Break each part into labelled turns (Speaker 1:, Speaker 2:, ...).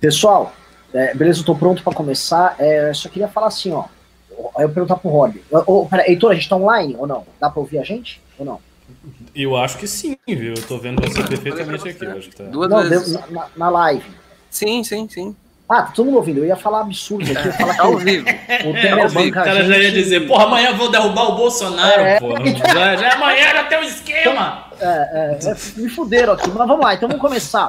Speaker 1: Pessoal, é, beleza, eu tô pronto para começar. É, só queria falar assim, ó. Aí eu perguntar pro Rod. Oh, pera, Heitor, a gente tá online ou não? Dá pra ouvir a gente ou não?
Speaker 2: Eu acho que sim, viu? Eu tô vendo você perfeitamente aqui. Tá...
Speaker 1: Duas não, vezes. Na, na, live.
Speaker 3: Sim, sim, sim.
Speaker 1: Ah, tá todo mundo ouvindo. Eu ia falar absurdo aqui. Eu ia falar
Speaker 3: que ao vivo.
Speaker 2: O é, banca O cara já ia dizer, porra, amanhã vou derrubar o Bolsonaro, é, porra. Já, já amanhã já tem um esquema.
Speaker 1: É, é, é, me fuderam aqui, mas vamos lá, então vamos começar.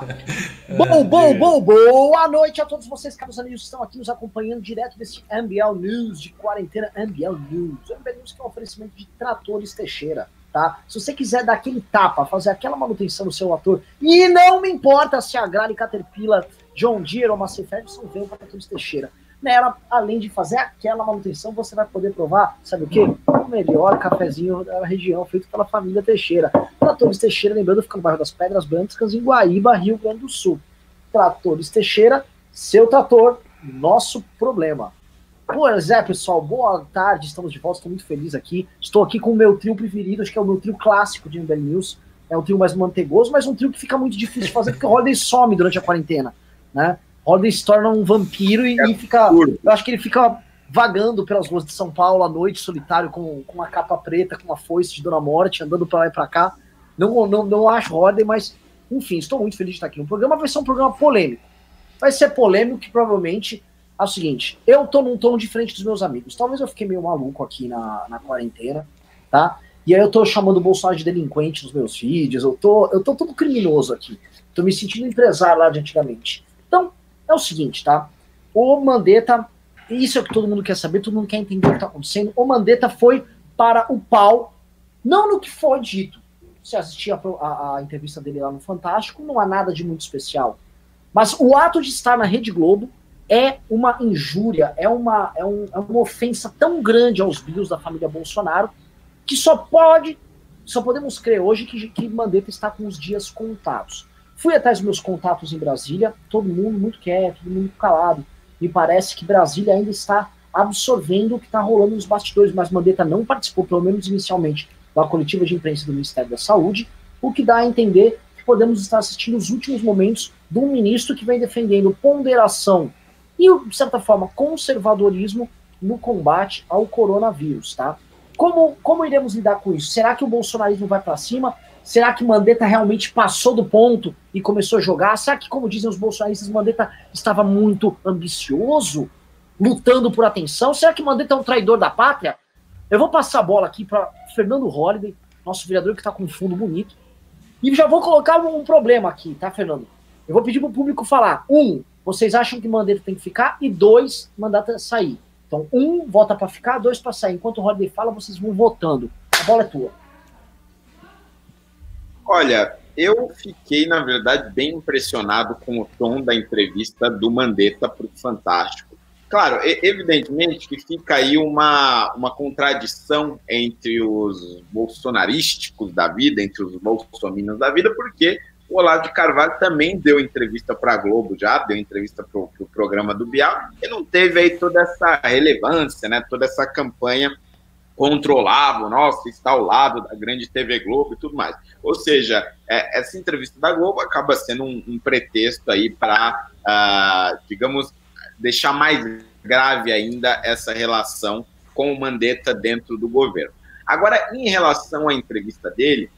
Speaker 1: bom, bom, bom, boa noite a todos vocês, caros amigos que estão aqui nos acompanhando direto desse MBL News de quarentena MBL News. O MBL News que é um oferecimento de tratores Teixeira tá? Se você quiser dar aquele tapa, fazer aquela manutenção no seu ator, e não me importa se a Grale Caterpillar, John Deere ou Massey Ferguson vem para Tratores Teixeira. Nela, além de fazer aquela manutenção, você vai poder provar, sabe o quê? O melhor cafezinho da região, feito pela família Teixeira. Tratores Teixeira, lembrando, fica no bairro das Pedras Brancas, em Guaíba, Rio Grande do Sul. Tratores Teixeira, seu trator, nosso problema. Pois é, pessoal, boa tarde, estamos de volta, estou muito feliz aqui. Estou aqui com o meu trio preferido, acho que é o meu trio clássico de MBL News. É um trio mais mantegoso, mas um trio que fica muito difícil de fazer porque o Holiday some durante a quarentena, né? Holiday se torna um vampiro e, é e fica. Eu acho que ele fica vagando pelas ruas de São Paulo à noite, solitário, com, com uma capa preta, com uma foice de Dona Morte, andando para lá e para cá. Não, não, não acho Holiday, mas, enfim, estou muito feliz de estar aqui. O programa vai ser um programa polêmico. Vai ser polêmico que provavelmente é o seguinte, eu tô num tom diferente dos meus amigos. Talvez eu fiquei meio maluco aqui na, na quarentena, tá? E aí eu tô chamando o Bolsonaro de delinquente nos meus vídeos, eu tô, eu tô todo criminoso aqui. Tô me sentindo empresário lá de antigamente. É o seguinte, tá? O Mandetta, isso é o que todo mundo quer saber, todo mundo quer entender o que tá acontecendo. O Mandetta foi para o pau, não no que foi dito. Você assistia a, a, a entrevista dele lá no Fantástico, não há nada de muito especial. Mas o ato de estar na Rede Globo é uma injúria, é uma, é, um, é uma ofensa tão grande aos bios da família Bolsonaro que só pode, só podemos crer hoje que, que Mandetta está com os dias contados. Fui até os meus contatos em Brasília, todo mundo muito quieto, todo mundo calado. Me parece que Brasília ainda está absorvendo o que está rolando nos bastidores, mas Mandetta não participou, pelo menos inicialmente, da coletiva de imprensa do Ministério da Saúde, o que dá a entender que podemos estar assistindo os últimos momentos de um ministro que vem defendendo ponderação e, de certa forma, conservadorismo no combate ao coronavírus, tá? Como, como iremos lidar com isso? Será que o bolsonarismo vai para cima? Será que Mandetta realmente passou do ponto e começou a jogar? Será que, como dizem os bolsonaristas, Mandetta estava muito ambicioso, lutando por atenção? Será que Mandetta é um traidor da pátria? Eu vou passar a bola aqui para Fernando Holliday, nosso vereador que está com um fundo bonito. E já vou colocar um problema aqui, tá, Fernando? Eu vou pedir para o público falar. Um, vocês acham que Mandetta tem que ficar? E dois, Mandetta sair. Então, um vota para ficar, dois para sair. Enquanto o Rodney fala, vocês vão votando. A bola é tua.
Speaker 4: Olha, eu fiquei, na verdade, bem impressionado com o tom da entrevista do Mandetta para o Fantástico. Claro, evidentemente que fica aí uma, uma contradição entre os bolsonarísticos da vida, entre os bolsominions da vida, porque o Olavo de Carvalho também deu entrevista para a Globo, já deu entrevista para o pro programa do Bial, e não teve aí toda essa relevância, né, toda essa campanha controlável, nossa, está ao lado da grande TV Globo e tudo mais. Ou seja, é, essa entrevista da Globo acaba sendo um, um pretexto aí para, uh, ah, digamos, deixar mais grave ainda essa relação com o Mandetta dentro do governo. Agora, em relação à entrevista dele,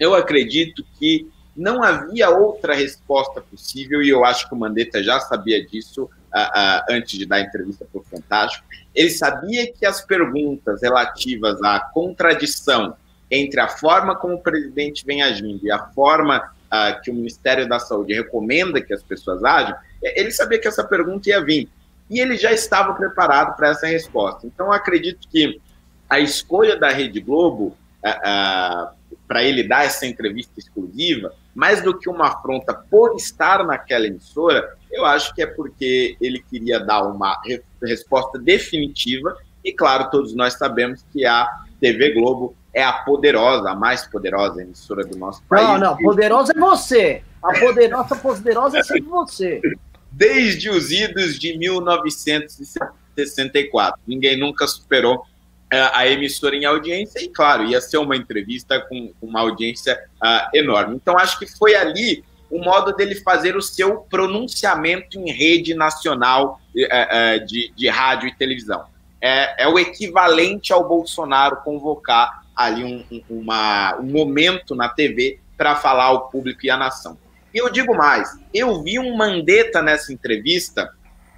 Speaker 4: eu acredito que não havia outra resposta possível, e eu acho que o Mandetta já sabia disso uh, uh, antes de dar a entrevista para o Fantástico. Ele sabia que as perguntas relativas à contradição entre a forma como o presidente vem agindo e a forma uh, que o Ministério da Saúde recomenda que as pessoas ajam, ele sabia que essa pergunta ia vir. E ele já estava preparado para essa resposta. Então, acredito que a escolha da Rede Globo para ele dar essa entrevista exclusiva mais do que uma afronta por estar naquela emissora, eu acho que é porque ele queria dar uma re resposta definitiva. E claro, todos nós sabemos que a TV Globo é a poderosa, a mais poderosa emissora do nosso país.
Speaker 1: Não, não, poderosa é você. A poderosa, poderosa é sempre você.
Speaker 4: Desde os idos de 1964. Ninguém nunca superou a emissora em audiência e, claro, ia ser uma entrevista com uma audiência uh, enorme. Então, acho que foi ali um, o modo dele fazer o seu pronunciamento em rede nacional é, é, de, de rádio e televisão. É, é o equivalente ao Bolsonaro convocar ali um, uma, um momento na TV para falar ao público e à nação. E eu digo mais, eu vi um Mandetta nessa entrevista,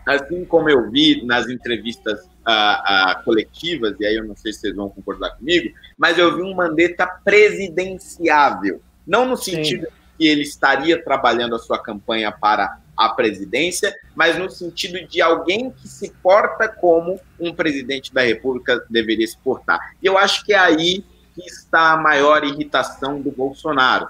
Speaker 4: assim como eu vi nas entrevistas uh, uh, coletivas, e aí eu não sei se vocês vão concordar comigo, mas eu vi um Mandetta presidenciável. Não no sentido Sim. que ele estaria trabalhando a sua campanha para a presidência, mas no sentido de alguém que se porta como um presidente da República deveria se portar. E eu acho que é aí que está a maior irritação do Bolsonaro.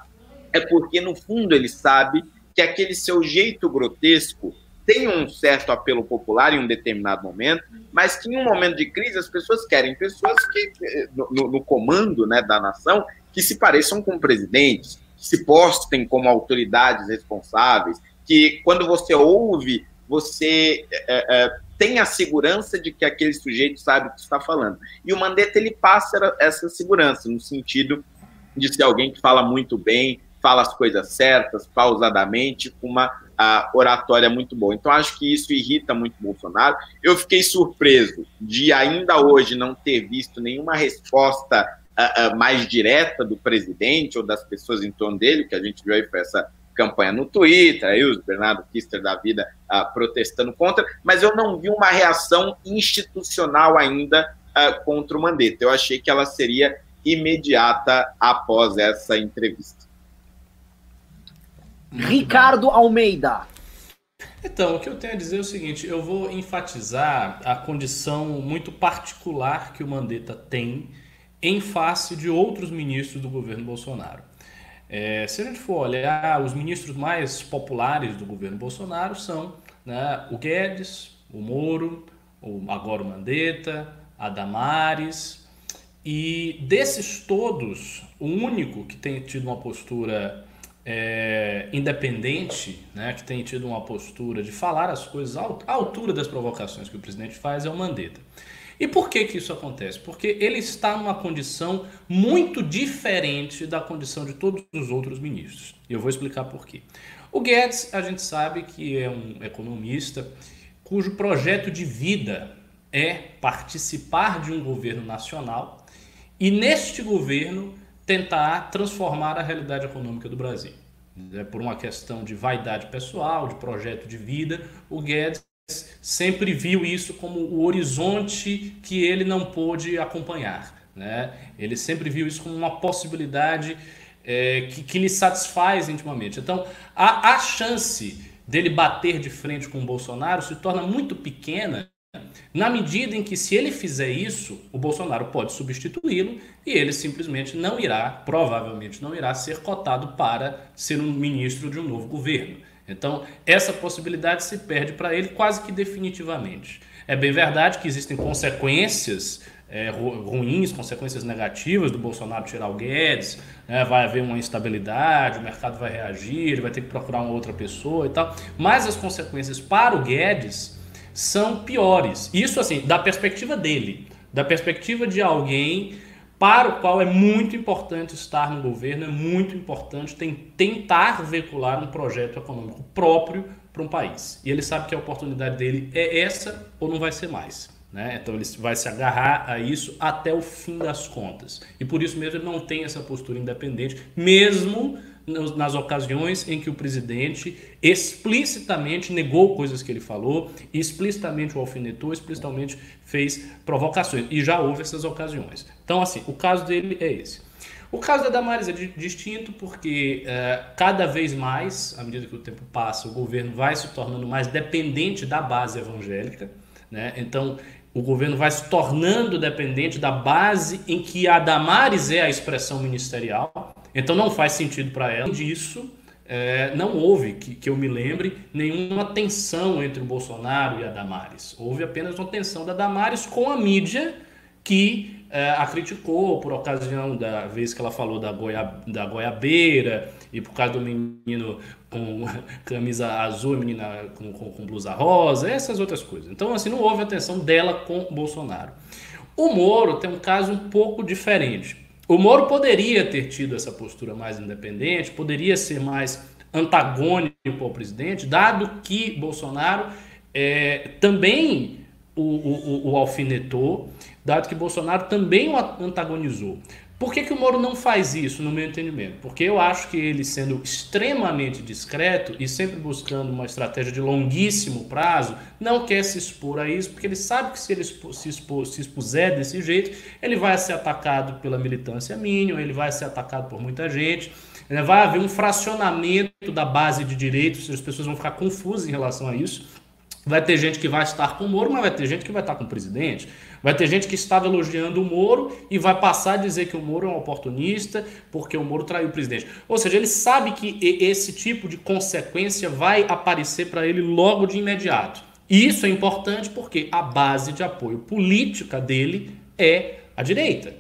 Speaker 4: É porque, no fundo, ele sabe que aquele seu jeito grotesco tem um certo apelo popular em um determinado momento, mas que em um momento de crise as pessoas querem pessoas que, no, no comando né, da nação que se pareçam com presidentes, que se postem como autoridades responsáveis, que quando você ouve, você é, é, tem a segurança de que aquele sujeito sabe o que está falando. E o Mandetta ele passa essa segurança, no sentido de ser alguém que fala muito bem, fala as coisas certas, pausadamente, com uma oratória muito boa. Então, acho que isso irrita muito o Bolsonaro. Eu fiquei surpreso de ainda hoje não ter visto nenhuma resposta uh, uh, mais direta do presidente ou das pessoas em torno dele, que a gente viu aí foi essa campanha no Twitter, aí o Bernardo Kister da vida uh, protestando contra, mas eu não vi uma reação institucional ainda uh, contra o Mandetta. Eu achei que ela seria imediata após essa entrevista.
Speaker 1: Ricardo Almeida.
Speaker 2: Então, o que eu tenho a dizer é o seguinte: eu vou enfatizar a condição muito particular que o Mandetta tem em face de outros ministros do governo Bolsonaro. É, se a gente for olhar, os ministros mais populares do governo Bolsonaro são né, o Guedes, o Moro, o, agora o Mandetta, a Damares. E desses todos, o único que tem tido uma postura é, independente, né, que tem tido uma postura de falar as coisas à altura das provocações que o presidente faz, é o Mandetta. E por que, que isso acontece? Porque ele está numa condição muito diferente da condição de todos os outros ministros. E eu vou explicar por quê. O Guedes, a gente sabe que é um economista cujo projeto de vida é participar de um governo nacional e, neste governo, tentar transformar a realidade econômica do Brasil. É por uma questão de vaidade pessoal, de projeto de vida, o Guedes sempre viu isso como o horizonte que ele não pôde acompanhar. Né? Ele sempre viu isso como uma possibilidade é, que, que lhe satisfaz intimamente. Então, a, a chance dele bater de frente com o Bolsonaro se torna muito pequena na medida em que, se ele fizer isso, o Bolsonaro pode substituí-lo e ele simplesmente não irá, provavelmente não irá ser cotado para ser um ministro de um novo governo. Então, essa possibilidade se perde para ele quase que definitivamente. É bem verdade que existem consequências é, ruins, consequências negativas do Bolsonaro tirar o Guedes, né? vai haver uma instabilidade, o mercado vai reagir, ele vai ter que procurar uma outra pessoa e tal. Mas as consequências para o Guedes são piores. Isso, assim, da perspectiva dele, da perspectiva de alguém para o qual é muito importante estar no governo, é muito importante tem, tentar veicular um projeto econômico próprio para um país. E ele sabe que a oportunidade dele é essa ou não vai ser mais. Né? Então ele vai se agarrar a isso até o fim das contas. E por isso mesmo ele não tem essa postura independente, mesmo nas ocasiões em que o presidente explicitamente negou coisas que ele falou, explicitamente o alfinetou, explicitamente fez provocações. E já houve essas ocasiões. Então, assim, o caso dele é esse. O caso da Damares é distinto porque uh, cada vez mais, à medida que o tempo passa, o governo vai se tornando mais dependente da base evangélica. Né? Então, o governo vai se tornando dependente da base em que a Damares é a expressão ministerial. Então não faz sentido para ela. Disso, é, não houve, que, que eu me lembre, nenhuma tensão entre o Bolsonaro e a Damares. Houve apenas uma tensão da Damares com a mídia que é, a criticou por ocasião da vez que ela falou da, goia, da goiabeira e por causa do menino com camisa azul menina com, com, com, blusa rosa, essas outras coisas. Então, assim, não houve atenção dela com o Bolsonaro. O Moro tem um caso um pouco diferente. O Moro poderia ter tido essa postura mais independente, poderia ser mais antagônico ao presidente, dado que Bolsonaro é, também o, o, o, alfinetou, dado que Bolsonaro também o antagonizou. Por que, que o Moro não faz isso, no meu entendimento? Porque eu acho que ele, sendo extremamente discreto e sempre buscando uma estratégia de longuíssimo prazo, não quer se expor a isso, porque ele sabe que se ele se, se expuser desse jeito, ele vai ser atacado pela militância mínima, ele vai ser atacado por muita gente, né? vai haver um fracionamento da base de direitos, as pessoas vão ficar confusas em relação a isso. Vai ter gente que vai estar com o Moro, mas vai ter gente que vai estar com o presidente. Vai ter gente que estava elogiando o Moro e vai passar a dizer que o Moro é um oportunista porque o Moro traiu o presidente. Ou seja, ele sabe que esse tipo de consequência vai aparecer para ele logo de imediato. E isso é importante porque a base de apoio política dele é a direita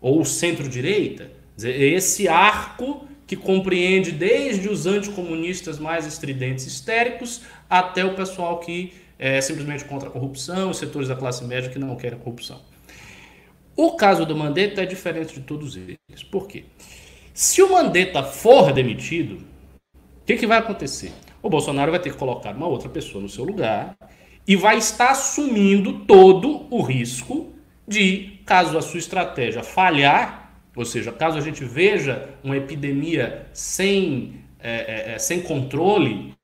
Speaker 2: ou o centro-direita. Esse arco que compreende desde os anticomunistas mais estridentes histéricos até o pessoal que é simplesmente contra a corrupção, os setores da classe média que não querem corrupção. O caso do Mandetta é diferente de todos eles. Por quê? Se o Mandetta for demitido, o que, que vai acontecer? O Bolsonaro vai ter que colocar uma outra pessoa no seu lugar e vai estar assumindo todo o risco de, caso a sua estratégia falhar, ou seja, caso a gente veja uma epidemia sem, é, é, sem controle,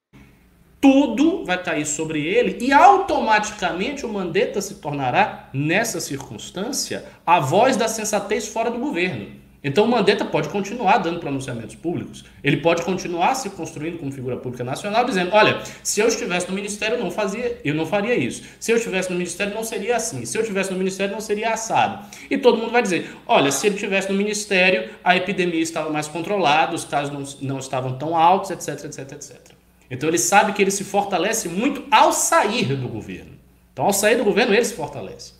Speaker 2: tudo vai cair sobre ele e automaticamente o Mandetta se tornará, nessa circunstância, a voz da sensatez fora do governo. Então o Mandetta pode continuar dando pronunciamentos públicos, ele pode continuar se construindo como figura pública nacional, dizendo: olha, se eu estivesse no ministério, eu não fazia, eu não faria isso. Se eu estivesse no ministério, não seria assim. Se eu estivesse no ministério, não seria assado. E todo mundo vai dizer: olha, se ele estivesse no ministério, a epidemia estava mais controlada, os casos não, não estavam tão altos, etc, etc, etc. Então ele sabe que ele se fortalece muito ao sair do governo. Então, ao sair do governo, ele se fortalece.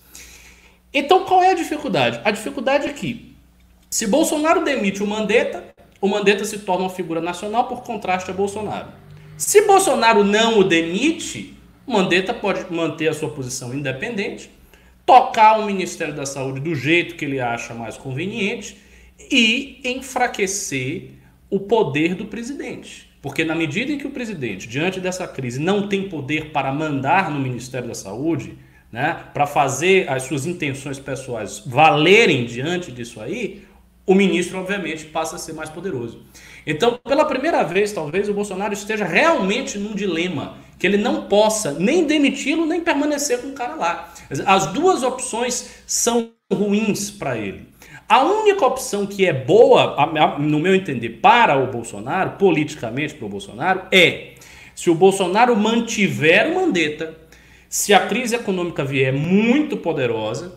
Speaker 2: Então, qual é a dificuldade? A dificuldade é que, se Bolsonaro demite o Mandetta, o Mandetta se torna uma figura nacional por contraste a Bolsonaro. Se Bolsonaro não o demite, Mandetta pode manter a sua posição independente, tocar o Ministério da Saúde do jeito que ele acha mais conveniente e enfraquecer o poder do presidente. Porque na medida em que o presidente, diante dessa crise, não tem poder para mandar no Ministério da Saúde, né, para fazer as suas intenções pessoais valerem diante disso aí, o ministro, obviamente, passa a ser mais poderoso. Então, pela primeira vez, talvez, o Bolsonaro esteja realmente num dilema, que ele não possa nem demiti-lo, nem permanecer com o cara lá. As duas opções são ruins para ele. A única opção que é boa, no meu entender, para o Bolsonaro, politicamente para o Bolsonaro, é se o Bolsonaro mantiver o Mandetta, se a crise econômica vier muito poderosa,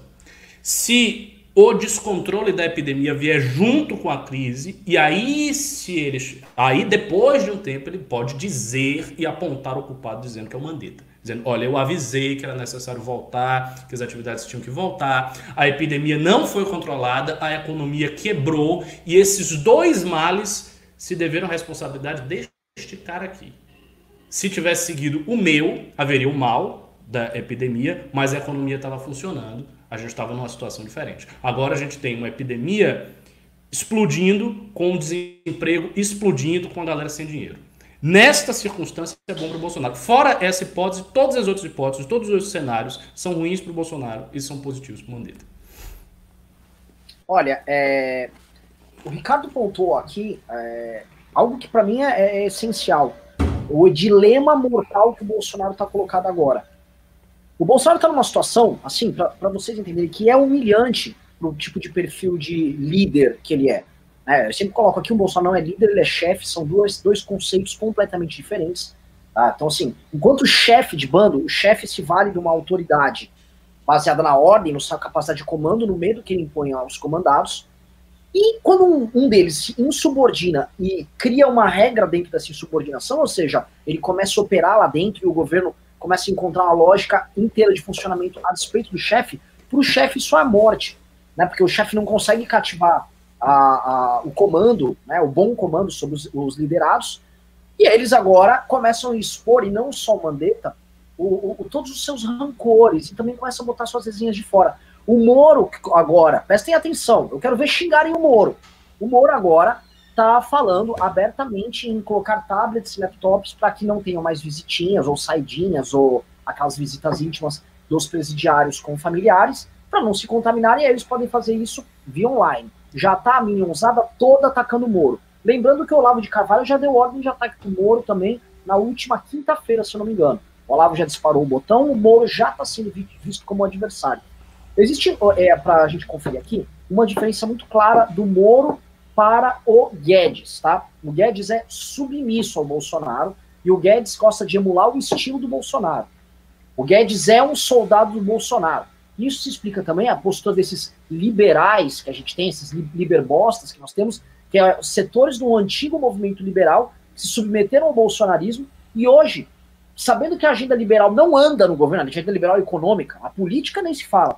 Speaker 2: se o descontrole da epidemia vier junto com a crise, e aí se ele, aí depois de um tempo ele pode dizer e apontar o culpado dizendo que é o Mandetta dizendo: olha, eu avisei que era necessário voltar, que as atividades tinham que voltar, a epidemia não foi controlada, a economia quebrou e esses dois males se deveram à responsabilidade deste cara aqui. Se tivesse seguido o meu, haveria o mal da epidemia, mas a economia estava funcionando, a gente estava numa situação diferente. Agora a gente tem uma epidemia explodindo, com o desemprego explodindo, com a galera sem dinheiro. Nesta circunstância é bom para o Bolsonaro. Fora essa hipótese, todas as outras hipóteses, todos os outros cenários são ruins para o Bolsonaro e são positivos para o Mandetta.
Speaker 1: Olha, é... o Ricardo pontuou aqui é... algo que para mim é, é, essencial. O dilema mortal que o Bolsonaro está colocado agora. O Bolsonaro está numa situação, assim, para vocês entenderem, que é humilhante para o tipo de perfil de líder que ele é. É, eu sempre coloco aqui, o Bolsonaro é líder, ele é chefe, são dois, dois conceitos completamente diferentes. Tá? Então, assim, enquanto chefe de bando, o chefe se vale de uma autoridade baseada na ordem, na sua capacidade de comando, no medo que ele impõe aos comandados. E quando um, um, deles se insubordina e cria uma regra dentro dessa insubordinação, ou seja, ele começa a operar lá dentro e o governo começa a encontrar uma lógica inteira de funcionamento a despeito do chefe, para o chefe isso é morte, né? porque o chefe não consegue cativar a, a, o comando, né, o bom comando sobre os, os, liderados, e eles agora começam a expor, e não só o Mandetta, o, o, todos os seus rancores, e também começam a botar suas resenhas de fora. O Moro agora, prestem atenção, eu quero ver xingarem o Moro. O Moro agora está falando abertamente em colocar tablets e laptops para que não tenham mais visitinhas ou saidinhas ou aquelas visitas íntimas dos presidiários com familiares, para não se contaminarem, e eles podem fazer isso via online. Já está a minionzada toda atacando o Moro. Lembrando que o Olavo de Carvalho já deu ordem de ataque para o Moro também na última quinta-feira, se eu não me engano. O Olavo já disparou o botão, o Moro já está sendo visto como adversário. Existe, é, para a gente conferir aqui, uma diferença muito clara do Moro para o Guedes, tá? O Guedes é submisso ao Bolsonaro e o Guedes gosta de emular o estilo do Bolsonaro. O Guedes é um soldado do Bolsonaro. Isso se explica também a postura desses liberais que a gente tem, esses liberbostas que nós temos, que é setores do antigo movimento liberal que se submeteram ao bolsonarismo e hoje, sabendo que a agenda liberal não anda no governo, a agenda liberal econômica, a política nem se fala,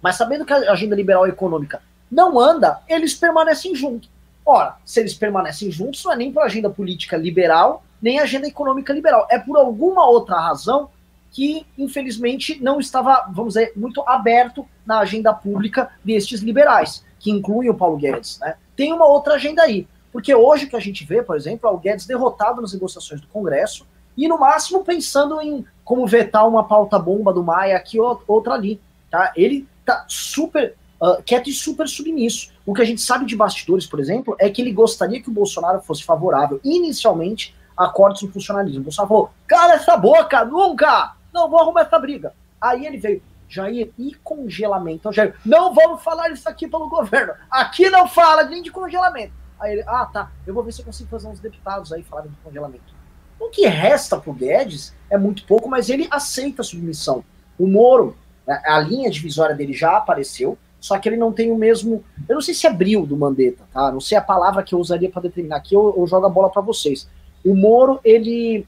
Speaker 1: mas sabendo que a agenda liberal econômica não anda, eles permanecem juntos. Ora, se eles permanecem juntos, não é nem por agenda política liberal, nem agenda econômica liberal. É por alguma outra razão que, infelizmente, não estava, vamos dizer, muito aberto na agenda pública destes liberais, que incluem o Paulo Guedes. Né? Tem uma outra agenda aí, porque hoje que a gente vê, por exemplo, é o Guedes derrotado nas negociações do Congresso e, no máximo, pensando em como vetar uma pauta-bomba do Maia aqui ou outra ali. Tá? Ele tá super uh, quieto e super submisso. O que a gente sabe de bastidores, por exemplo, é que ele gostaria que o Bolsonaro fosse favorável inicialmente a cortes no funcionalismo. O Bolsonaro falou: cala essa boca, nunca! Não vou arrumar essa briga. Aí ele veio, Jair, e congelamento? Então, Jair, não vamos falar isso aqui pelo governo. Aqui não fala nem de congelamento. Aí ele, ah, tá, eu vou ver se eu consigo fazer uns deputados aí falarem de congelamento. O que resta pro Guedes é muito pouco, mas ele aceita a submissão. O Moro, né, a linha divisória dele já apareceu, só que ele não tem o mesmo. Eu não sei se é bril do Mandetta, tá? Não sei a palavra que eu usaria para determinar aqui, eu, eu jogo a bola para vocês. O Moro, ele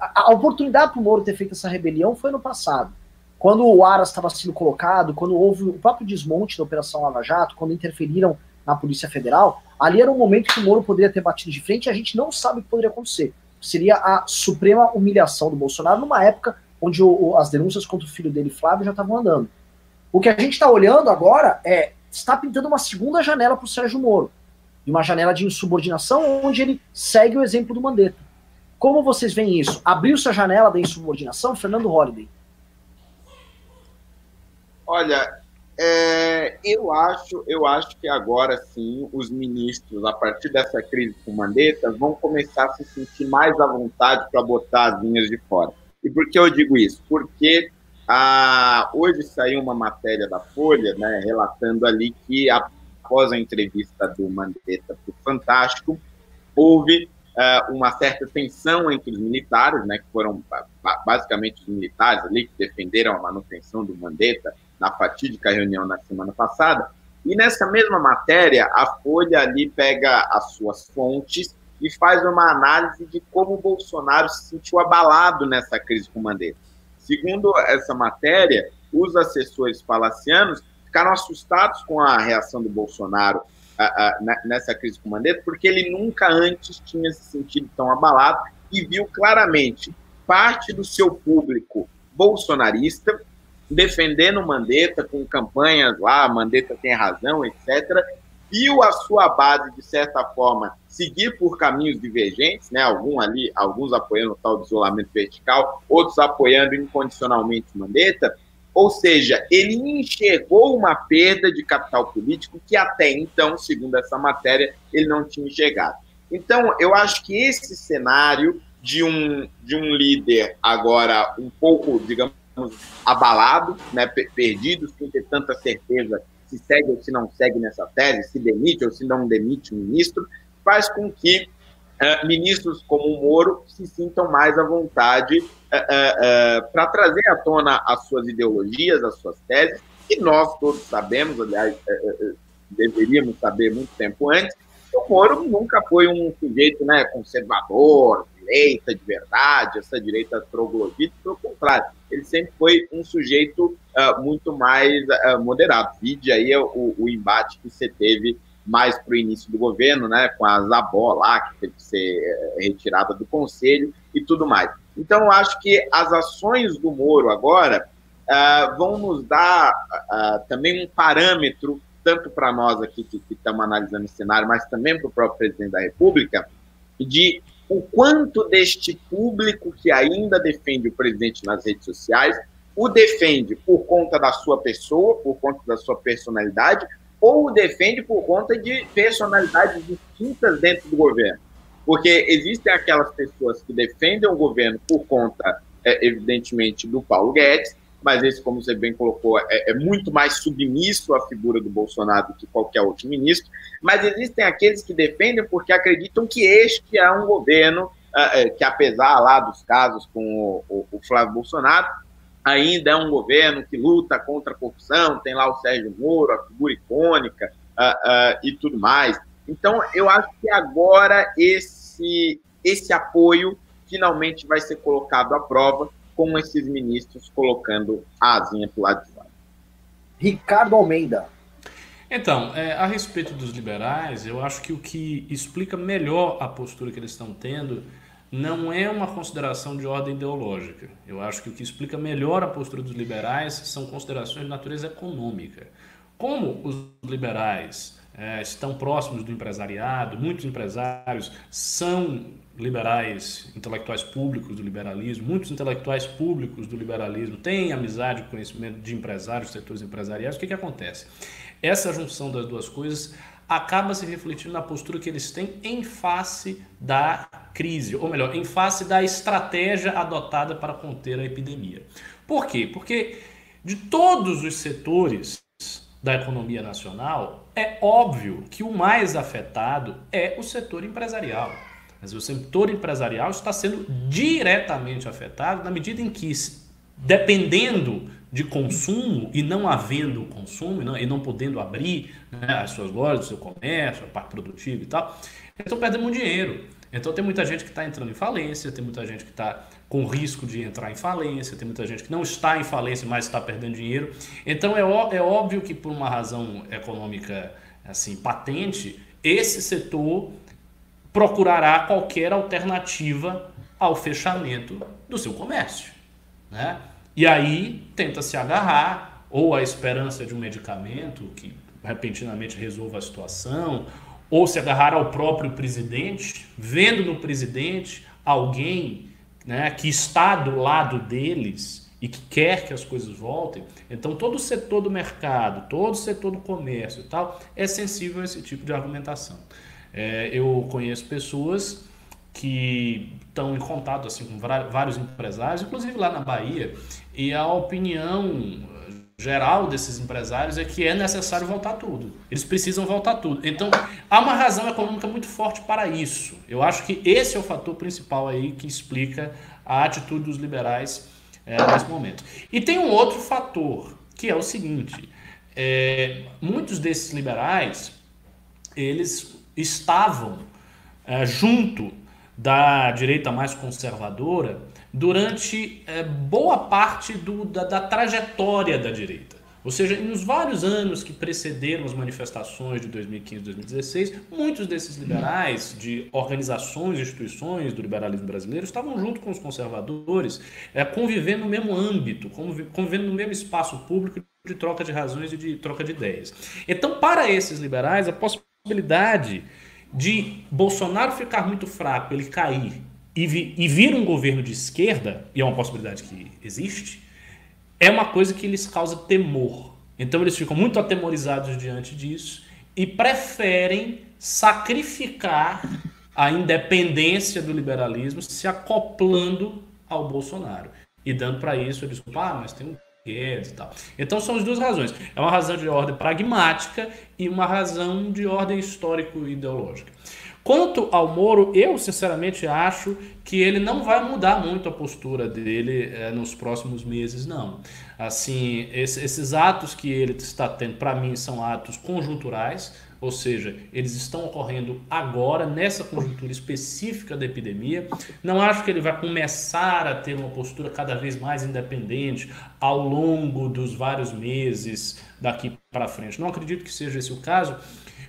Speaker 1: a, oportunidade para o Moro ter feito essa rebelião foi no passado. Quando o Aras estava sendo colocado, quando houve o próprio desmonte da Operação Lava Jato, quando interferiram na Polícia Federal, ali era um momento que o Moro poderia ter batido de frente e a gente não sabe o que poderia acontecer. Seria a suprema humilhação do Bolsonaro numa época onde o, o, as denúncias contra o filho dele, Flávio, já estavam andando. O que a gente está olhando agora é está pintando uma segunda janela para o Sérgio Moro. Uma janela de insubordinação onde ele segue o exemplo do Mandetta. Como vocês veem isso? Abriu-se a janela da insubordinação, Fernando Holliday?
Speaker 4: Olha, é, eu acho, eu acho que agora sim os ministros, a partir dessa crise com Mandetta, vão começar a se sentir mais à vontade para botar as linhas de fora. E por que eu digo isso? Porque ah, hoje saiu uma matéria da Folha, né, relatando ali que após a entrevista do Mandetta para o Fantástico, houve uh, uma certa tensão entre os militares, né, que foram basicamente os militares ali que defenderam a manutenção do Mandetta na fatídica reunião na semana passada. E nessa mesma matéria, a Folha ali pega as suas fontes e faz uma análise de como o Bolsonaro se sentiu abalado nessa crise com o Mandetta. Segundo essa matéria, os assessores palacianos ficaram assustados com a reação do Bolsonaro nessa crise com o Mandetta, porque ele nunca antes tinha se sentido tão abalado e viu claramente parte do seu público bolsonarista defendendo o Mandetta com campanhas lá, Mandetta tem razão, etc. Viu a sua base, de certa forma, seguir por caminhos divergentes, né? Algum ali, alguns apoiando o tal de isolamento vertical, outros apoiando incondicionalmente Mandetta, ou seja, ele enxergou uma perda de capital político que até então, segundo essa matéria, ele não tinha enxergado. Então, eu acho que esse cenário de um, de um líder agora um pouco, digamos, abalado, né, perdido, sem ter tanta certeza se segue ou se não segue nessa tese, se demite ou se não demite o ministro, faz com que uh, ministros como o Moro se sintam mais à vontade uh, uh, para trazer à tona as suas ideologias, as suas teses, e nós todos sabemos, aliás, deveríamos saber muito tempo antes, que o Moro nunca foi um sujeito né, conservador, direita de verdade, essa direita troglodita, pelo contrário, ele sempre foi um sujeito uh, muito mais uh, moderado. Vide aí o, o, embate que você teve mais para o início do governo, né, com a Zabó lá, que teve que ser eh, retirada do conselho e tudo mais. Então, eu acho que as ações do Moro agora uh, vão nos dar uh, também um parâmetro tanto para nós aqui que, que estamos analisando esse cenário, mas também para o próprio presidente da República, de o quanto deste público que ainda defende o presidente nas redes sociais o defende por conta da sua pessoa, por conta da sua personalidade, ou o defende por conta de personalidades distintas dentro do governo. Porque existem aquelas pessoas que defendem o governo por conta, é, evidentemente, do Paulo Guedes, mas esse, como você bem colocou, é, é, muito mais submisso à figura do Bolsonaro que qualquer outro ministro. Mas existem aqueles que defendem porque acreditam que este é um governo é, é que, apesar lá dos casos com o, o, o Flávio Bolsonaro, ainda é um governo que luta contra a corrupção, tem lá o Sérgio Moro, a figura icônica uh, uh, e tudo mais. Então, eu acho que agora esse, esse apoio finalmente vai ser colocado à prova, com esses ministros colocando a asinha para o lado de fora.
Speaker 1: Ricardo Almeida.
Speaker 2: Então, é, a respeito dos liberais, eu acho que o que explica melhor a postura que eles estão tendo não é uma consideração de ordem ideológica. Eu acho que o que explica melhor a postura dos liberais são considerações de natureza econômica. Como os liberais é, estão próximos do empresariado, muitos empresários são liberais, intelectuais públicos do liberalismo, muitos intelectuais públicos do liberalismo têm amizade e conhecimento de empresários, setores empresariais. O que, que acontece? Essa junção das duas coisas acaba se refletindo na postura que eles têm em face da crise, ou melhor, em face da estratégia adotada para conter a epidemia. Por quê? Porque de todos os setores da economia nacional, é óbvio que o mais afetado é o setor empresarial. Mas o setor empresarial está sendo diretamente afetado na medida em que, dependendo de consumo e não havendo consumo e não, e não podendo abrir né, as suas lojas, o seu comércio, a parte produtiva e tal, estão perdendo dinheiro. Então tem muita gente que está entrando em falência, tem muita gente que está com risco de entrar em falência, tem muita gente que não está em falência, mas está perdendo dinheiro. Então é, ó, é óbvio que por uma razão econômica assim patente, esse setor procurará qualquer alternativa ao fechamento do seu comércio. Né? E aí tenta se agarrar ou à esperança de um medicamento que repentinamente resolva a situação, ou se agarrar ao próprio presidente, vendo no presidente alguém né, que está do lado deles e que quer que as coisas voltem. Então todo o setor do mercado, todo o setor do comércio e tal é sensível a esse tipo de argumentação. É, eu conheço pessoas que estão em contato assim, com vários empresários, inclusive lá na Bahia, e a opinião geral desses empresários é que é necessário voltar tudo. Eles precisam voltar tudo. Então, há uma razão econômica muito forte para isso. Eu acho que esse é o fator principal aí que explica a atitude dos liberais é, nesse momento. E tem um outro fator, que é o seguinte: é, muitos desses liberais eles estavam é, junto da direita mais conservadora durante é, boa parte do, da, da, trajetória da direita. Ou seja, nos vários anos que precederam as manifestações de 2015 e 2016, muitos desses liberais de organizações e instituições do liberalismo brasileiro estavam junto com os conservadores, é, convivendo no mesmo âmbito, convivendo no mesmo espaço público de troca de razões e de troca de ideias. Então, para esses liberais, a possibilidade de Bolsonaro ficar muito fraco, ele cair e, vi, e vir um governo de esquerda, e é uma possibilidade que existe, é uma coisa que lhes causa temor. Então eles ficam muito atemorizados diante disso e preferem sacrificar a independência do liberalismo se acoplando ao Bolsonaro. E dando para isso a desculpa, ah, mas tem um Guedes e tal. Então são as duas razões. É uma razão de ordem pragmática e uma razão de ordem histórico-ideológica. Quanto ao Moro, eu sinceramente acho que ele não vai mudar muito a postura dele é, nos próximos meses, não. Assim, esse, esses atos que ele está tendo, para mim, são atos conjunturais ou seja, eles estão ocorrendo agora, nessa conjuntura específica da epidemia. Não acho que ele vai começar a ter uma postura cada vez mais independente ao longo dos vários meses daqui para frente. Não acredito que seja esse o caso,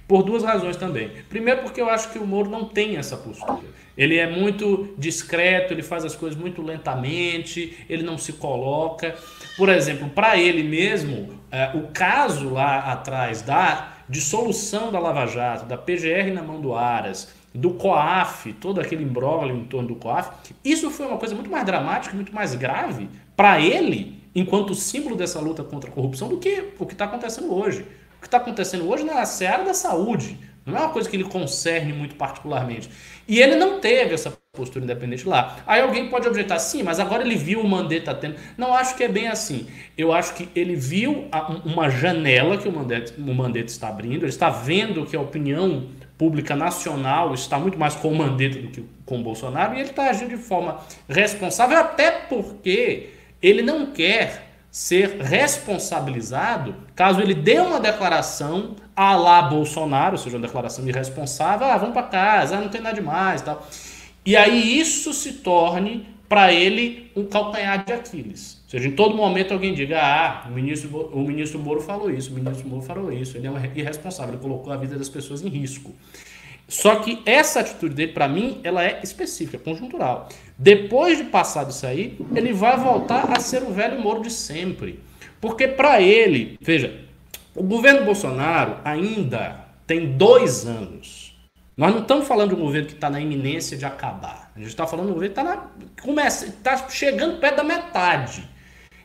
Speaker 2: Por duas razões também. Primeiro, porque eu acho que o Moro não tem essa postura. Ele é muito discreto, ele faz as coisas muito lentamente, ele não se coloca. Por exemplo, para ele mesmo, é, o caso lá atrás da dissolução da Lava Jato, da PGR na mão do Aras, do COAF, todo aquele imbróglio em torno do COAF, isso foi uma coisa muito mais dramática, muito mais grave para ele, enquanto símbolo dessa luta contra a corrupção, do que o que está acontecendo hoje. O que está acontecendo hoje na seara da saúde. Não é uma coisa que ele concerne muito particularmente. E ele não teve essa postura independente lá. Aí alguém pode objetar, sim, mas agora ele viu o Mandetta tendo. Não acho que é bem assim. Eu acho que ele viu uma janela que o Mandetta, o Mandetta está abrindo, ele está vendo que a opinião pública nacional está muito mais com o Mandetta do que com o Bolsonaro, e ele está agindo de forma responsável, até porque ele não quer ser responsabilizado caso ele dê uma declaração a lá Bolsonaro, ou seja, uma declaração irresponsável, ah, vamos para casa, ah, não tem nada demais tal. E aí isso se torne para ele um calcanhar de Aquiles. Ou seja, em todo momento alguém diga, ah, o ministro, o ministro Moro falou isso, o ministro Moro falou isso, ele é um irresponsável, ele colocou a vida das pessoas em risco. Só que essa atitude dele, para mim, ela é específica, conjuntural. Depois de passar isso aí, ele vai voltar a ser o velho Moro de sempre. Porque para ele, veja, o governo Bolsonaro ainda tem dois anos. Nós não estamos falando de um governo que está na iminência de acabar. A gente está falando de um governo que está começa, tá chegando perto da metade.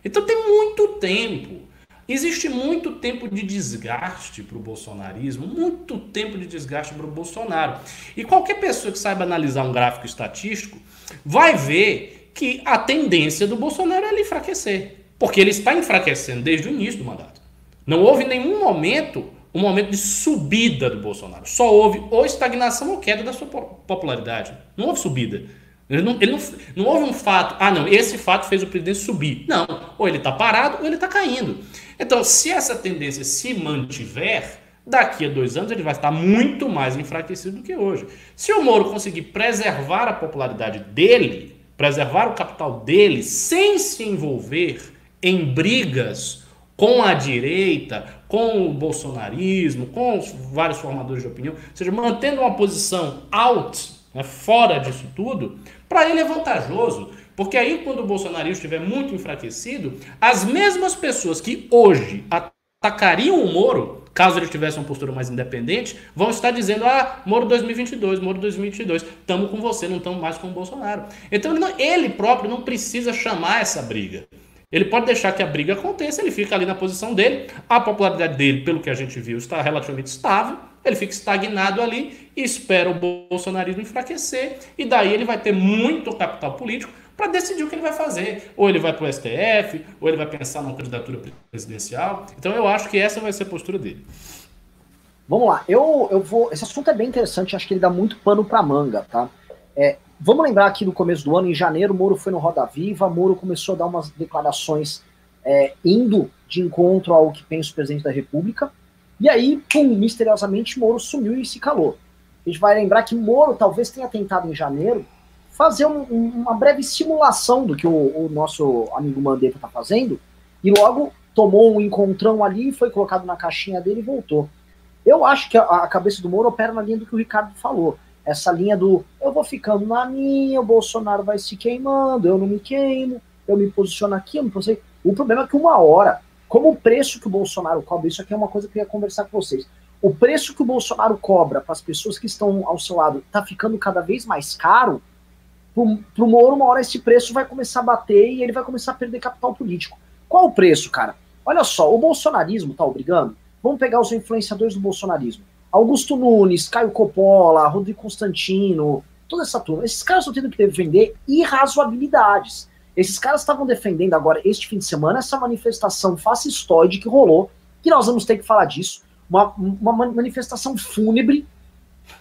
Speaker 2: Então tem muito tempo. Existe muito tempo de desgaste para o bolsonarismo, muito tempo de desgaste para o Bolsonaro. E qualquer pessoa que saiba analisar um gráfico estatístico vai ver que a tendência do Bolsonaro é ele enfraquecer. Porque ele está enfraquecendo desde o início do mandato. Não houve nenhum momento um momento de subida do Bolsonaro. Só houve ou estagnação ou queda da sua popularidade. Não houve subida. Ele não, ele não, não houve um fato, ah não, esse fato fez o presidente subir. Não, ou ele está parado ou ele está caindo. Então, se essa tendência se mantiver, daqui a dois anos ele vai estar muito mais enfraquecido do que hoje. Se o Moro conseguir preservar a popularidade dele, preservar o capital dele, sem se envolver em brigas com a direita, com o bolsonarismo, com os vários formadores de opinião, ou seja, mantendo uma posição out, né, fora disso tudo, para ele é vantajoso. Porque aí, quando o bolsonarismo estiver muito enfraquecido, as mesmas pessoas que hoje atacariam o Moro, caso ele tivesse uma postura mais independente, vão estar dizendo: ah, Moro 2022, Moro 2022, estamos com você, não estamos mais com o Bolsonaro. Então, ele, não, ele próprio não precisa chamar essa briga. Ele pode deixar que a briga aconteça, ele fica ali na posição dele, a popularidade dele, pelo que a gente viu, está relativamente estável, ele fica estagnado ali e espera o bolsonarismo enfraquecer, e daí ele vai ter muito capital político para decidir o que ele vai fazer. Ou ele vai para o STF, ou ele vai pensar numa candidatura presidencial. Então eu acho que essa vai ser a postura dele.
Speaker 1: Vamos lá, eu, eu vou. Esse assunto é bem interessante, acho que ele dá muito pano para manga, tá? É, Vamos lembrar aqui no começo do ano, em janeiro, Moro foi no Roda Viva, Moro começou a dar umas declarações é, indo de encontro ao que pensa o presidente da República, e aí, pum, misteriosamente, Moro sumiu e se calou. A gente vai lembrar que Moro talvez tenha tentado em janeiro fazer um, uma breve simulação do que o, o nosso amigo Mandetta está fazendo, e logo tomou um encontrão ali, foi colocado na caixinha dele e voltou. Eu acho que a, a cabeça do Moro opera na linha do que o Ricardo falou essa linha do eu vou ficando na minha, o Bolsonaro vai se queimando, eu não me queimo, eu me posiciono aqui, eu me posiciono. O problema é que uma hora, como o preço que o Bolsonaro cobra, isso aqui é uma coisa que eu ia conversar com vocês. O preço que o Bolsonaro cobra para as pessoas que estão ao seu lado está ficando cada vez mais caro. Para o Moro, uma hora esse preço vai começar a bater e ele vai começar a perder capital político. Qual o preço, cara? Olha só, o bolsonarismo está obrigando. Vamos pegar os influenciadores do bolsonarismo. Augusto Nunes, Caio Coppola, Rodrigo Constantino, toda essa turma. Esses caras estão tendo que defender irrazoabilidades. Esses caras estavam defendendo agora, este fim de semana, essa manifestação fascistoide que rolou, que nós vamos ter que falar disso. Uma, uma manifestação fúnebre,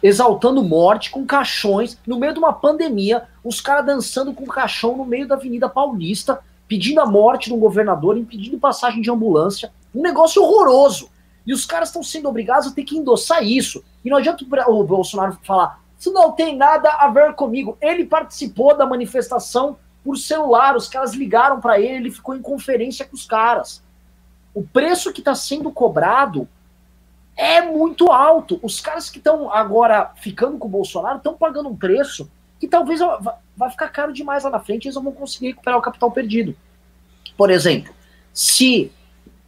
Speaker 1: exaltando morte, com caixões, no meio de uma pandemia, os caras dançando com caixão no meio da Avenida Paulista, pedindo a morte de um governador, impedindo passagem de ambulância. Um negócio horroroso. E os caras estão sendo obrigados a ter que endossar isso. E não adianta o Bolsonaro falar, isso não tem nada a ver comigo. Ele participou da manifestação por celular, os caras ligaram para ele, ele ficou em conferência com os caras. O preço que está sendo cobrado é muito alto. Os caras que estão agora ficando com o Bolsonaro estão pagando um preço que talvez vai ficar caro demais lá na frente eles não vão conseguir recuperar o capital perdido. Por exemplo, se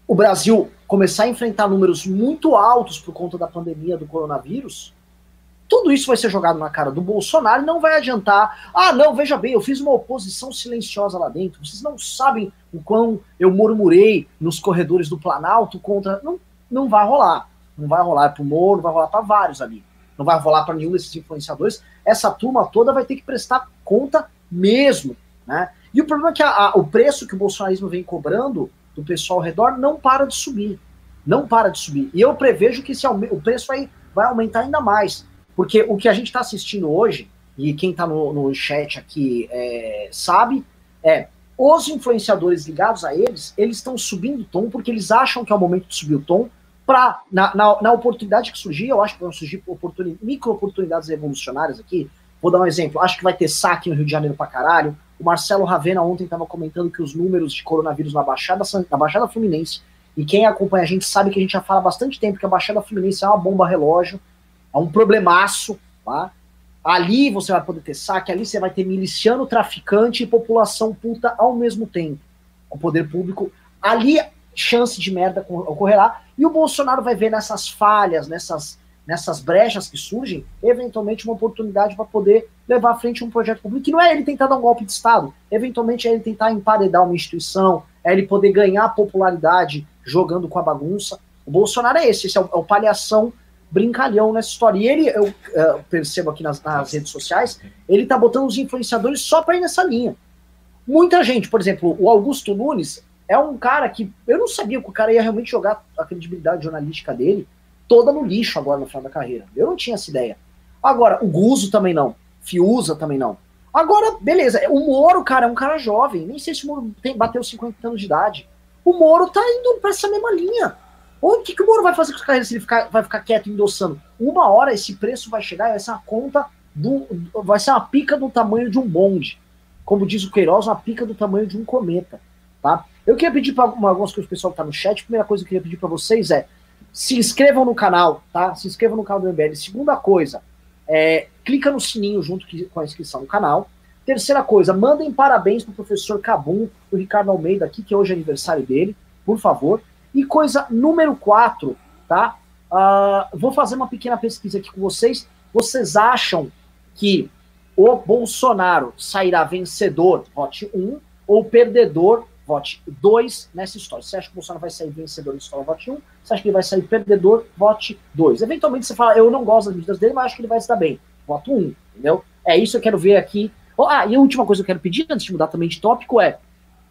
Speaker 1: o Brasil começar a enfrentar números muito altos por conta da pandemia do coronavírus, tudo isso vai ser jogado na cara do Bolsonaro e não vai adiantar. Ah, não, veja bem, eu fiz uma oposição silenciosa lá dentro. Vocês não sabem o quão eu murmurei nos corredores do Planalto contra. Não, não vai rolar. Não vai rolar para o Moro, não vai rolar para vários ali. Não vai rolar para nenhum desses influenciadores. Essa turma toda vai ter que prestar conta mesmo. Né? E o problema é que a, a, o preço que o bolsonarismo vem cobrando do pessoal ao redor não para de subir. Não para de subir. E eu prevejo que esse, o preço vai, vai aumentar ainda mais. Porque o que a gente está assistindo hoje, e quem está no, no chat aqui é, sabe, é os influenciadores ligados a eles, eles estão subindo o tom porque eles acham que é o momento de subir o tom para, na, na, na, oportunidade que surgir, eu acho que vão surgir oportuni, micro oportunidades revolucionárias aqui. Vou dar um exemplo, acho que vai ter saque no Rio de Janeiro para caralho. O Marcelo Ravena ontem estava comentando que os números de coronavírus na Baixada, na Baixada Fluminense, e quem acompanha a gente sabe que a gente já fala há bastante tempo que a Baixada Fluminense é uma bomba relógio, é um problemaço, tá? Ali você vai poder ter saque, ali você vai ter miliciano, traficante e população puta ao mesmo tempo. O poder público. Ali chance de merda ocorrerá. E o Bolsonaro vai ver nessas falhas, nessas, nessas brechas que surgem, eventualmente uma oportunidade para poder levar à frente um projeto público, que não é ele tentar dar um golpe de Estado, eventualmente é ele tentar emparedar uma instituição, é ele poder ganhar popularidade jogando com a bagunça. O Bolsonaro é esse, esse é o, é o palhação brincalhão nessa história. E ele, eu, eu percebo aqui nas, nas, redes sociais, ele tá botando os influenciadores só para ir nessa linha. Muita gente, por exemplo, o Augusto Nunes é um cara que eu não sabia que o cara ia realmente jogar a credibilidade jornalística dele toda no lixo agora no final da carreira. Eu não tinha essa ideia. Agora, o Guzo também não. Fiuza também não. Agora, beleza, o Moro, cara, é um cara jovem. Nem sei se o Moro tem, bateu 50 anos de idade. O Moro tá indo para essa mesma linha. O que, que o Moro vai fazer com os carreiras se ele ficar, vai ficar quieto endossando? Uma hora esse preço vai chegar e vai ser uma conta do. Vai ser uma pica do tamanho de um bonde. Como diz o Queiroz, uma pica do tamanho de um cometa. Tá? Eu queria pedir para algumas coisas que o pessoal que tá no chat. A primeira coisa que eu queria pedir para vocês é se inscrevam no canal, tá? Se inscrevam no canal do MBL. Segunda coisa, é, clica no sininho junto com a inscrição no canal. Terceira coisa, mandem parabéns pro professor Cabum, o Ricardo Almeida aqui, que hoje é aniversário dele, por favor. E coisa número 4, tá? Uh, vou fazer uma pequena pesquisa aqui com vocês. Vocês acham que o Bolsonaro sairá vencedor, vote 1, ou perdedor, vote 2 nessa história? Você acha que o Bolsonaro vai sair vencedor nessa história, vote 1? Você acha que ele vai sair perdedor, vote 2? Eventualmente você fala, eu não gosto das medidas dele, mas acho que ele vai se dar bem. Voto 1, entendeu? É isso que eu quero ver aqui. Oh, ah, e a última coisa que eu quero pedir, antes de mudar também de tópico, é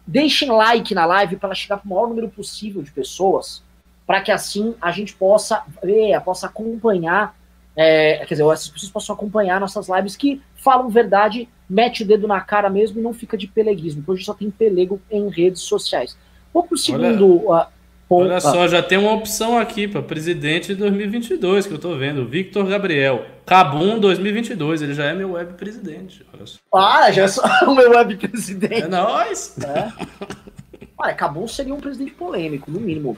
Speaker 1: Deixem like na live para chegar para o maior número possível de pessoas, para que assim a gente possa ver, possa acompanhar, é, quer dizer, essas pessoas possam acompanhar nossas lives que falam verdade, mete o dedo na cara mesmo e não fica de peleguismo, porque hoje só tem pelego em redes sociais. Vou pro segundo. Olha, uh,
Speaker 2: ponto, olha só, já tem uma opção aqui para presidente de 2022 que eu estou vendo, Victor Gabriel. Cabum 2022, ele já é meu web presidente.
Speaker 1: Ah, já é só o meu web presidente.
Speaker 2: É nóis! É.
Speaker 1: Olha, Cabum seria um presidente polêmico, no mínimo.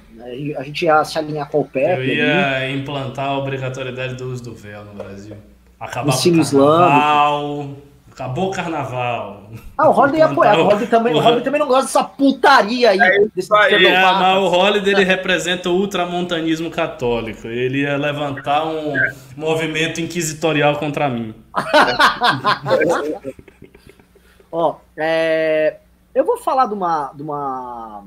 Speaker 1: A gente ia se alinhar com o pé.
Speaker 2: Eu ia ali. implantar a obrigatoriedade do uso do véu no Brasil. Acabar
Speaker 1: o com o carnaval.
Speaker 2: Acabou o carnaval.
Speaker 1: Ah, o Holiday ia apoiar. O Holiday também, o Holiday também não gosta dessa putaria aí. É desse
Speaker 2: aí. É, mas o Holiday ele representa o ultramontanismo católico. Ele ia levantar um é. movimento inquisitorial contra mim.
Speaker 1: Ó, é, eu vou falar de uma, de uma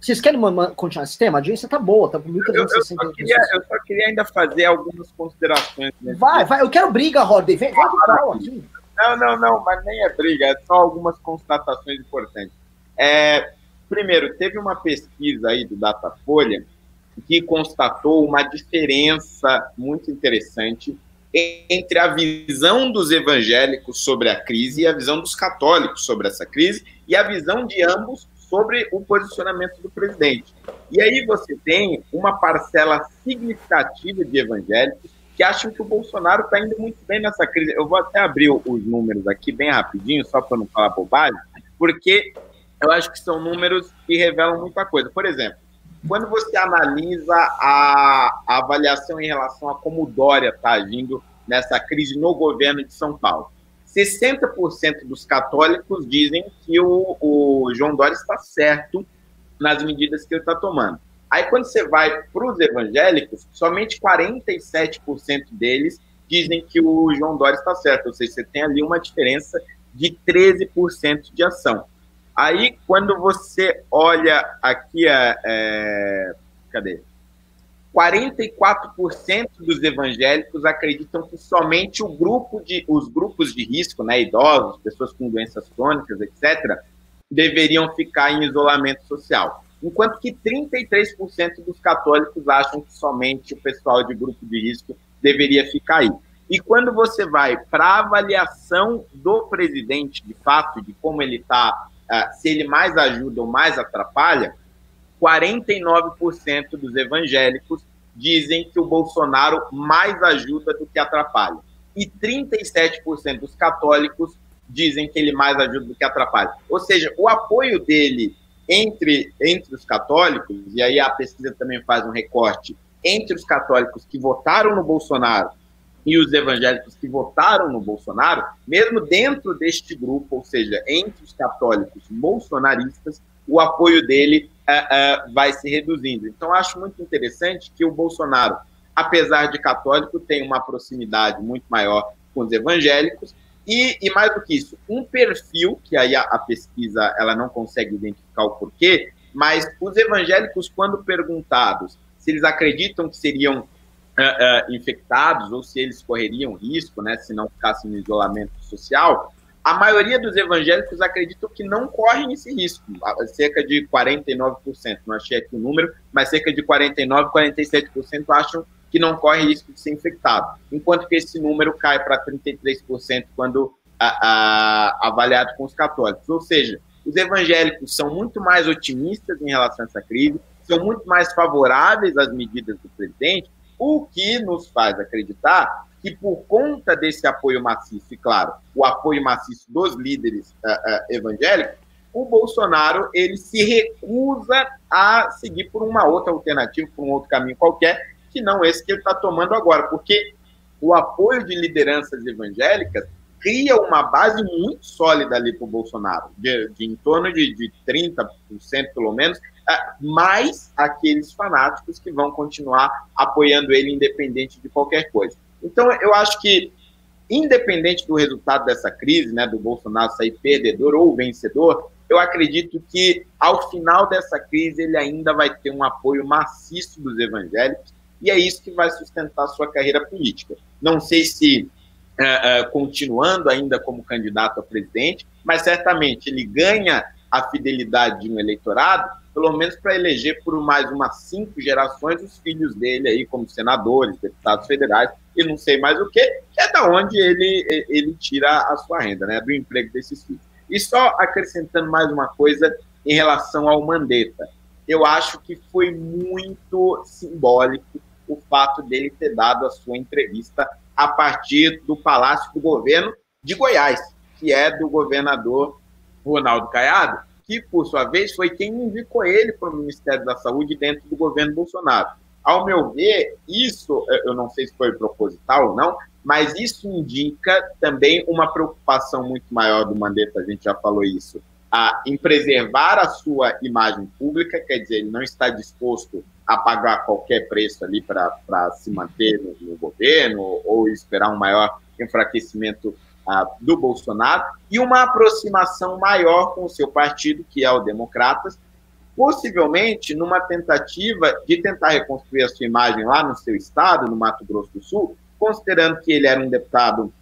Speaker 1: vocês querem continuar esse tema? A audiência tá boa, tá com 1.360
Speaker 4: eu, eu, queria, eu só queria ainda fazer algumas considerações.
Speaker 1: Vai, vai, eu quero briga, Rodney. Vem, vem do pau aqui.
Speaker 4: Não, não, não, mas nem é briga, é só algumas constatações importantes. É, primeiro, teve uma pesquisa aí do Datafolha que constatou uma diferença muito interessante entre a visão dos evangélicos sobre a crise e a visão dos católicos sobre essa crise e a visão de ambos sobre o posicionamento do presidente. E aí você tem uma parcela significativa de evangélicos que acham que o Bolsonaro está indo muito bem nessa crise. Eu vou até abrir os números aqui bem rapidinho, só para não falar bobagem, porque eu acho que são números que revelam muita coisa. Por exemplo, quando você analisa a, a avaliação em relação a como o Dória está agindo nessa crise no governo de São Paulo. 60% dos católicos dizem que o, o João Dória está certo nas medidas que ele está tomando. Aí, quando você vai para os evangélicos, somente 47% deles dizem que o João Dória está certo, ou seja, você tem ali uma diferença de 13% de ação. Aí, quando você olha aqui, é, é cadê? 44% dos evangélicos acreditam que somente o grupo de, os grupos de risco, né, idosos, pessoas com doenças crônicas, etc., deveriam ficar em isolamento social. Enquanto que 33% dos católicos acham que somente o pessoal de grupo de risco deveria ficar aí. E quando você vai para a avaliação do presidente, de fato, de como ele está, se ele mais ajuda ou mais atrapalha, 49% dos evangélicos dizem que o Bolsonaro mais ajuda do que atrapalha. E 37% dos católicos dizem que ele mais ajuda do que atrapalha. Ou seja, o apoio dele entre, entre os católicos, e aí a pesquisa também faz um recorte, entre os católicos que votaram no Bolsonaro e os evangélicos que votaram no Bolsonaro, mesmo dentro deste grupo, ou seja, entre os católicos bolsonaristas, o apoio dele uh, uh, vai se reduzindo. Então, acho muito interessante que o Bolsonaro, apesar de católico, tem uma proximidade muito maior com os evangélicos e, e mais do que isso, um perfil que aí a, a pesquisa ela não consegue identificar o porquê, mas os evangélicos, quando perguntados se eles acreditam que seriam uh, uh, infectados ou se eles correriam risco, né, se não ficassem no isolamento social, a maioria dos evangélicos acreditam que não correm esse risco, cerca de 49%, não achei aqui o número, mas cerca de 49%, 47% acham que não correm risco de ser infectado, enquanto que esse número cai para 33% quando avaliado com os católicos. Ou seja, os evangélicos são muito mais otimistas em relação a essa crise, são muito mais favoráveis às medidas do presidente, o que nos faz acreditar que por conta desse apoio maciço, e claro, o apoio maciço dos líderes uh, uh, evangélicos, o Bolsonaro ele se recusa a seguir por uma outra alternativa, por um outro caminho qualquer, que não esse que ele está tomando agora, porque o apoio de lideranças evangélicas cria uma base muito sólida ali para o Bolsonaro, de, de, em torno de, de 30% pelo menos, mais aqueles fanáticos que vão continuar apoiando ele independente de qualquer coisa. Então, eu acho que, independente do resultado dessa crise, né, do Bolsonaro sair perdedor ou vencedor, eu acredito que, ao final dessa crise, ele ainda vai ter um apoio maciço dos evangélicos, e é isso que vai sustentar sua carreira política. Não sei se uh, uh, continuando ainda como candidato a presidente, mas certamente ele ganha a fidelidade de um eleitorado pelo menos para eleger por mais umas cinco gerações os filhos dele aí como senadores, deputados federais e não sei mais o que, que é da onde ele, ele tira a sua renda, né, do emprego desses filhos. E só acrescentando mais uma coisa em relação ao Mandetta, eu acho que foi muito simbólico o fato dele ter dado a sua entrevista a partir do Palácio do Governo de Goiás, que é do governador Ronaldo Caiado, que, por sua vez, foi quem indicou ele para o Ministério da Saúde dentro do governo Bolsonaro. Ao meu ver, isso, eu não sei se foi proposital ou não, mas isso indica também uma preocupação muito maior do Mandetta, a gente já falou isso, a, em preservar a sua imagem pública, quer dizer, ele não está disposto a pagar qualquer preço ali para se manter no, no governo ou esperar um maior enfraquecimento do Bolsonaro e uma aproximação maior com o seu partido, que é o Democratas, possivelmente numa tentativa de tentar reconstruir a sua imagem lá no seu estado, no Mato Grosso do Sul, considerando que ele era um deputado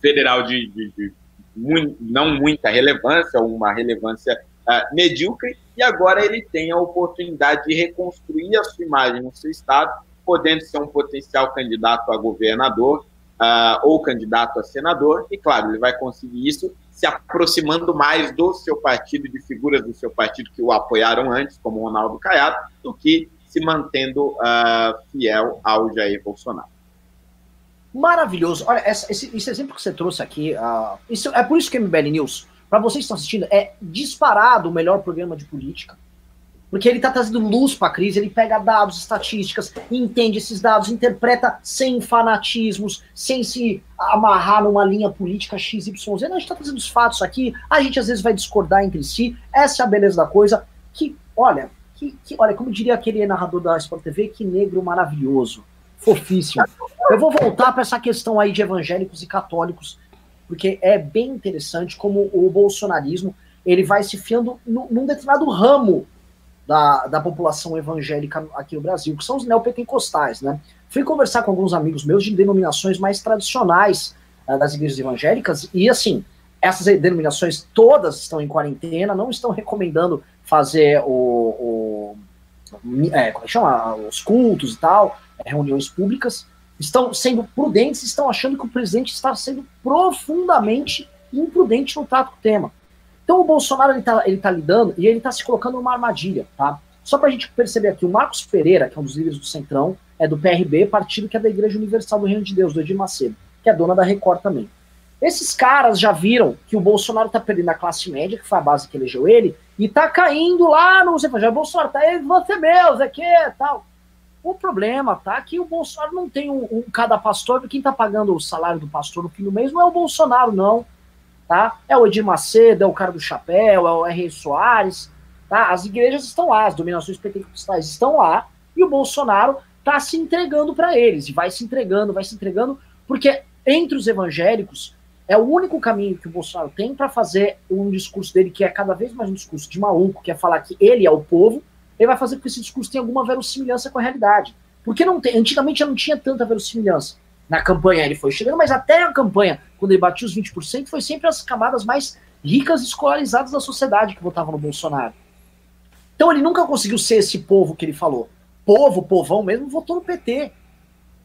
Speaker 4: federal de, de, de muito, não muita relevância, uma relevância uh, medíocre, e agora ele tem a oportunidade de reconstruir a sua imagem no seu estado, podendo ser um potencial candidato a governador uh, ou candidato a senador, e claro, ele vai conseguir isso se aproximando mais do seu partido, de figuras do seu partido que o apoiaram antes, como Ronaldo Caiado, do que se mantendo uh, fiel ao Jair Bolsonaro.
Speaker 1: Maravilhoso. Olha, esse, esse, exemplo que você trouxe aqui, uh, isso, é por isso que o MBL News, para vocês que estão assistindo, é disparado o melhor programa de política. Porque ele está trazendo luz para a crise, ele pega dados, estatísticas, entende esses dados, interpreta sem fanatismos, sem se amarrar numa linha política XYZ. Não, a gente está trazendo os fatos aqui, a gente às vezes vai discordar entre si, essa é a beleza da coisa, que, olha, que, que olha, como diria aquele narrador da Sport TV, que negro maravilhoso, fofíssimo. Eu vou voltar para essa questão aí de evangélicos e católicos, porque é bem interessante como o bolsonarismo ele vai se fiando num determinado ramo da, da população evangélica aqui no Brasil, que são os neopentecostais, né? Fui conversar com alguns amigos meus de denominações mais tradicionais uh, das igrejas evangélicas, e assim, essas denominações todas estão em quarentena, não estão recomendando fazer o, o é, como chama? Os cultos e tal, é, reuniões públicas, estão sendo prudentes, estão achando que o presidente está sendo profundamente imprudente no trato com o tema. Então o Bolsonaro ele tá, ele tá lidando e ele tá se colocando numa armadilha, tá? Só para a gente perceber aqui, o Marcos Pereira, que é um dos líderes do Centrão, é do PRB, partido que é da Igreja Universal do Reino de Deus, do Edir Macedo, que é dona da Record também. Esses caras já viram que o Bolsonaro tá perdendo a classe média, que foi a base que elegeu ele, e tá caindo lá no evangélicos. Bolsonaro, tá aí, você mesmo, aqui tal. O problema tá que o Bolsonaro não tem um, um cada pastor, quem tá pagando o salário do pastor no fim do mês não é o Bolsonaro, não tá? É o Edir Macedo, é o cara do chapéu, é o R. Soares, tá? As igrejas estão lá, as dominações pentecostais estão lá, e o Bolsonaro tá se entregando para eles, e vai se entregando, vai se entregando, porque entre os evangélicos é o único caminho que o Bolsonaro tem para fazer um discurso dele que é cada vez mais um discurso de maluco, que é falar que ele é o povo, ele vai fazer com que esse discurso tenha alguma verossimilhança com a realidade. Porque não tem, antigamente já não tinha tanta verossimilhança na campanha ele foi chegando, mas até a campanha, quando ele batia os 20%, foi sempre as camadas mais ricas e escolarizadas da sociedade que votavam no Bolsonaro. Então ele nunca conseguiu ser esse povo que ele falou. Povo, povão mesmo, votou no PT.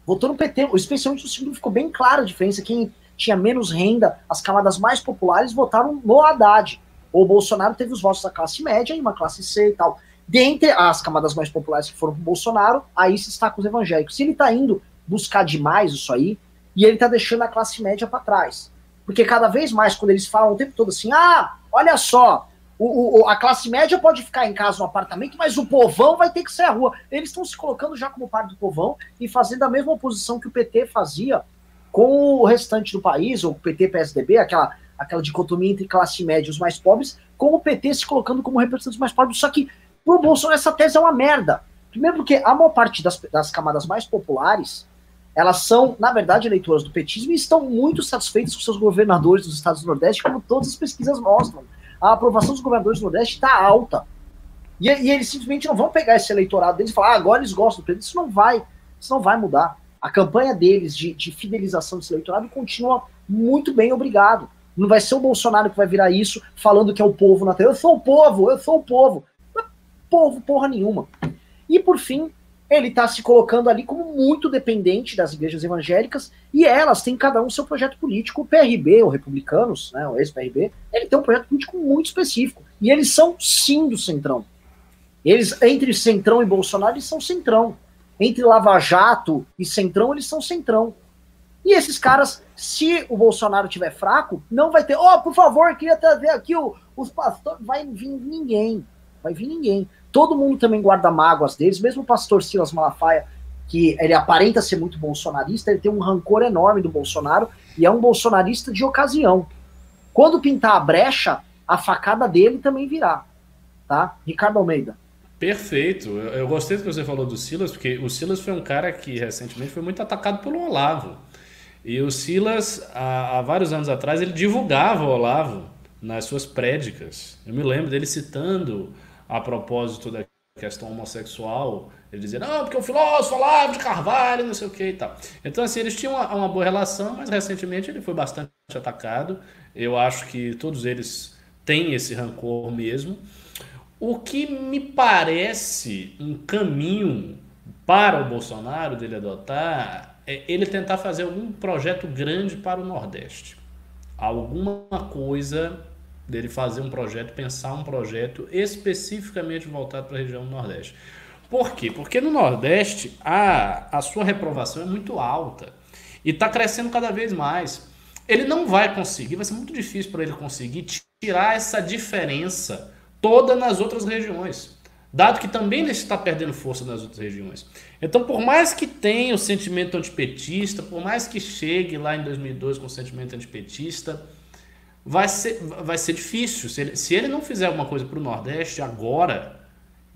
Speaker 1: Votou no PT, especialmente no segundo ficou bem clara a diferença. Quem tinha menos renda, as camadas mais populares votaram no Haddad. O Bolsonaro teve os votos da classe média e uma classe C e tal. Dentre as camadas mais populares que foram pro Bolsonaro, aí se está com os evangélicos. Se ele está indo buscar demais isso aí, e ele tá deixando a classe média para trás. Porque cada vez mais, quando eles falam o tempo todo assim, ah, olha só, o, o, a classe média pode ficar em casa no apartamento, mas o povão vai ter que sair à rua. Eles estão se colocando já como parte do povão e fazendo a mesma oposição que o PT fazia com o restante do país, ou PT-PSDB, aquela, aquela dicotomia entre classe média e os mais pobres, com o PT se colocando como representantes dos mais pobres. Só que, pro Bolsonaro, essa tese é uma merda. Primeiro porque a maior parte das, das camadas mais populares elas são, na verdade, eleitoras do petismo e estão muito satisfeitas com seus governadores dos estados do Nordeste, como todas as pesquisas mostram. A aprovação dos governadores do Nordeste está alta. E, e, eles simplesmente não vão pegar esse eleitorado deles e falar, ah, agora eles gostam do. Isso não vai, isso não vai mudar. A campanha deles de, de fidelização desse eleitorado continua muito bem, obrigado. Não vai ser o Bolsonaro que vai virar isso falando que é o povo na tela. Eu sou o povo, eu sou o povo. É povo, porra nenhuma. E por fim, ele está se colocando ali como muito dependente das igrejas evangélicas e elas têm cada um seu projeto político. O PRB, o Republicanos, né, o ex-PRB, ele tem um projeto político muito específico. E eles são sim do Centrão. Eles, entre Centrão e Bolsonaro, eles são Centrão. Entre Lava Jato e Centrão, eles são Centrão. E esses caras, se o Bolsonaro tiver fraco, não vai ter. Oh, por favor, queria trazer aqui o, os pastores. Vai vir ninguém. Vai vir ninguém. Todo mundo também guarda mágoas deles, mesmo o pastor Silas Malafaia, que ele aparenta ser muito bolsonarista, ele tem um rancor enorme do Bolsonaro e é um bolsonarista de ocasião. Quando pintar a brecha, a facada dele também virá. Tá? Ricardo Almeida.
Speaker 2: Perfeito. Eu, eu gostei do que você falou do Silas, porque o Silas foi um cara que recentemente foi muito atacado pelo Olavo. E o Silas, há, há vários anos atrás, ele divulgava o Olavo nas suas prédicas. Eu me lembro dele citando a propósito da questão homossexual, ele dizia, não, porque o filósofo falava de Carvalho, não sei o que e tal. Então, assim, eles tinham uma, uma boa relação, mas recentemente ele foi bastante atacado. Eu acho que todos eles têm esse rancor mesmo. O que me parece um caminho para o Bolsonaro dele adotar é ele tentar fazer algum projeto grande para o Nordeste. Alguma coisa dele fazer um projeto, pensar um projeto especificamente voltado para a região do Nordeste. Por quê? Porque no Nordeste a, a sua reprovação é muito alta e está crescendo cada vez mais. Ele não vai conseguir, vai ser muito difícil para ele conseguir tirar essa diferença toda nas outras regiões. dado que também ele está perdendo força nas outras regiões. Então, por mais que tenha o sentimento antipetista, por mais que chegue lá em 2002 com o sentimento antipetista, vai ser, vai ser difícil. Se ele, se ele não fizer alguma coisa para o Nordeste agora,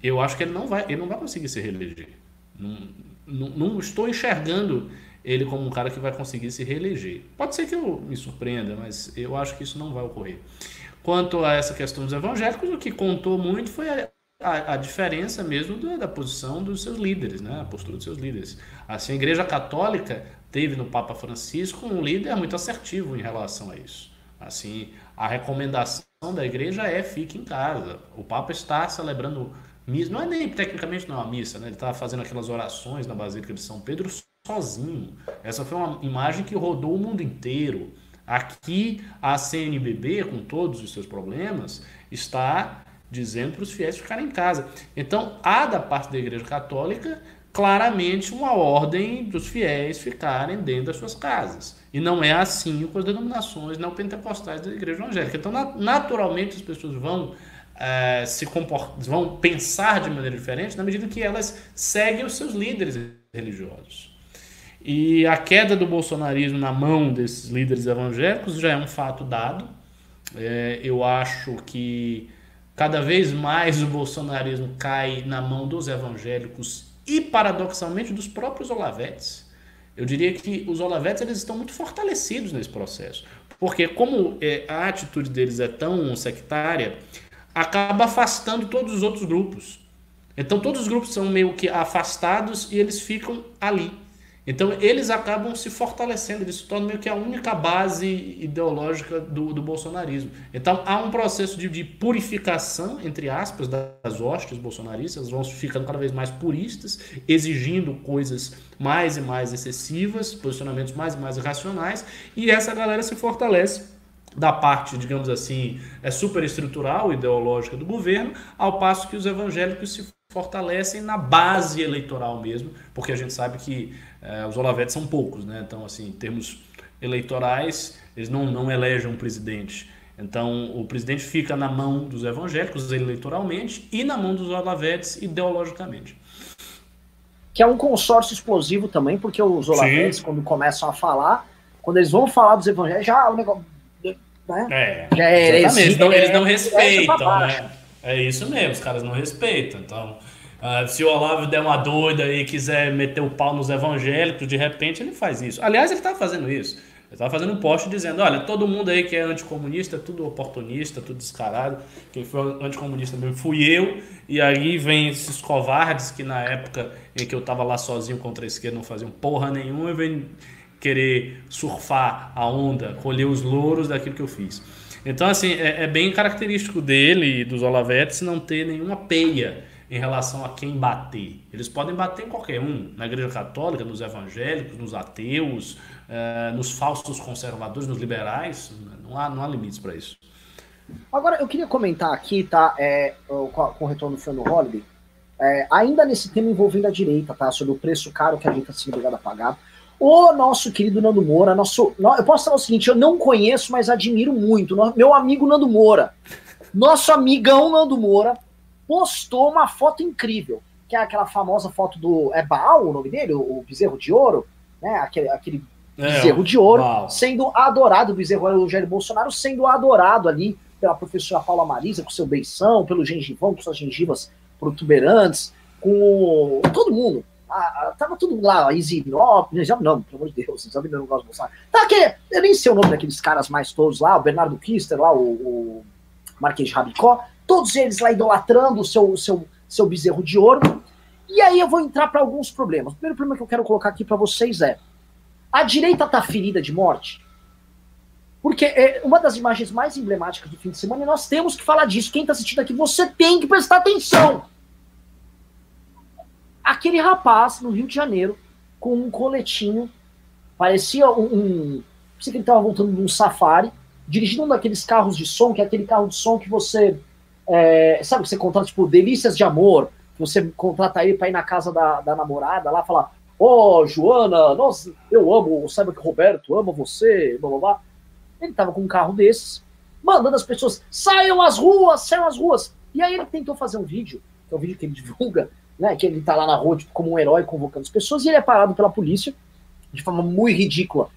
Speaker 2: eu acho que ele não vai, ele não vai conseguir se reeleger. Não, não, não estou enxergando ele como um cara que vai conseguir se reeleger. Pode ser que eu me surpreenda, mas eu acho que isso não vai ocorrer. Quanto a essa questão dos evangélicos, o que contou muito foi a, a, a diferença mesmo da, da, posição dos seus líderes, né? a postura dos seus líderes. Assim, a Igreja Católica teve no Papa Francisco um líder muito assertivo em relação a isso. Assim, a recomendação da igreja é fique em casa. O Papa está celebrando missa, não é nem tecnicamente não é uma missa, né? ele está fazendo aquelas orações na Basílica de São Pedro sozinho. Essa foi uma imagem que rodou o mundo inteiro. Aqui, a CNBB, com todos os seus problemas, está dizendo para os fiéis ficarem em casa. Então, há da parte da Igreja Católica claramente uma ordem dos fiéis ficarem dentro das suas casas. E não é assim com as denominações não pentecostais da Igreja Evangélica. Então, naturalmente, as pessoas vão é, se comportar, vão pensar de maneira diferente na medida que elas seguem os seus líderes religiosos. E a queda do bolsonarismo na mão desses líderes evangélicos já é um fato dado. É, eu acho que cada vez mais o bolsonarismo cai na mão dos evangélicos e, paradoxalmente, dos próprios olavetes. Eu diria que os olavetes eles estão muito fortalecidos nesse processo. Porque, como é, a atitude deles é tão sectária, acaba afastando todos os outros grupos. Então, todos os grupos são meio que afastados e eles ficam ali. Então eles acabam se fortalecendo, eles se tornam meio que a única base ideológica do, do bolsonarismo. Então há um processo de, de, purificação, entre aspas, das hostes bolsonaristas, vão ficando cada vez mais puristas, exigindo coisas mais e mais excessivas, posicionamentos mais e mais irracionais, e essa galera se fortalece da parte, digamos assim, é superestrutural, ideológica do governo, ao passo que os evangélicos se fortalecem na base eleitoral mesmo, porque a gente sabe que é, os Olavetes são poucos, né? Então, assim, em termos eleitorais, eles não, não elegem um presidente. Então, o presidente fica na mão dos evangélicos eleitoralmente e na mão dos Olavetes ideologicamente.
Speaker 1: Que é um consórcio explosivo também, porque os Olavetes, Sim. quando começam a falar, quando eles vão falar dos evangélicos, já o negócio.
Speaker 2: Né? É, já é, exatamente. Eles, não, eles não respeitam, né? É isso mesmo, os caras não respeitam. Então, uh, se o Olavo der uma doida e quiser meter o pau nos evangélicos, de repente ele faz isso. Aliás, ele está fazendo isso. Ele estava fazendo um post dizendo: olha, todo mundo aí que é anticomunista, tudo oportunista, tudo descarado. Quem foi anticomunista mesmo fui eu. E aí vem esses covardes que na época em que eu estava lá sozinho contra a esquerda não faziam porra nenhuma e vem querer surfar a onda, colher os louros daquilo que eu fiz. Então, assim, é, é bem característico dele e dos Olavetes não ter nenhuma peia em relação a quem bater. Eles podem bater em qualquer um, na Igreja Católica, nos evangélicos, nos ateus, é, nos falsos conservadores, nos liberais. Não há, não há limites para isso.
Speaker 1: Agora, eu queria comentar aqui, tá, é, com o retorno do Fernando Holliday, é, ainda nesse tema envolvendo a direita, tá, sobre o preço caro que a gente está sendo obrigado a pagar. O nosso querido Nando Moura, nosso, eu posso falar o seguinte, eu não conheço, mas admiro muito, meu amigo Nando Moura, nosso amigão Nando Moura, postou uma foto incrível, que é aquela famosa foto do, é Baal o nome dele, o, bezerro de ouro, né, aquele, aquele é, bezerro de ouro, Baal. sendo adorado, o bezerro o Jair Bolsonaro sendo adorado ali pela professora Paula Marisa, com seu beição, pelo gengivão, com suas gengivas protuberantes, com todo mundo, ah, tava tudo lá, a Isinop, não, pelo amor de Deus, vocês sabem o negócio do Bolsonaro. Tá, que, eu nem sei o nome daqueles caras mais todos lá, o Bernardo Kister lá, o, o Marquês de Rabicó, todos eles lá idolatrando o seu, seu, seu bezerro de ouro. E aí eu vou entrar para alguns problemas. O primeiro problema que eu quero colocar aqui para vocês é: a direita tá ferida de morte? Porque é uma das imagens mais emblemáticas do fim de semana, e nós temos que falar disso. Quem está assistindo aqui, você tem que prestar atenção aquele rapaz no Rio de Janeiro com um coletinho, parecia um. um sei que ele estava voltando de um safari, dirigindo um daqueles carros de som, que é aquele carro de som que você. É, sabe, você contrata, tipo, delícias de amor, você contrata ele para ir na casa da, da namorada lá falar: Ó, oh, Joana, nós, eu amo, saiba que Roberto ama você, blá blá blá. Ele tava com um carro desses, mandando as pessoas: saiam às ruas, saiam às ruas. E aí ele tentou fazer um vídeo que é o vídeo que ele divulga, né? Que ele tá lá na rua tipo, como um herói convocando as pessoas, e ele é parado pela polícia de forma muito ridícula.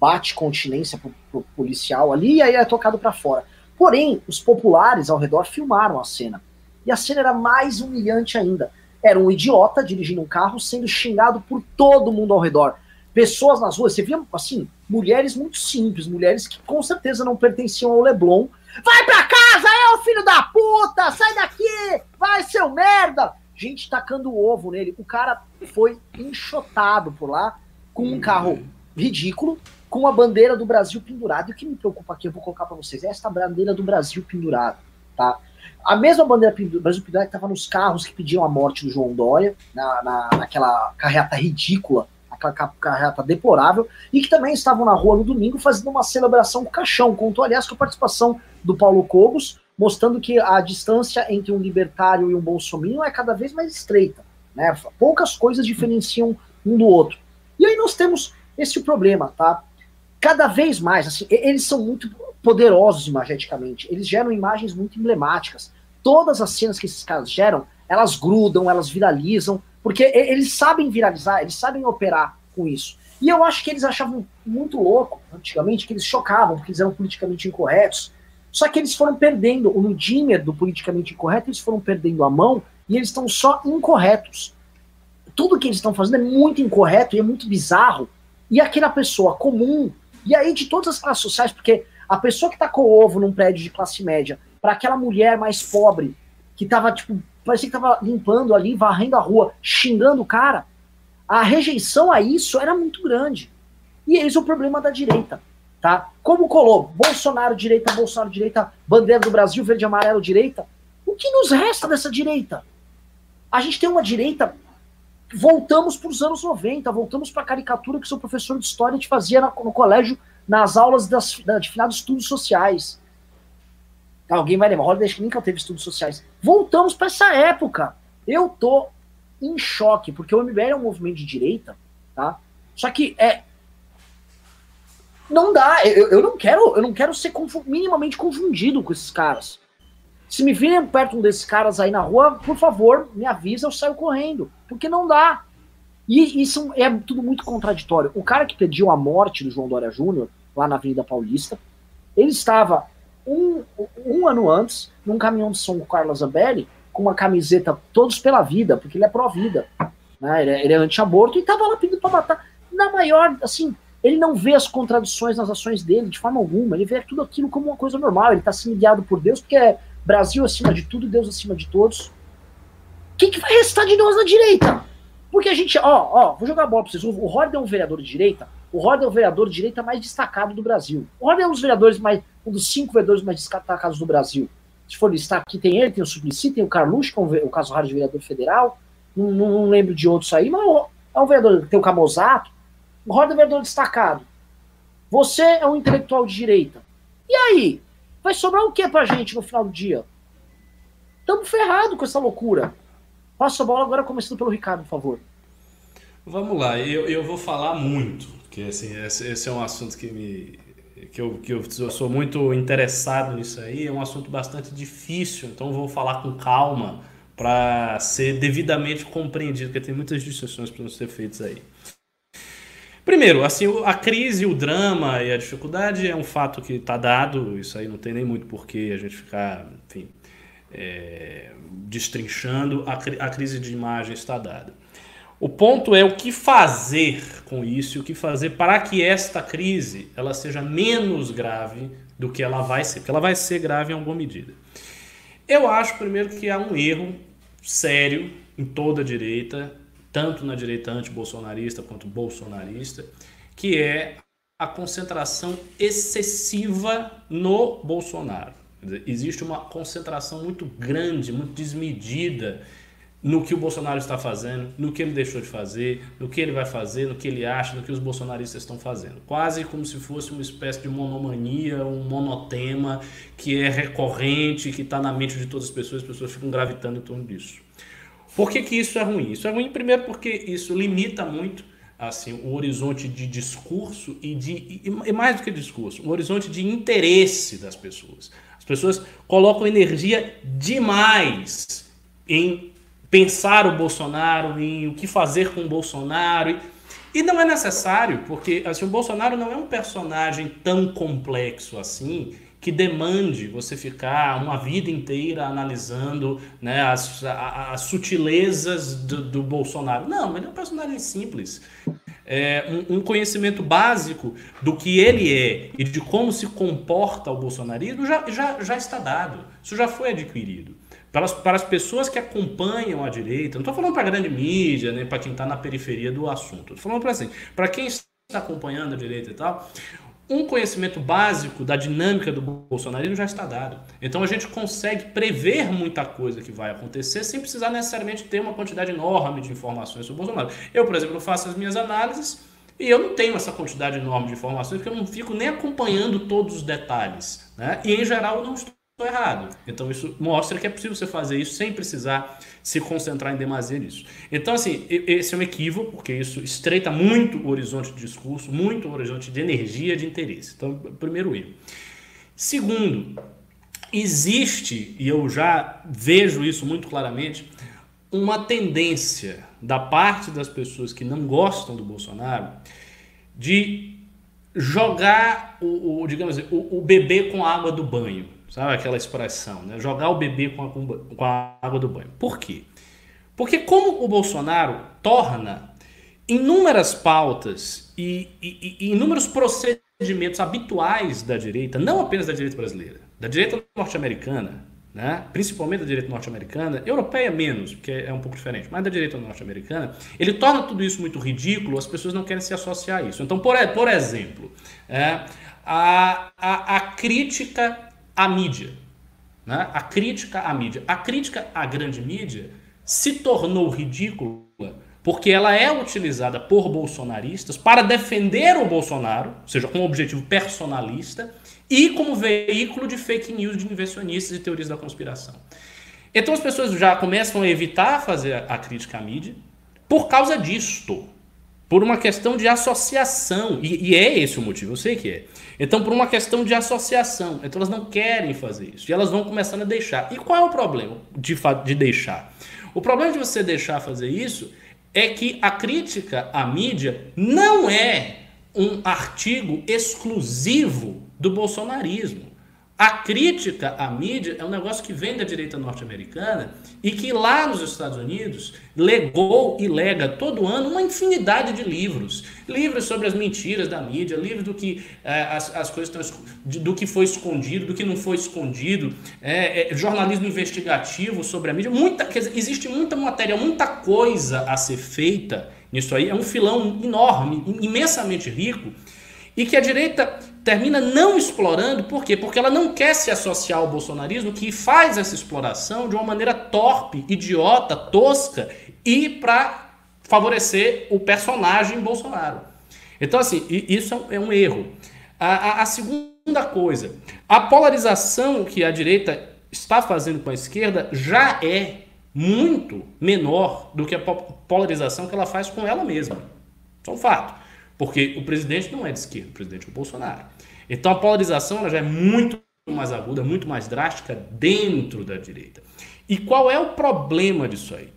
Speaker 1: Bate continência pro, pro policial ali e aí é tocado para fora. Porém, os populares ao redor filmaram a cena. E a cena era mais humilhante ainda. Era um idiota dirigindo um carro sendo xingado por todo mundo ao redor. Pessoas nas ruas, você via, assim, mulheres muito simples, mulheres que com certeza não pertenciam ao Leblon. Vai pra casa, é o filho da puta! Sai daqui! Vai, seu merda! Gente tacando ovo nele. O cara foi enxotado por lá com um carro ridículo, com a bandeira do Brasil pendurada. E o que me preocupa aqui, eu vou colocar para vocês, é esta bandeira do Brasil pendurada, tá? A mesma bandeira do Brasil pendurada que estava nos carros que pediam a morte do João Dória, na, na, naquela carreata ridícula aquela carreata deplorável, e que também estavam na rua no domingo fazendo uma celebração com caixão. Contou, aliás, com a participação do Paulo Cogos, mostrando que a distância entre um libertário e um bolsominion é cada vez mais estreita. Né? Poucas coisas diferenciam um do outro. E aí nós temos esse problema, tá? Cada vez mais, assim, eles são muito poderosos imageticamente, eles geram imagens muito emblemáticas. Todas as cenas que esses caras geram, elas grudam, elas viralizam, porque eles sabem viralizar, eles sabem operar com isso. E eu acho que eles achavam muito louco, antigamente, que eles chocavam, porque eles eram politicamente incorretos. Só que eles foram perdendo, no dimmer do politicamente incorreto, eles foram perdendo a mão e eles estão só incorretos. Tudo que eles estão fazendo é muito incorreto e é muito bizarro. E aquela pessoa comum, e aí de todas as classes sociais, porque a pessoa que tacou ovo num prédio de classe média, para aquela mulher mais pobre, que tava, tipo, parecia que tava limpando ali, varrendo a rua, xingando o cara. A rejeição a isso era muito grande. E esse é o problema da direita, tá? Como colou Bolsonaro direita, Bolsonaro direita, bandeira do Brasil, verde amarelo direita. O que nos resta dessa direita? A gente tem uma direita voltamos para os anos 90, voltamos para a caricatura que seu professor de história te fazia no, colégio, nas aulas das, da, de final de estudos sociais. Alguém vai lembrar, Holiday nunca teve estudos sociais. Voltamos para essa época. Eu tô em choque, porque o MBL é um movimento de direita, tá? Só que é não dá, eu, eu não quero, eu não quero ser minimamente confundido com esses caras. Se me virem perto um desses caras aí na rua, por favor, me avisa, eu saio correndo, porque não dá. E isso é tudo muito contraditório. O cara que pediu a morte do João Dória Júnior, lá na Avenida Paulista, ele estava um, um ano antes, num caminhão de São Carlos Zambelli, com uma camiseta Todos pela Vida, porque ele é pró-vida. Né? Ele é, é anti-aborto e tava lá pedindo para matar. Na maior, assim, ele não vê as contradições nas ações dele de forma alguma. Ele vê tudo aquilo como uma coisa normal. Ele está sendo guiado por Deus, porque é Brasil acima de tudo, Deus acima de todos. O que, que vai restar de nós na direita? Porque a gente, ó, ó, vou jogar a bola pra vocês. O Roder é um vereador de direita. O Roder é o vereador de direita mais destacado do Brasil. O Roder é um dos vereadores mais um dos cinco vereadores mais destacados do Brasil. Se for listar aqui, tem ele, tem o Suplicy, tem o Carluxo, que é o caso raro de vereador federal. Não, não, não, lembro de outros aí, mas é um vereador, tem o Camozato. O Roda é um vereador destacado. Você é um intelectual de direita. E aí? Vai sobrar o que pra gente no final do dia? Estamos ferrados com essa loucura. Passa a bola agora, começando pelo Ricardo, por favor.
Speaker 2: Vamos lá, eu, eu vou falar muito, porque assim, esse, esse é um assunto que me, que eu, que eu, sou muito interessado nisso aí, é um assunto bastante difícil, então vou falar com calma para ser devidamente compreendido, porque tem muitas discussões para ser feitas aí. Primeiro, assim, a crise, o drama e a dificuldade é um fato que está dado, isso aí não tem nem muito porquê a gente ficar, enfim, é, destrinchando, a, a crise de imagem está dada. O ponto é o que fazer com isso, o que fazer para que esta crise ela seja menos grave do que ela vai ser, porque ela vai ser grave em alguma medida. Eu acho primeiro que há um erro sério em toda a direita, tanto na direita anti-bolsonarista quanto bolsonarista, que é a concentração excessiva no Bolsonaro. Existe uma concentração muito grande, muito desmedida no que o Bolsonaro está fazendo, no que ele deixou de fazer, no que ele vai fazer, no que ele acha, no que os bolsonaristas estão fazendo. Quase como se fosse uma espécie de monomania, um monotema que é recorrente, que está na mente de todas as pessoas, as pessoas ficam gravitando em torno disso. Por que, que isso é ruim? Isso é ruim, primeiro, porque isso limita muito assim o horizonte de discurso e de e mais do que discurso, o horizonte de interesse das pessoas. As pessoas colocam energia demais em pensar o Bolsonaro, em o que fazer com o Bolsonaro. E, e não é necessário, porque assim, o Bolsonaro não é um personagem tão complexo assim que demande você ficar uma vida inteira analisando né, as, as sutilezas do, do Bolsonaro. Não, ele é um personagem simples. É, um, um, conhecimento básico do que ele é e de como se comporta o bolsonarismo já, já, já está dado. Isso já foi adquirido. Para as, para as pessoas que acompanham a direita, não estou falando para a grande mídia, nem para quem está na periferia do assunto. Estou falando para assim, para quem está acompanhando a direita e tal, um conhecimento básico da dinâmica do bolsonarismo já está dado. Então a gente consegue prever muita coisa que vai acontecer sem precisar necessariamente ter uma quantidade enorme de informações sobre o Bolsonaro. Eu, por exemplo, faço as minhas análises e eu não tenho essa quantidade enorme de informações porque eu não fico nem acompanhando todos os detalhes. Né? E em geral eu não estou errado. Então isso mostra que é possível você fazer isso sem precisar se concentrar em demasia nisso. Então, assim, esse é um equívoco, porque isso estreita muito o horizonte de discurso, muito o horizonte de energia, de interesse. Então, primeiro erro. Segundo, existe, e eu já vejo isso muito claramente, uma tendência da parte das pessoas que não gostam do Bolsonaro de jogar o, o digamos assim, o, o bebê com a água do banho. Sabe aquela expressão, né? Jogar o bebê com a, com a água do banho. Por quê? Porque como o Bolsonaro torna inúmeras pautas e, e, e inúmeros procedimentos habituais da direita, não apenas da direita brasileira, da direita norte-americana, né? principalmente da direita norte-americana, europeia menos, porque é um pouco diferente, mas da direita norte-americana, ele torna tudo isso muito ridículo, as pessoas não querem se associar a isso. Então, por, por exemplo, é, a, a, a crítica à mídia. Né? A crítica à mídia. A crítica à grande mídia se tornou ridícula porque ela é utilizada por bolsonaristas para defender o Bolsonaro, ou seja, com um objetivo personalista, e como veículo de fake news de inversionistas e teorias da conspiração. Então as pessoas já começam a evitar fazer a crítica à mídia por causa disto por uma questão de associação. E, e, é esse o motivo, eu sei que é. Então, por uma questão de associação. Então, elas não querem fazer isso. E elas vão começando a deixar. E qual é o problema de, de deixar? O problema de você deixar fazer isso é que a crítica à mídia não é um artigo exclusivo do bolsonarismo. A crítica à mídia é um negócio que vem da direita norte-americana e que lá nos Estados Unidos legou e lega todo ano uma infinidade de livros. Livros sobre as mentiras da mídia, livros do que é, as, as coisas do que foi escondido, do que não foi escondido, é, é, jornalismo investigativo sobre a mídia. Muita, dizer, existe muita matéria, muita coisa a ser feita nisso aí. É um filão enorme, imensamente rico e que a direita termina não explorando, por quê? Porque ela não quer se associar ao bolsonarismo que faz essa exploração de uma maneira torpe, idiota, tosca e para favorecer o personagem Bolsonaro. Então, assim, isso é um erro. A, a, a segunda coisa, a polarização que a direita está fazendo com a esquerda já é muito menor do que a polarização que ela faz com ela mesma. Isso é um fato. Porque o presidente não é de esquerda, o presidente é o Bolsonaro. Então a polarização ela já é muito mais aguda, muito mais drástica dentro da direita. E qual é o problema disso aí?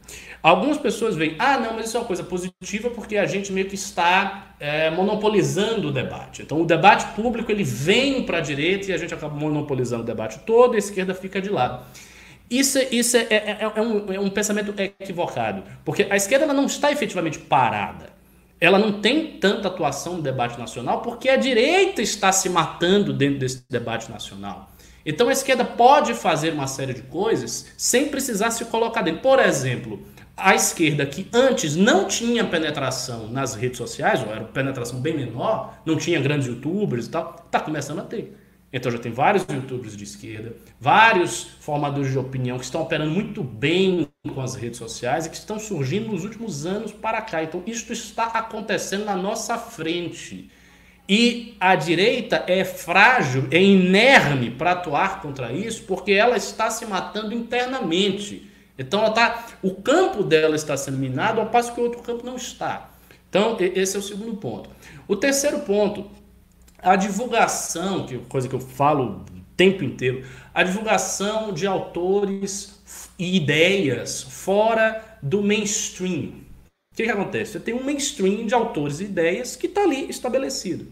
Speaker 2: Algumas pessoas veem, ah, não, mas isso é uma coisa positiva porque a gente meio que está é, monopolizando o debate. Então o debate público ele vem para a direita e a gente acaba monopolizando o debate todo a esquerda fica de lado. Isso, isso é, é, é, é um, é um pensamento equivocado, porque a esquerda não está efetivamente parada ela não tem tanta atuação no debate nacional porque a direita está se matando dentro desse debate nacional. Então a esquerda pode fazer uma série de coisas sem precisar se colocar dentro. Por exemplo, a esquerda que antes não tinha penetração nas redes sociais, ou era penetração bem menor, não tinha grandes youtubers e tal, está começando a ter. Então já tem vários youtubers de esquerda, vários formadores de opinião que estão operando muito bem com as redes sociais e que estão surgindo nos últimos anos para cá. Então isso está acontecendo na nossa frente. E a direita é frágil, é inerme para atuar contra isso, porque ela está se matando internamente. Então ela tá, o campo dela está sendo minado, ao passo que o outro campo não está. Então esse é o segundo ponto. O terceiro ponto a divulgação, que é coisa que eu falo o tempo inteiro, a divulgação de autores e ideias fora do mainstream. O que, que acontece? Você tem um mainstream de autores e ideias que está ali estabelecido.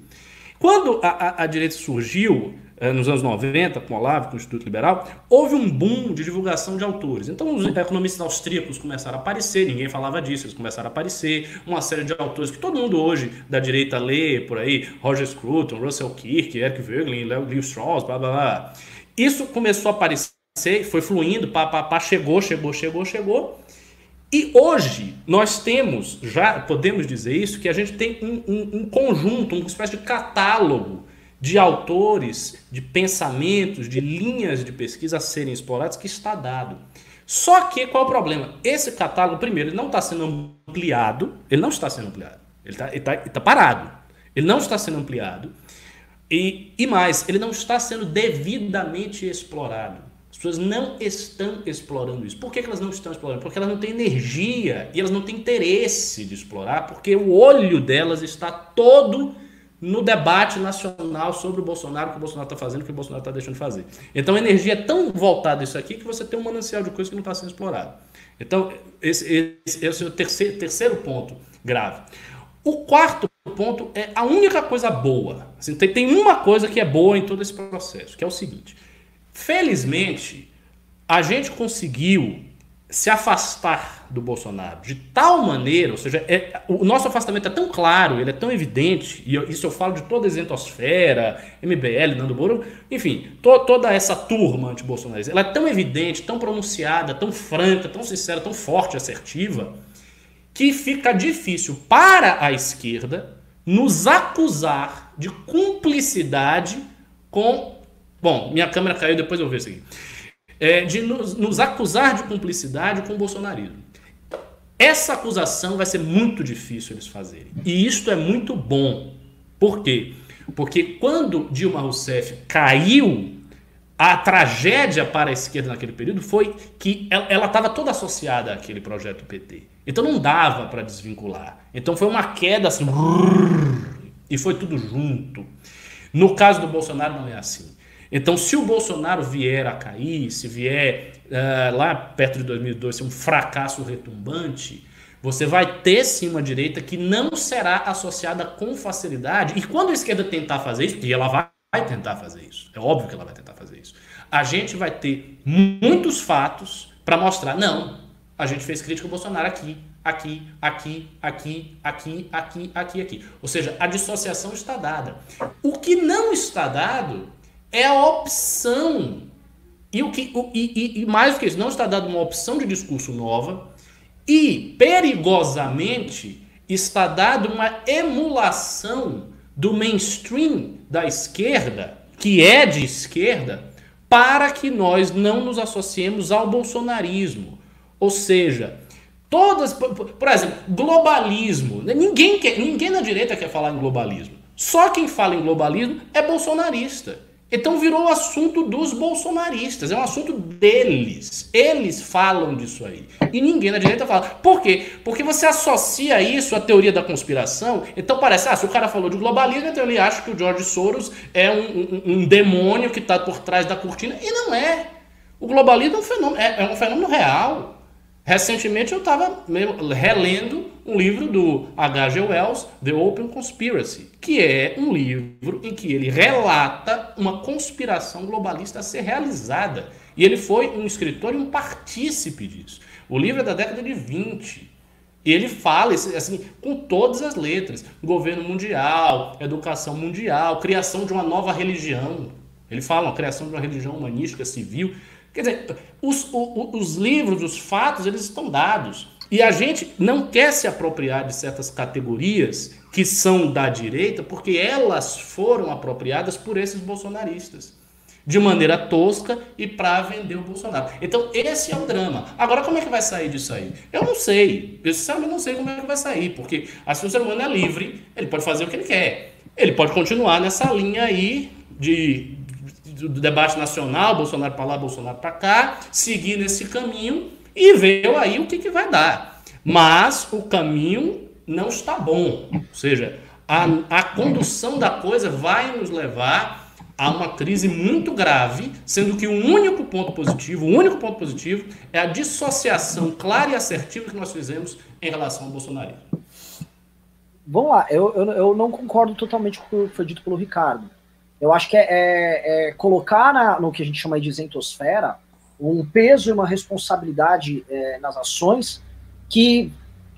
Speaker 2: Quando a, a, a direita surgiu, nos anos 90, com Olavo, com o Instituto Liberal, houve um boom de divulgação de autores. Então, os economistas austríacos começaram a aparecer, ninguém falava disso, eles começaram a aparecer. Uma série de autores que todo mundo hoje da direita lê por aí: Roger Scruton, Russell Kirk, Eric Voegelin, Leo Strauss, blá blá blá. Isso começou a aparecer, foi fluindo, pá, pá, pá, chegou, chegou, chegou, chegou. E hoje nós temos, já podemos dizer isso, que a gente tem um, um, um conjunto, uma espécie de catálogo de autores, de pensamentos, de linhas de pesquisa a serem explorados que está dado. Só que qual é o problema? Esse catálogo, primeiro, ele não está sendo ampliado, ele não está sendo ampliado, ele está, tá, tá parado, ele não está sendo ampliado, e, e mais, ele não está sendo devidamente explorado. As pessoas não estão explorando isso. Por que, que elas não estão explorando? Porque elas não têm energia e elas não têm interesse de explorar, porque o olho delas está todo no debate nacional sobre o Bolsonaro, o que o Bolsonaro está fazendo, o que o Bolsonaro está deixando de fazer. Então a energia é tão voltada a isso aqui que você tem um manancial de coisas que não está sendo explorado. Então, esse, esse, esse é o terceiro, terceiro ponto grave. O quarto ponto é a única coisa boa. Assim, tem, tem uma coisa que é boa em todo esse processo, que é o seguinte. Felizmente, a gente conseguiu se afastar do Bolsonaro de tal maneira, ou seja, é, o nosso afastamento é tão claro, ele é tão evidente, e eu, isso eu falo de toda a isentosfera, MBL, Nando Moro, enfim, to, toda essa turma anti-bolsonarista, ela é tão evidente, tão pronunciada, tão franca, tão sincera, tão forte, assertiva, que fica difícil para a esquerda nos acusar de cumplicidade com. Bom, minha câmera caiu, depois eu vejo isso aqui é, de nos, nos acusar de cumplicidade com o bolsonarismo. Essa acusação vai ser muito difícil eles fazerem. E isto é muito bom. Por quê? Porque quando Dilma Rousseff caiu, a tragédia para a esquerda naquele período foi que ela estava toda associada àquele projeto PT. Então não dava para desvincular. Então foi uma queda assim, e foi tudo junto. No caso do Bolsonaro não é assim. Então, se o Bolsonaro vier a cair, se vier uh, lá perto de 2002 ser um fracasso retumbante, você vai ter sim uma direita que não será associada com facilidade. E quando a esquerda tentar fazer isso, e ela vai, tentar fazer isso, é óbvio que ela vai tentar fazer isso, a gente vai ter muitos fatos para mostrar, não, a gente fez crítica ao Bolsonaro aqui, aqui, aqui, aqui, aqui, aqui, aqui, aqui. Ou seja, a dissociação está dada. O que não está dado é a opção. E, o que, o, e, e, mais do que isso, não está dando uma opção de discurso nova e, perigosamente, está dado uma emulação do mainstream da esquerda, que é de esquerda, para que nós não nos associemos ao bolsonarismo. Ou seja, todas, por exemplo, globalismo. Ninguém, quer, ninguém na direita quer falar em globalismo. Só quem fala em globalismo é bolsonarista. Então virou assunto dos bolsonaristas, é um assunto deles. Eles falam disso aí. E ninguém na direita fala. Por quê? Porque você associa isso à teoria da conspiração. Então parece, ah, se o cara falou de globalismo, então ele acha que o George Soros é um, um, um demônio que está por trás da cortina. E não é. O globalismo é um fenômeno, é, é um fenômeno real. Recentemente eu estava relendo um livro do H.G. Wells, The Open Conspiracy, que é um livro em que ele relata uma conspiração globalista a ser realizada. E ele foi um escritor e um partícipe disso. O livro é da década de 20. E ele fala assim, com todas as letras: governo mundial, educação mundial, criação de uma nova religião. Ele fala a criação de uma religião humanística civil. Quer dizer, os, os, os livros, os fatos, eles estão dados. E a gente não quer se apropriar de certas categorias que são da direita, porque elas foram apropriadas por esses bolsonaristas. De maneira tosca e para vender o Bolsonaro. Então, esse é o drama. Agora, como é que vai sair disso aí? Eu não sei. Eu sinceramente não sei como é que vai sair, porque assim, o ser humano é livre, ele pode fazer o que ele quer. Ele pode continuar nessa linha aí de, do debate nacional, Bolsonaro para lá, Bolsonaro para cá, seguir nesse caminho e ver aí o que, que vai dar. Mas o caminho não está bom. Ou seja, a, a condução da coisa vai nos levar há uma crise muito grave, sendo que o único ponto positivo, o único ponto positivo é a dissociação clara e assertiva que nós fizemos em relação ao bolsonarismo.
Speaker 1: Vamos lá, eu, eu, eu não concordo totalmente com o que foi dito pelo Ricardo. Eu acho que é, é, é colocar na, no que a gente chama de isentosfera um peso e uma responsabilidade é, nas ações que,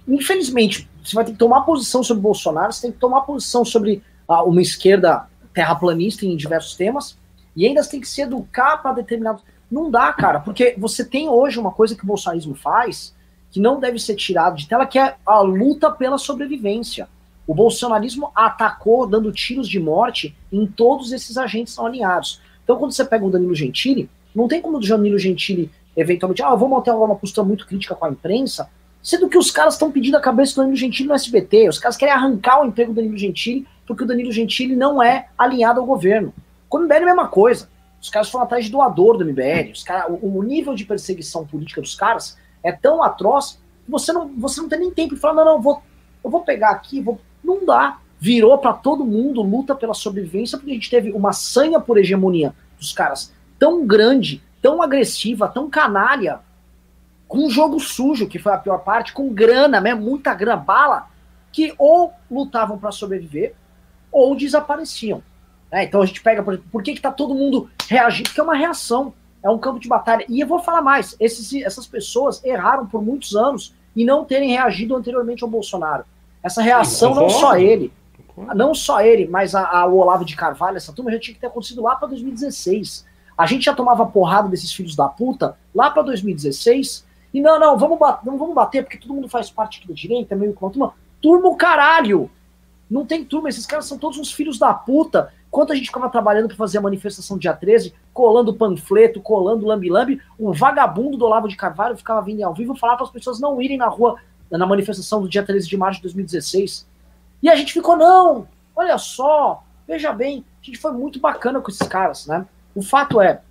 Speaker 1: infelizmente, você vai ter que tomar posição sobre Bolsonaro, você tem que tomar posição sobre ah, uma esquerda terraplanista em diversos temas, e ainda tem que se educar para determinados. Não dá, cara, porque você tem hoje uma coisa que o bolsonarismo faz que não deve ser tirado de tela, que é a luta pela sobrevivência. O bolsonarismo atacou dando tiros de morte em todos esses agentes não alinhados. Então, quando você pega o Danilo Gentili, não tem como o Danilo Gentili eventualmente, ah, vou manter uma postura muito crítica com a imprensa, sendo que os caras estão pedindo a cabeça do Danilo Gentili no SBT, os caras querem arrancar o emprego do Danilo Gentili porque o Danilo Gentili não é alinhado ao governo. Com o MBL é a mesma coisa. Os caras foram atrás de doador do MBL. Os cara, o, o, nível de perseguição política dos caras é tão atroz que você não, você não tem nem tempo de falar, não, não, vou, eu vou pegar aqui, vou. Não dá. Virou para todo mundo, luta pela sobrevivência, porque a gente teve uma sanha por hegemonia dos caras tão grande, tão agressiva, tão canalha, com um jogo sujo, que foi a pior parte, com grana, né, muita grana, bala, que ou lutavam para sobreviver, ou desapareciam. É, então a gente pega, por por que está todo mundo reagindo? Porque é uma reação, é um campo de batalha. E eu vou falar mais: esses, essas pessoas erraram por muitos anos e não terem reagido anteriormente ao Bolsonaro. Essa reação, não só ele, não só ele, mas a, a, o Olavo de Carvalho, essa turma já tinha que ter acontecido lá para 2016. A gente já tomava porrada desses filhos da puta lá para 2016. E não, não, vamos bater, não vamos bater, porque todo mundo faz parte aqui da direita, meio com a turma. Turma o caralho! Não tem turma, esses caras são todos uns filhos da puta. Enquanto a gente ficava trabalhando para fazer a manifestação dia 13, colando panfleto, colando lambi-lambi, um vagabundo do Olavo de Carvalho ficava vindo ao vivo falar para as pessoas não irem na rua na manifestação do dia 13 de março de 2016. E a gente ficou, não, olha só, veja bem, a gente foi muito bacana com esses caras, né? O fato é,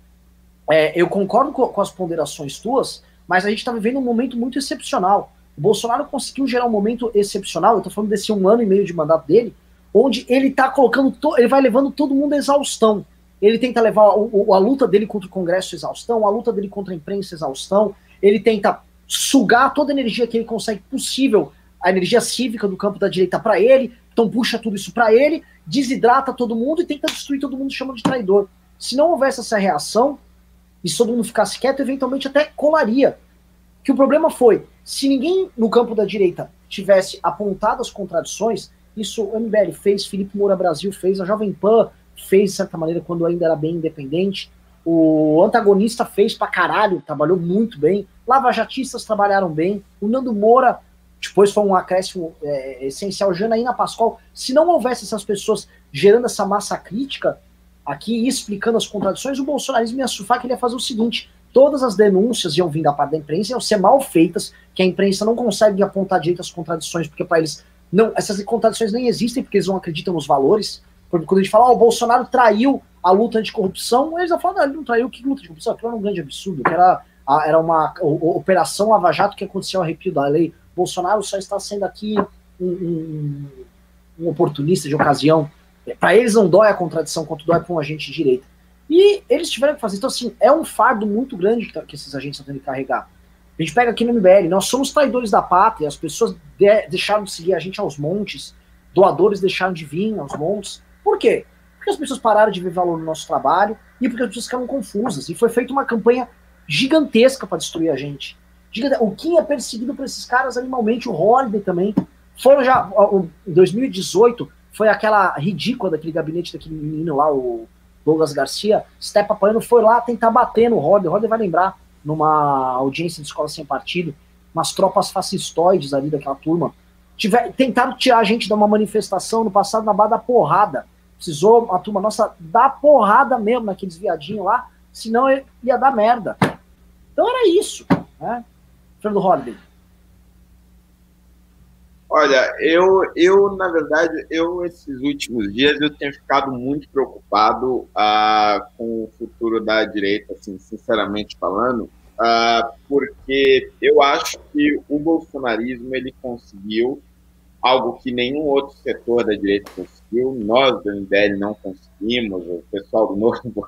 Speaker 1: é eu concordo com, com as ponderações tuas, mas a gente está vivendo um momento muito excepcional. O Bolsonaro conseguiu gerar um momento excepcional, eu tô falando desse um ano e meio de mandato dele, onde ele tá colocando, ele vai levando todo mundo à exaustão. Ele tenta levar o, o, a luta dele contra o Congresso à exaustão, a luta dele contra a imprensa à exaustão, ele tenta sugar toda a energia que ele consegue possível, a energia cívica do campo da direita para ele, então puxa tudo isso para ele, desidrata todo mundo e tenta destruir todo mundo, chama de traidor. Se não houvesse essa reação, e se todo mundo ficasse quieto, eventualmente até colaria. Que o problema foi, se ninguém no campo da direita tivesse apontado as contradições, isso o MBL fez, Felipe Moura Brasil fez, a Jovem Pan fez, de certa maneira, quando ainda era bem independente, o antagonista fez pra caralho, trabalhou muito bem, lavajatistas trabalharam bem, o Nando Moura depois foi um acréscimo é, essencial, Janaína Pascoal, se não houvesse essas pessoas gerando essa massa crítica aqui explicando as contradições, o bolsonarismo ia surfar que ele ia fazer o seguinte, todas as denúncias iam vir da parte da imprensa, iam ser mal feitas, que a imprensa não consegue apontar direito as contradições, porque para eles não, essas contradições nem existem, porque eles não acreditam nos valores. Quando a gente fala, oh, o Bolsonaro traiu a luta anticorrupção, eles vão falar, não, ele não traiu, que luta anticorrupção? Aquilo era um grande absurdo, que era, era uma operação Lava Jato que aconteceu a arrepio da lei. Bolsonaro só está sendo aqui um, um, um oportunista de ocasião. Para eles não dói a contradição quanto dói para um agente de direita. E eles tiveram que fazer. Então, assim, é um fardo muito grande que, que esses agentes estão tendo que carregar. A gente pega aqui no MBL, nós somos traidores da pátria, as pessoas de, deixaram de seguir a gente aos montes, doadores deixaram de vir aos montes. Por quê? Porque as pessoas pararam de ver valor no nosso trabalho e porque as pessoas ficaram confusas. E foi feita uma campanha gigantesca para destruir a gente. O Kim é perseguido por esses caras animalmente, o Holiday também. Foram já. Em 2018, foi aquela ridícula daquele gabinete daquele menino lá, o Douglas Garcia, Stepa Paiano foi lá tentar bater no Roder. O Roder vai lembrar, numa audiência de escola sem partido, umas tropas fascistoides ali daquela turma. Tiver, tentaram tirar a gente de uma manifestação no passado na barra da porrada. Precisou a turma nossa dar porrada mesmo naqueles viadinhos lá, senão ia dar merda. Então era isso. Né? Fernando Holliday.
Speaker 4: Olha, eu, eu, na verdade, eu, esses últimos dias, eu tenho ficado muito preocupado ah, com o futuro da direita, assim, sinceramente falando, ah, porque eu acho que o bolsonarismo, ele conseguiu algo que nenhum outro setor da direita conseguiu, nós do MBL não conseguimos, o pessoal do Novo,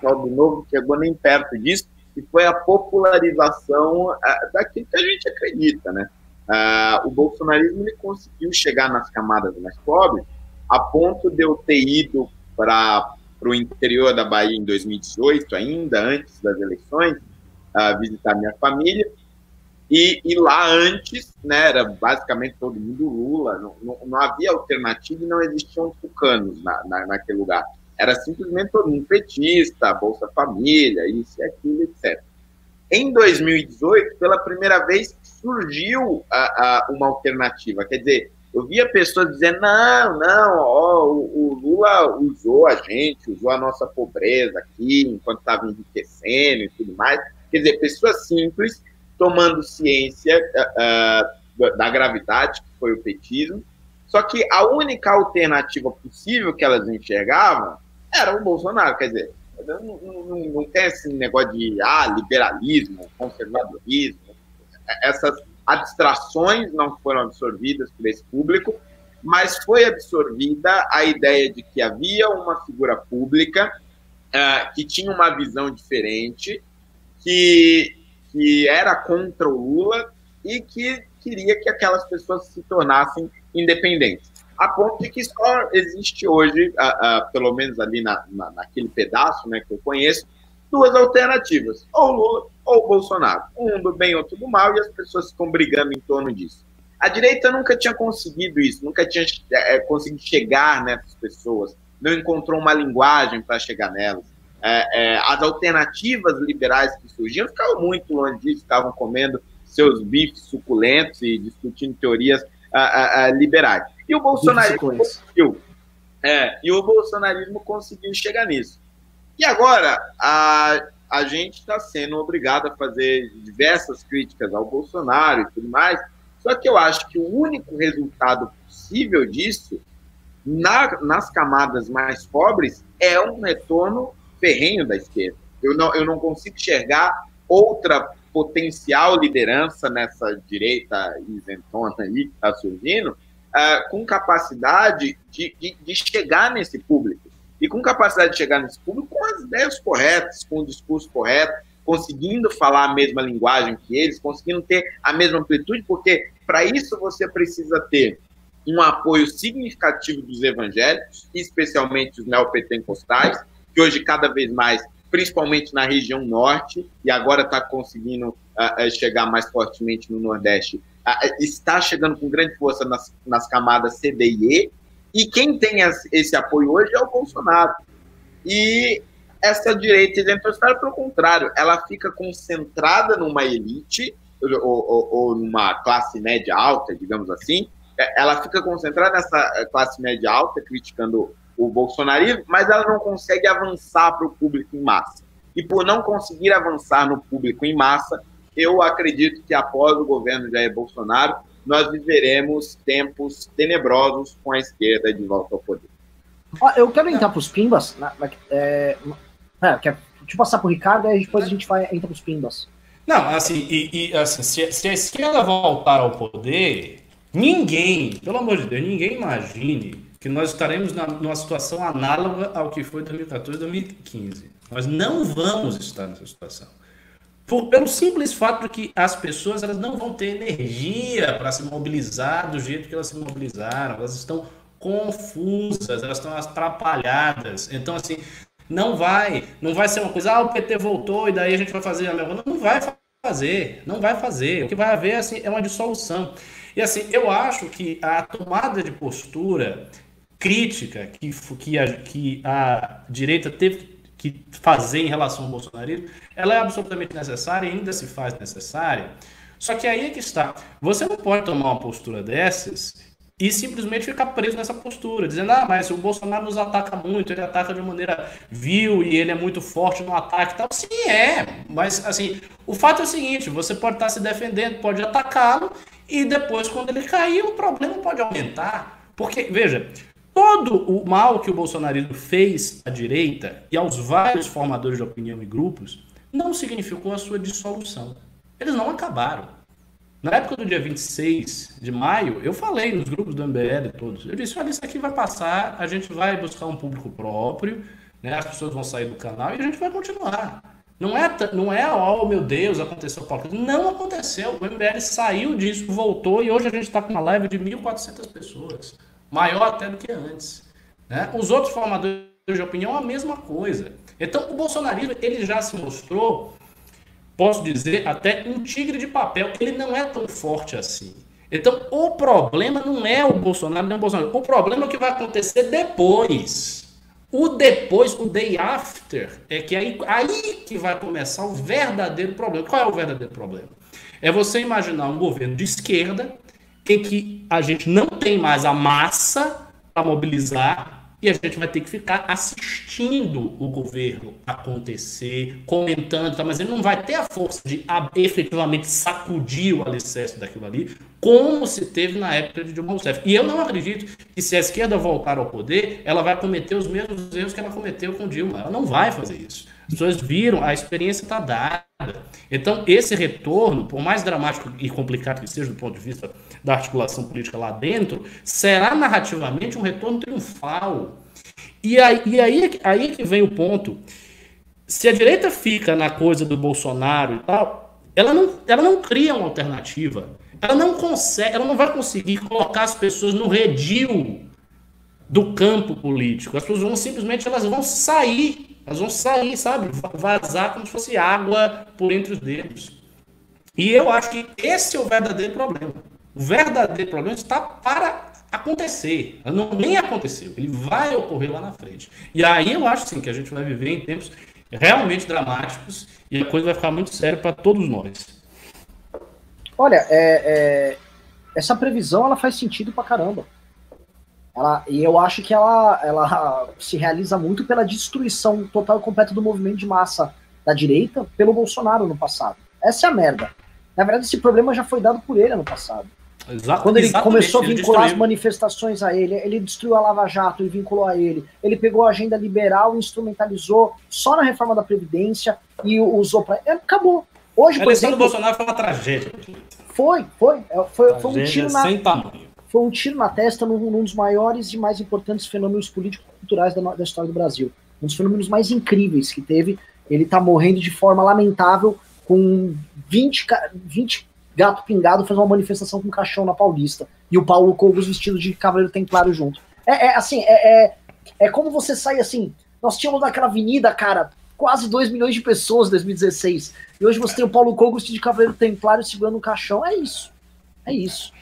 Speaker 4: pessoal do Novo chegou nem perto disso, e foi a popularização uh, daquilo que a gente acredita, né? Uh, o bolsonarismo ele conseguiu chegar nas camadas mais pobres a ponto de eu ter ido para o interior da Bahia em 2018, ainda antes das eleições, uh, visitar minha família, e, e, lá antes, né, era basicamente todo mundo Lula, não, não, não havia alternativa e não existiam tucanos na, na, naquele lugar. Era simplesmente todo mundo petista, Bolsa Família, isso e aquilo, etc. Em 2018, pela primeira vez, surgiu a, a, uma alternativa. Quer dizer, eu via pessoas dizendo: não, não, ó, o, o, Lula usou a gente, usou a nossa pobreza aqui, enquanto estava enriquecendo e tudo mais. Quer dizer, pessoas simples tomando ciência uh, da gravidade, que foi o petismo. Só que a única alternativa possível que elas enxergavam era o Bolsonaro. Quer dizer, não, não, não tem esse negócio de ah, liberalismo, conservadorismo. Essas abstrações não foram absorvidas por esse público, mas foi absorvida a ideia de que havia uma figura pública uh, que tinha uma visão diferente, que que era contra o Lula e que queria que aquelas pessoas se tornassem independentes. A ponto de que só existe hoje, uh, uh, pelo menos ali na, na, naquele pedaço né, que eu conheço, duas alternativas, ou Lula ou Bolsonaro. Um do bem, outro do mal, e as pessoas ficam brigando em torno disso. A direita nunca tinha conseguido isso, nunca tinha é, conseguido chegar nessas pessoas, não encontrou uma linguagem para chegar nelas é, é, as alternativas liberais que surgiam ficavam muito longe disso, estavam comendo seus bifes suculentos e discutindo teorias a, a, liberais. E o bolsonarismo conseguiu. É, e o bolsonarismo conseguiu chegar nisso. E agora a, a gente está sendo obrigado a fazer diversas críticas ao Bolsonaro e tudo mais. Só que eu acho que o único resultado possível disso, na, nas camadas mais pobres, é um retorno ferrenho da esquerda. Eu não, eu não consigo enxergar outra potencial liderança nessa direita isentona aí que está surgindo, uh, com capacidade de, de, de, chegar nesse público. E com capacidade de chegar nesse público com as ideias corretas, com o discurso correto, conseguindo falar a mesma linguagem que eles, conseguindo ter a mesma amplitude, porque para isso você precisa ter um apoio significativo dos evangélicos, especialmente os neopentecostais, que hoje cada vez mais, principalmente na região norte, e agora está conseguindo uh, chegar mais fortemente no Nordeste, uh, está chegando com grande força nas, nas camadas C, e quem tem esse apoio hoje é o Bolsonaro. E essa direita isentostária, pelo contrário, ela fica concentrada numa elite, ou, ou, ou, numa classe média alta, digamos assim, ela fica concentrada nessa classe média alta, criticando o bolsonarismo, mas ela não consegue avançar para o público em massa. E por não conseguir avançar no público em massa, eu acredito que após o governo Jair Bolsonaro, nós viveremos tempos tenebrosos com a esquerda de volta ao poder.
Speaker 1: Eu quero entrar para os pimbas. Na, na, é, é, quer, deixa eu passar para o Ricardo e depois a gente vai entrar para os pimbas.
Speaker 2: Não, assim, e, e assim se, se, a esquerda voltar ao poder, ninguém, pelo amor de Deus, ninguém imagine que nós estaremos na, numa situação análoga ao que foi 2014 2015. Nós não vamos estar nessa situação. Por, pelo simples fato de que as pessoas elas não vão ter energia para se mobilizar do jeito que elas se mobilizaram, elas estão confusas, elas estão atrapalhadas. Então, assim, não vai, não vai ser uma coisa, ah, o PT voltou e daí a gente vai fazer a mesma. Não vai fazer, não vai fazer. O que vai haver assim, é uma dissolução. E assim, eu acho que a tomada de postura crítica que, que, a, que a direita teve que fazer em relação ao bolsonarismo, ela é absolutamente necessária e ainda se faz necessária. Só que aí é que está. Você não pode tomar uma postura dessas e simplesmente ficar preso nessa postura, dizendo, ah, mas o Bolsonaro nos ataca muito, ele ataca de maneira vil e ele é muito forte no ataque e tal. Sim, é, mas assim, o fato é o seguinte, você pode estar se defendendo, pode atacá-lo e depois, quando ele cair, o problema pode aumentar. Porque, veja, todo o mal que o bolsonarismo fez à direita e aos vários formadores de opinião e grupos não significou a sua dissolução. Eles não acabaram. Na época do dia 26 de maio, eu falei nos grupos do MBL todos. Eu disse: olha, isso aqui vai passar, a gente vai buscar um público próprio, né? as pessoas vão sair do canal e a gente vai continuar. Não é, não é, oh meu Deus, aconteceu coisa. Não aconteceu. O MBL saiu disso, voltou e hoje a gente está com uma live de 1.400 pessoas. Maior até do que antes. Né? Os outros formadores de opinião, a mesma coisa. Então, o bolsonarismo ele já se mostrou posso dizer, até um tigre de papel. Ele não é tão forte assim. Então, o problema não é o Bolsonaro, não é o Bolsonaro. O problema é o que vai acontecer depois. O depois, o day after, é que aí, aí que vai começar o verdadeiro problema. Qual é o verdadeiro problema? É você imaginar um governo de esquerda em que a gente não tem mais a massa para mobilizar e a gente vai ter que ficar assistindo o governo acontecer, comentando, tá? mas ele não vai ter a força de efetivamente sacudir o alicerce daquilo ali, como se teve na época de Dilma Rousseff. E eu não acredito que se a esquerda voltar ao poder, ela vai cometer os mesmos erros que ela cometeu com Dilma. Ela não vai fazer isso. As pessoas viram, a experiência está dada. Então, esse retorno, por mais dramático e complicado que seja do ponto de vista da articulação política lá dentro, será narrativamente um retorno triunfal. E aí, e aí, aí que vem o ponto. Se a direita fica na coisa do Bolsonaro e tal, ela não, ela não cria uma alternativa. Ela não consegue, ela não vai conseguir colocar as pessoas no redil do campo político. As pessoas vão simplesmente elas vão sair elas vão sair, sabe? Vazar como se fosse água por entre os dedos. E eu acho que esse é o verdadeiro problema. O verdadeiro problema está para acontecer. Não, nem aconteceu. Ele vai ocorrer lá na frente. E aí eu acho sim que a gente vai viver em tempos realmente dramáticos e a coisa vai ficar muito séria para todos nós.
Speaker 1: Olha, é, é, essa previsão ela faz sentido pra caramba. Ela, e eu acho que ela, ela se realiza muito pela destruição total e completa do movimento de massa da direita pelo Bolsonaro no passado. Essa é a merda. Na verdade, esse problema já foi dado por ele no passado. Exato, Quando ele começou a vincular as manifestações a ele, ele destruiu a Lava Jato e vinculou a ele. Ele pegou a agenda liberal e instrumentalizou só na reforma da Previdência e usou para. Acabou. Hoje,
Speaker 2: a por exemplo. do Bolsonaro foi uma tragédia.
Speaker 1: Foi, foi. É, foi, foi um tiro na. Sem tamanho foi um tiro na testa num, num dos maiores e mais importantes fenômenos político-culturais da, da, história do Brasil. Um dos fenômenos mais incríveis que teve. Ele tá morrendo de forma lamentável, com 20, 20 gato pingado fazendo uma manifestação com um caixão na Paulista. E o Paulo Cogos vestido de cavaleiro templário junto. É, é assim, é, é, é como você sai assim. Nós tínhamos naquela avenida, cara, quase 2 milhões de pessoas em 2016. E hoje você tem o Paulo Cogos de cavaleiro templário segurando um caixão. É isso. É isso.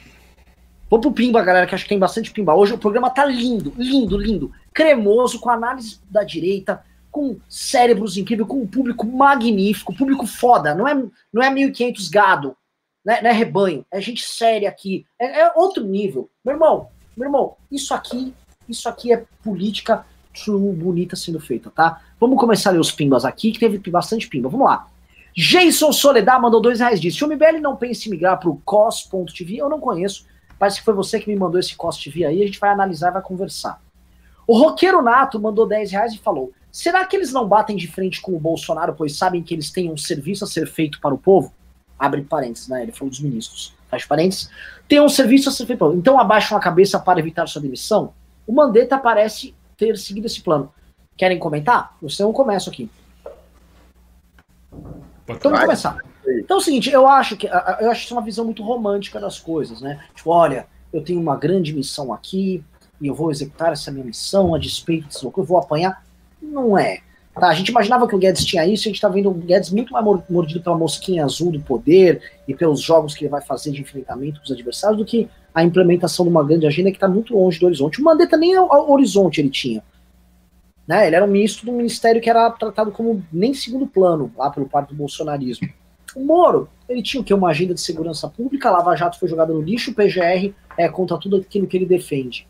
Speaker 1: Vamos pro Pimba, galera, que acho que tem bastante Pimba. Hoje o programa tá lindo, lindo, lindo. Cremoso, com análise da direita, com cérebros incríveis, com um público magnífico, público foda. Não é, não é 1.500 gado, né, não é rebanho. É gente séria aqui. É, é, outro nível. Meu irmão, meu irmão, isso aqui, isso aqui é política true, bonita sendo feita, tá? Vamos começar a ler os pimbas aqui, que teve bastante pimba. Vamos lá. Jason Soledad mandou dois reais disse: Se o MBL não pensa em migrar pro cos.tv, eu não conheço Parece que foi você que me mandou esse cost TV aí, a gente vai analisar e vai conversar. O Roqueiro Nato mandou 10 reais e falou: será que eles não batem de frente com o Bolsonaro, pois sabem que eles têm um serviço a ser feito para o povo? Abre parênteses, né? Ele falou dos ministros. Fecha parênteses. Tem um serviço a ser feito para o povo. Então abaixam a cabeça para evitar sua demissão? O Mandetta parece ter seguido esse plano. Querem comentar? Você não começa aqui. Então vamos começar. Então é o seguinte, eu acho que eu acho isso uma visão muito romântica das coisas, né? Tipo, olha, eu tenho uma grande missão aqui e eu vou executar essa minha missão a despeito disso que eu vou apanhar. Não é. Tá, a gente imaginava que o Guedes tinha isso, a gente tá vendo o Guedes muito mais mordido pela mosquinha azul do poder e pelos jogos que ele vai fazer de enfrentamento com os adversários do que a implementação de uma grande agenda que está muito longe do horizonte. O Mandetta nem o horizonte ele tinha. Né? Ele era um ministro do ministério que era tratado como nem segundo plano lá pelo parte do bolsonarismo. O Moro, ele tinha o que? Uma agenda de segurança pública, a Lava Jato foi jogada no lixo, o PGR é contra tudo aquilo que ele defende.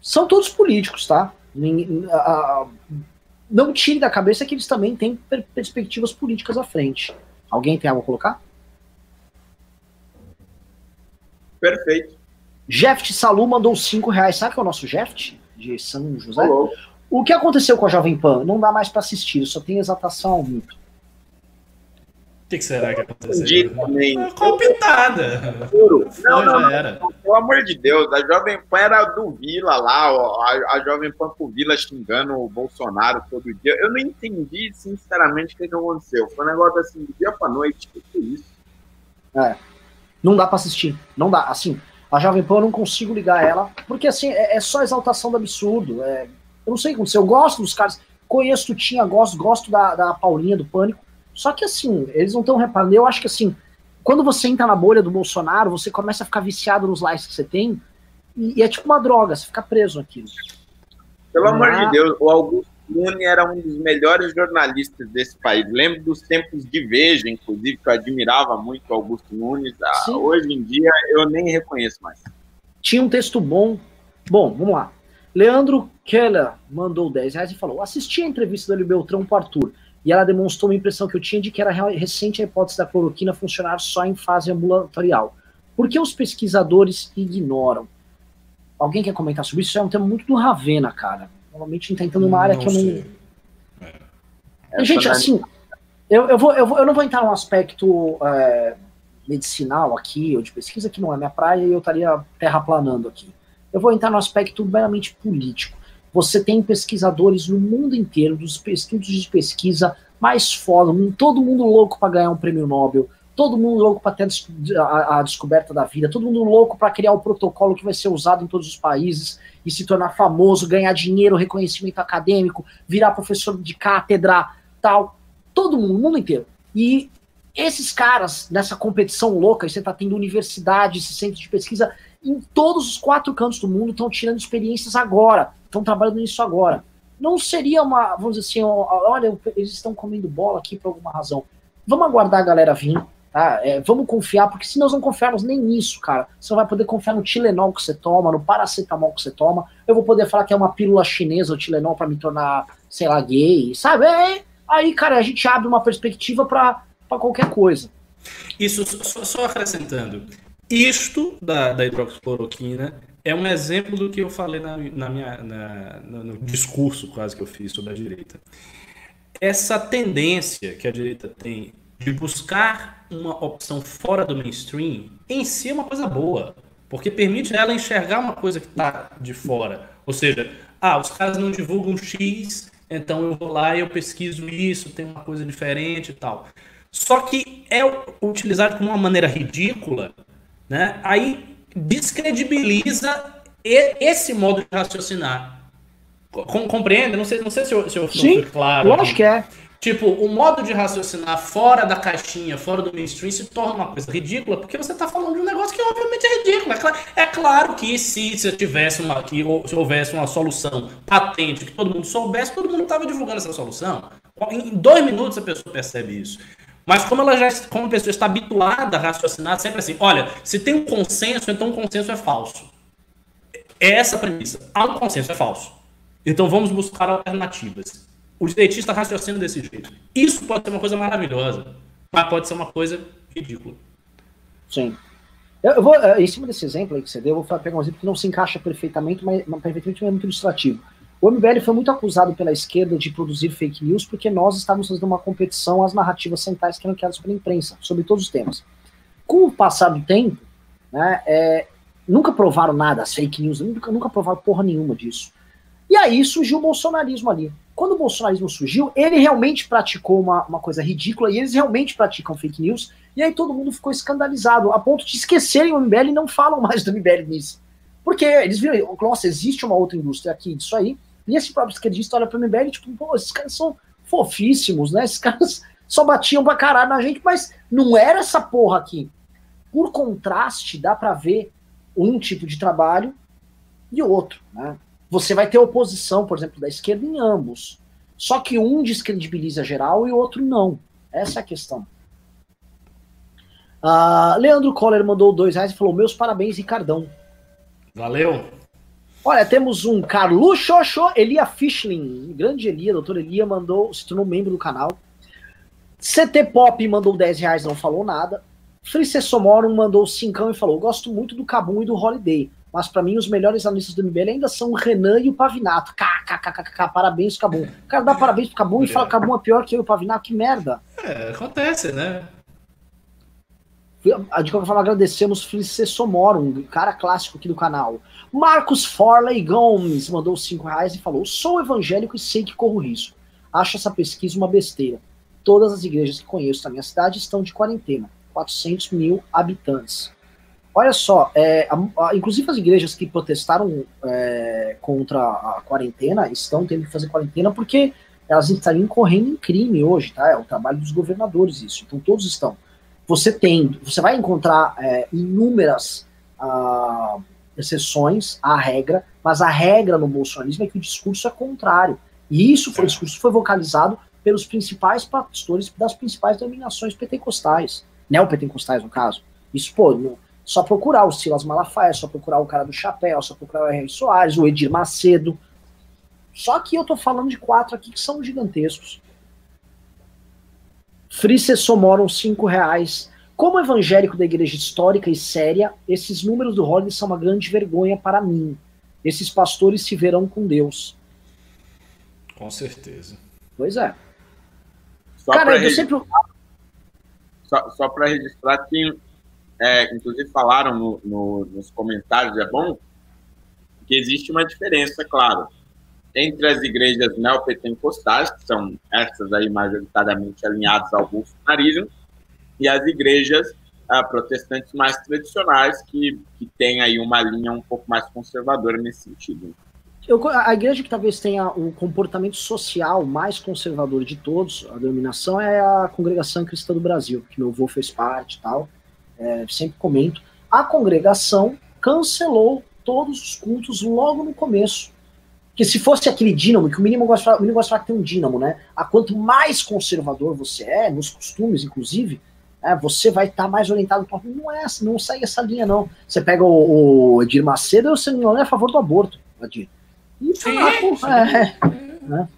Speaker 1: São todos políticos, tá? Não tire da cabeça que eles também têm perspectivas políticas à frente. Alguém tem algo a colocar?
Speaker 4: Perfeito.
Speaker 1: Jeft Salu mandou 5 reais. Sabe que é o nosso Jeft? De São José? O que aconteceu com a Jovem Pan? Não dá mais para assistir, só tem exaltação ao mito.
Speaker 2: O que, que, será que aconteceu?
Speaker 4: Também.
Speaker 2: Copitada.
Speaker 4: Não, não, não, era. Pelo amor de Deus, a Jovem Pan era do Vila lá, ó, a, a Jovem Pan com o Vila xingando o Bolsonaro todo dia. Eu não entendi, sinceramente, o que, que aconteceu. Foi um negócio assim, de dia pra noite. O que, é isso?
Speaker 1: É. Não dá pra assistir. Não dá. Assim, a Jovem Pan eu não consigo ligar ela, porque assim, é, é só exaltação do absurdo. É, eu não sei o que aconteceu. Eu gosto dos caras. Conheço o Tinha, gosto, gosto da, da Paulinha, do Pânico. Só que assim, eles não estão reparando. Eu acho que assim, quando você entra na bolha do Bolsonaro, você começa a ficar viciado nos likes que você tem. E, e é tipo uma droga, você fica preso naquilo.
Speaker 4: Pelo ah. amor de Deus, o Augusto Nunes era um dos melhores jornalistas desse país. Lembro dos tempos de Veja, inclusive, que eu admirava muito o Augusto Nunes. Ah, hoje em dia eu nem reconheço mais.
Speaker 1: Tinha um texto bom. Bom, vamos lá. Leandro Keller mandou 10 reais e falou: assisti a entrevista do Beltrão o Arthur e ela demonstrou uma impressão que eu tinha de que era recente a hipótese da cloroquina funcionar só em fase ambulatorial. Por que os pesquisadores ignoram? Alguém quer comentar sobre isso? Isso é um tema muito do Ravena, cara. Normalmente tentando uma área não que eu não. É. Gente, assim, eu, eu, vou, eu, vou, eu não vou entrar num aspecto é, medicinal aqui, ou de pesquisa, que não é minha praia, e eu estaria terraplanando aqui. Eu vou entrar no aspecto meramente político. Você tem pesquisadores no mundo inteiro, dos estudos de pesquisa mais foda, todo mundo louco para ganhar um prêmio Nobel, todo mundo louco para ter a, a, descoberta da vida, todo mundo louco para criar o protocolo que vai ser usado em todos os países e se tornar famoso, ganhar dinheiro, reconhecimento acadêmico, virar professor de cátedra, tal. Todo mundo, o mundo inteiro. E esses caras, nessa competição louca, você está tendo universidades, centros de pesquisa em todos os quatro cantos do mundo, estão tirando experiências agora, estão trabalhando nisso agora. Não seria uma, vamos dizer assim, olha, eles estão comendo bola aqui por alguma razão. Vamos aguardar a galera vir, Tá? É, vamos confiar, porque se nós não confiarmos nem nisso, cara, você não vai poder confiar no Tilenol que você toma, no paracetamol que você toma. Eu vou poder falar que é uma pílula chinesa, o Tilenol, para me tornar, sei lá, gay, sabe? É, aí, cara, a gente abre uma perspectiva para qualquer coisa.
Speaker 2: Isso, só, só, acrescentando, isto da, da hidroxicloroquina é um exemplo do que eu falei na, na minha, na, no discurso quase que eu fiz sobre a direita. Essa tendência que a direita tem de buscar uma opção fora do mainstream, em si é uma coisa boa. Porque permite ela enxergar uma coisa que está de fora. Ou seja, ah, os caras não divulgam X, então eu vou lá e eu pesquiso isso, tem uma coisa diferente e tal. Só que é utilizado de uma maneira ridícula, né? Aí descredibiliza esse modo de raciocinar. Compreende? Não sei, não sei se eu, se eu
Speaker 1: Sim, claro. Acho que é.
Speaker 2: Tipo, o modo de raciocinar fora da caixinha, fora do mainstream, se torna uma coisa ridícula, porque você está falando de um negócio que obviamente é ridículo. É, claro, é claro que se, se tivesse uma, que, se houvesse uma solução patente, que todo mundo soubesse, todo mundo estava divulgando essa solução. Em dois minutos a pessoa percebe isso. Mas como ela já, como a pessoa está habituada a raciocinar sempre assim, olha, se tem um consenso, então o consenso é falso. É essa a premissa. Há um consenso, é falso. Então vamos buscar alternativas o direitista raciocina desse jeito. Isso pode ser uma coisa maravilhosa, mas pode ser uma coisa ridícula.
Speaker 1: Sim. Eu vou, eh, em cima desse exemplo aí que você deu, eu vou pegar um exemplo que não se encaixa perfeitamente, mas, perfeitamente é muito ilustrativo. O MBL foi muito acusado pela esquerda de produzir fake news porque nós estávamos fazendo uma competição às narrativas centrais que eram criadas pela imprensa, sobre todos os temas. Com o passar do tempo, né, é, nunca provaram nada, as fake news, nunca, nunca provaram porra nenhuma disso. E aí surgiu o bolsonarismo ali. Quando o bolsonarismo surgiu, ele realmente praticou uma, uma coisa ridícula e eles realmente praticam fake news. E aí todo mundo ficou escandalizado, a ponto de esquecerem o MBL e não falam mais do MBL nisso. Porque eles viram, nossa, existe uma outra indústria aqui disso aí. E esse próprio esquerdista olha para o MBL e tipo, pô, esses caras são fofíssimos, né? Esses caras só batiam pra caralho na gente, mas não era essa porra aqui. Por contraste, dá para ver um tipo de trabalho e outro, né? Você vai ter oposição, por exemplo, da esquerda em ambos. Só que um descredibiliza geral e o outro não. Essa é a questão. Uh, Leandro Coller mandou dois reais e falou: Meus parabéns, Ricardão.
Speaker 2: Valeu.
Speaker 1: Olha, temos um Carlos Xoxo, Elia Fischling, grande Elia, doutor Elia, mandou, se tornou membro do canal. CT Pop mandou 10 reais, não falou nada. Frice Somorum mandou 5 e falou: Gosto muito do Cabum e do Holiday mas para mim os melhores analistas do MBL ainda são o Renan e o Pavinato. KKKKK, parabéns, Cabum. O cara dá parabéns pro Cabum e fala Cabum é pior que eu e o Pavinato, que merda.
Speaker 2: É, acontece, né?
Speaker 1: De qualquer forma, agradecemos Felice Somoro, um cara clássico aqui do canal. Marcos Forley Gomes mandou 5 reais e falou: Sou evangélico e sei que corro risco. Acho essa pesquisa uma besteira. Todas as igrejas que conheço na minha cidade estão de quarentena. 400 mil habitantes. Olha só, é, a, a, inclusive as igrejas que protestaram é, contra a quarentena estão tendo que fazer quarentena porque elas estariam incorrendo em crime hoje, tá? É o trabalho dos governadores isso. Então todos estão. Você tem, você vai encontrar é, inúmeras uh, exceções à regra, mas a regra no bolsonarismo é que o discurso é contrário. E isso foi o discurso foi vocalizado pelos principais pastores das principais denominações pentecostais, neopentecostais no caso. Isso, pô, no, só procurar o Silas Malafaia, só procurar o cara do chapéu, só procurar o R. Soares, o Edir Macedo. Só que eu tô falando de quatro aqui que são gigantescos. Frice Somoram, cinco reais. Como evangélico da igreja histórica e séria, esses números do Holliday são uma grande vergonha para mim. Esses pastores se verão com Deus.
Speaker 2: Com certeza.
Speaker 1: Pois é.
Speaker 4: Só Cara, eu registrar, sempre. Só, só para registrar que, é, inclusive, falaram no, no, nos comentários, é bom, que existe uma diferença, claro, entre as igrejas neopentecostais, que são essas aí majoritariamente alinhadas ao bolsonarismo, e as igrejas ah, protestantes mais tradicionais, que, que têm aí uma linha um pouco mais conservadora nesse sentido.
Speaker 1: Eu, a igreja que talvez tenha o comportamento social mais conservador de todos, a denominação, é a Congregação Cristã do Brasil, que meu avô fez parte e tal, é, sempre comento. A congregação cancelou todos os cultos logo no começo. Que se fosse aquele dínamo, que o mínimo gosta, o mínimo gosta de falar que tem um dínamo, né? A quanto mais conservador você é, nos costumes, inclusive, é, você vai estar tá mais orientado para. Não é não segue essa linha, não. Você pega o, o Edir Macedo, você não é a favor do aborto, Edir. Sim, é, né?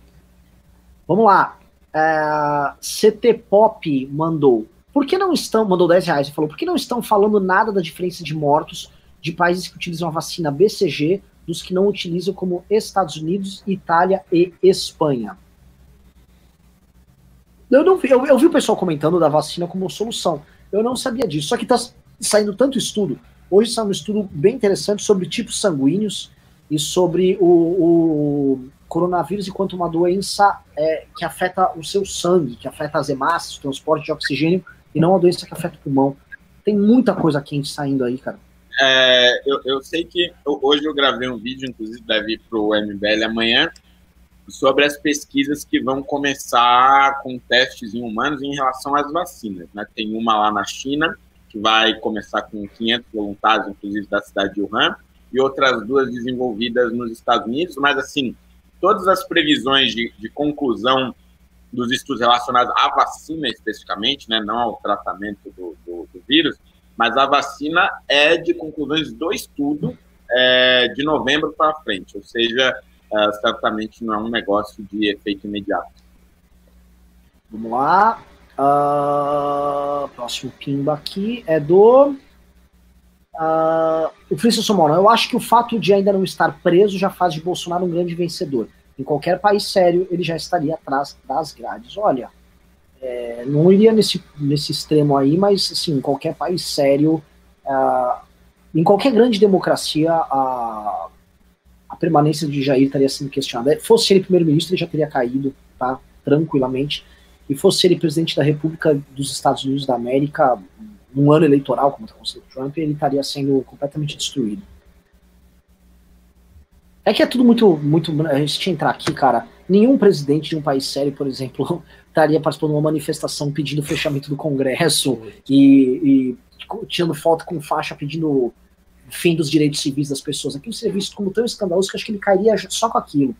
Speaker 1: Vamos lá. É, CT Pop mandou. Por que não estão. Mandou 10 reais e falou: por que não estão falando nada da diferença de mortos de países que utilizam a vacina BCG dos que não utilizam, como Estados Unidos, Itália e Espanha? Eu, não, eu, eu vi o pessoal comentando da vacina como solução. Eu não sabia disso. Só que está saindo tanto estudo. Hoje saiu um estudo bem interessante sobre tipos sanguíneos e sobre o, o coronavírus enquanto uma doença é, que afeta o seu sangue, que afeta as hemácias, o transporte de oxigênio, e não a doença que afeta o pulmão. Tem muita coisa quente saindo aí, cara.
Speaker 4: É, eu, eu, sei que hoje eu gravei um vídeo, inclusive deve ir para o MBL amanhã, sobre as pesquisas que vão começar com testes em humanos em relação às vacinas. Né? Tem uma lá na China, que vai começar com 500 voluntários, inclusive da cidade de Wuhan, e outras duas desenvolvidas nos Estados Unidos, mas assim, todas as previsões de, de conclusão dos estudos relacionados à vacina especificamente, né, não ao tratamento do, do, do vírus, mas a vacina é de conclusões do estudo é, de novembro para frente, ou seja, é, certamente não é um negócio de efeito imediato.
Speaker 1: Vamos lá. Uh, próximo pimba aqui é do Uh, o Francisco Mourão, eu acho que o fato de ainda não estar preso já faz de Bolsonaro um grande vencedor. Em qualquer país sério, ele já estaria atrás das grades. Olha, é, não iria nesse, nesse extremo aí, mas assim, em qualquer país sério, em qualquer grande democracia, a, a permanência de Jair estaria sendo questionada. Fosse ele primeiro-ministro, ele já teria caído, tá? Tranquilamente. E fosse ele presidente da República dos Estados Unidos da América, num ano eleitoral, como está acontecendo com Trump, ele estaria sendo completamente destruído. É que é tudo muito, muito. A gente tinha que entrar aqui, cara. Nenhum presidente de um país sério, por exemplo, estaria participando de uma manifestação pedindo fechamento do Congresso e, e tirando foto com faixa pedindo fim dos direitos civis das pessoas. Aquilo seria visto como tão escandaloso que acho que ele cairia só com aquilo.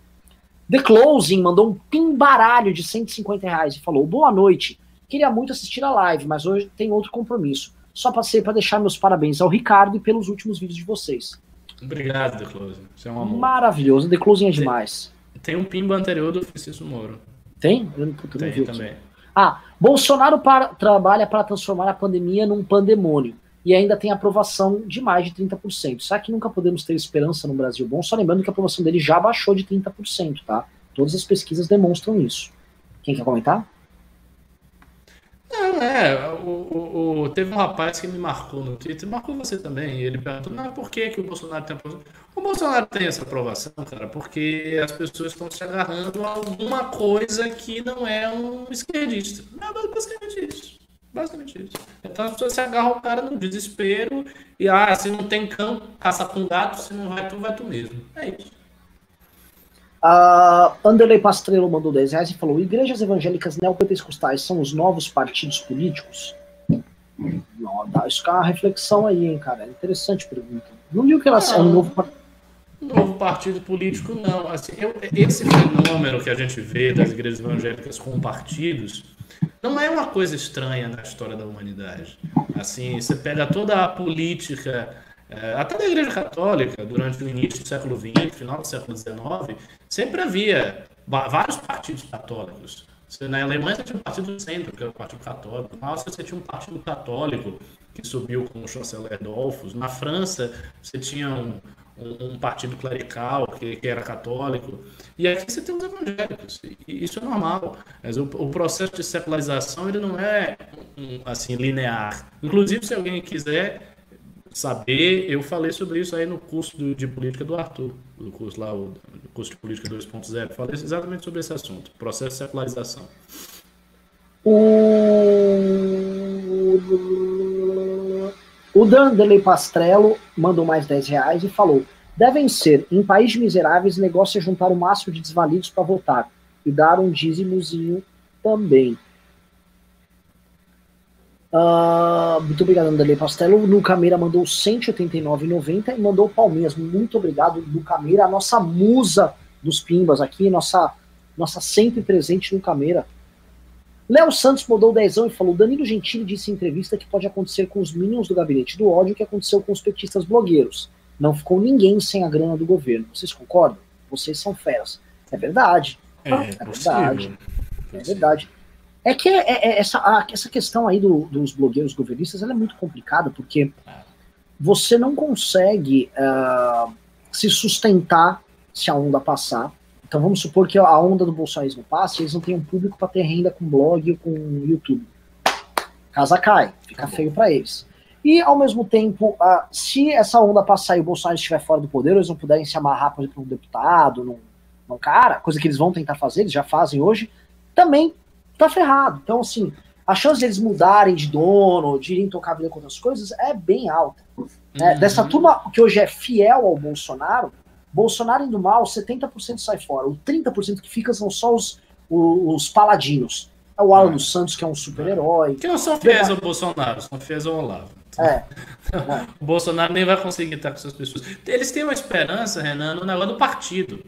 Speaker 1: The Closing mandou um pimbaralho de 150 reais e falou: Boa noite. Queria muito assistir a live, mas hoje tem outro compromisso. Só passei para deixar meus parabéns ao Ricardo e pelos últimos vídeos de vocês.
Speaker 2: Obrigado, The Closing. Você é um amor.
Speaker 1: Maravilhoso. The Closing é demais.
Speaker 2: Tem, um pimba anterior do Francisco Moro.
Speaker 1: Tem?
Speaker 2: Eu não, puta, tem não também.
Speaker 1: Ah, Bolsonaro para, trabalha para transformar a pandemia num pandemônio e ainda tem aprovação de mais de 30%. Será que nunca podemos ter esperança no Brasil bom? Só lembrando que a aprovação dele já baixou de 30%, tá? Todas as pesquisas demonstram isso. Quem quer comentar?
Speaker 2: Não, é. O, o, o teve um rapaz que me marcou no Twitter, marcou você também, ele perguntou, não, por que, que o Bolsonaro tem aprovação? O Bolsonaro tem essa aprovação, cara, porque as pessoas estão se agarrando a alguma coisa que não é um esquerdista. Não, é basicamente isso. Basicamente isso. Então as pessoas se agarram ao cara no desespero e, ah, se não tem cão, caça com gato, se não vai tu, vai tu mesmo. É isso.
Speaker 1: Uh, Anderley Pastrello mandou 10 reais e falou: Igrejas evangélicas neopentecostais são os novos partidos políticos? Não, dá, isso é uma reflexão aí, hein, cara. É interessante pergunta. Não viu que elas são um novo partido.
Speaker 2: Novo partido político, não. Assim, eu, esse fenômeno que a gente vê das igrejas evangélicas com partidos não é uma coisa estranha na história da humanidade. Assim, você pega toda a política é, até da Igreja Católica, durante o início do século XX, final do século XIX, sempre havia vários partidos católicos. Na Alemanha você tinha um partido do centro, que era o Partido Católico. Na Áustria você tinha um partido católico, que subiu com o chanceler Dolphus. Na França você tinha um, um, um partido clerical, que, que, era católico. E aqui você tem os evangélicos. E isso é normal. Mas o, o processo de secularização ele não é assim linear. Inclusive, se alguém quiser saber, eu falei sobre isso aí no curso do, de política do Arthur, do curso lá, o curso de política 2.0, falei exatamente sobre esse assunto, processo de secularização.
Speaker 1: O, o Dandelei Pastrello mandou mais 10 reais e falou: devem ser, em país miseráveis, negócio é juntar o máximo de desvalidos para votar e dar um dízimozinho também. Uh, muito obrigado, André Pastelo. No Cameira mandou 189,90 e mandou Palmeiras. Muito obrigado, no Cameira, a nossa musa dos Pimbas aqui, nossa, nossa sempre presente no Cameira. Léo Santos mandou dezão e falou: Danilo Gentili disse em entrevista que pode acontecer com os Minions do Gabinete do Ódio o que aconteceu com os petistas blogueiros. Não ficou ninguém sem a grana do governo. Vocês concordam? Vocês são feras. É verdade.
Speaker 2: É, é verdade.
Speaker 1: É verdade. É que é, é, é essa, a, essa questão aí do, dos blogueiros governistas é muito complicada, porque você não consegue uh, se sustentar se a onda passar. Então vamos supor que a onda do bolsonarismo passe, eles não têm um público para ter renda com blog ou com YouTube. Casa cai, fica feio para eles. E ao mesmo tempo, uh, se essa onda passar e o Bolsonaro estiver fora do poder, eles não puderem se amarrar, por exemplo, um deputado, num, num cara, coisa que eles vão tentar fazer, eles já fazem hoje, também tá ferrado. Então, assim, a chance deles mudarem de dono, de irem tocar a vida com outras coisas é bem alta. Né? Uhum. Dessa turma que hoje é fiel ao Bolsonaro, Bolsonaro indo mal, 70% sai fora. O 30% que fica são só os, os, os paladinos. É o Alan dos Santos, que é um super-herói.
Speaker 2: Que não são fiéis ao Bolsonaro, são fiéis ao Olavo.
Speaker 1: É.
Speaker 2: o Bolsonaro nem vai conseguir estar com essas pessoas. Eles têm uma esperança, Renan, no negócio do partido.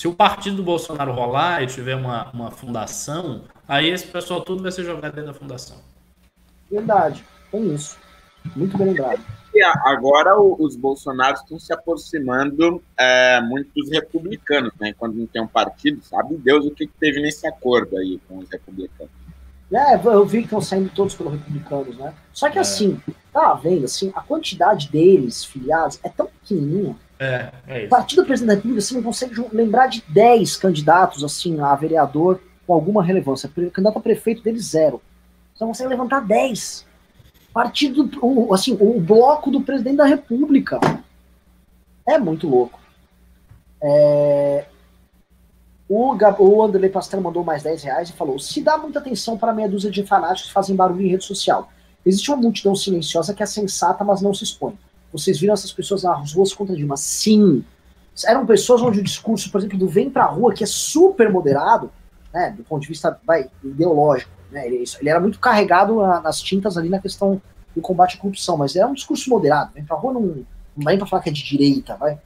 Speaker 2: Se o partido do Bolsonaro rolar e tiver uma, uma fundação, aí esse pessoal tudo vai ser jogado dentro da fundação.
Speaker 1: Verdade, tem isso. Muito bem lembrado.
Speaker 4: agora os bolsonaros estão se aproximando é, muito dos republicanos, né? Quando não tem um partido, sabe Deus o que teve nesse acordo aí com os republicanos.
Speaker 1: É, eu vi que estão saindo todos pelos republicanos, né? Só que é. assim, tá vendo, assim, a quantidade deles, filiados, é tão pequenininha
Speaker 2: é, é
Speaker 1: Partido Presidente da República, você não consegue lembrar de 10 candidatos, assim, a vereador com alguma relevância. O candidato a prefeito dele, zero. Você não consegue levantar 10. Partido, o, assim, o bloco do presidente da República. É muito louco. É... O, o Anderley Pastel mandou mais 10 reais e falou: se dá muita atenção para meia dúzia de fanáticos que fazem barulho em rede social. Existe uma multidão silenciosa que é sensata, mas não se expõe. Vocês viram essas pessoas nas ruas contra Dilma? Sim. Eram pessoas onde o discurso, por exemplo, do vem pra rua, que é super moderado, né, do ponto de vista vai, ideológico, né, ele, ele era muito carregado na, nas tintas ali na questão do combate à corrupção, mas era um discurso moderado. Vem pra rua não, não dá nem pra falar que é de direita, vai.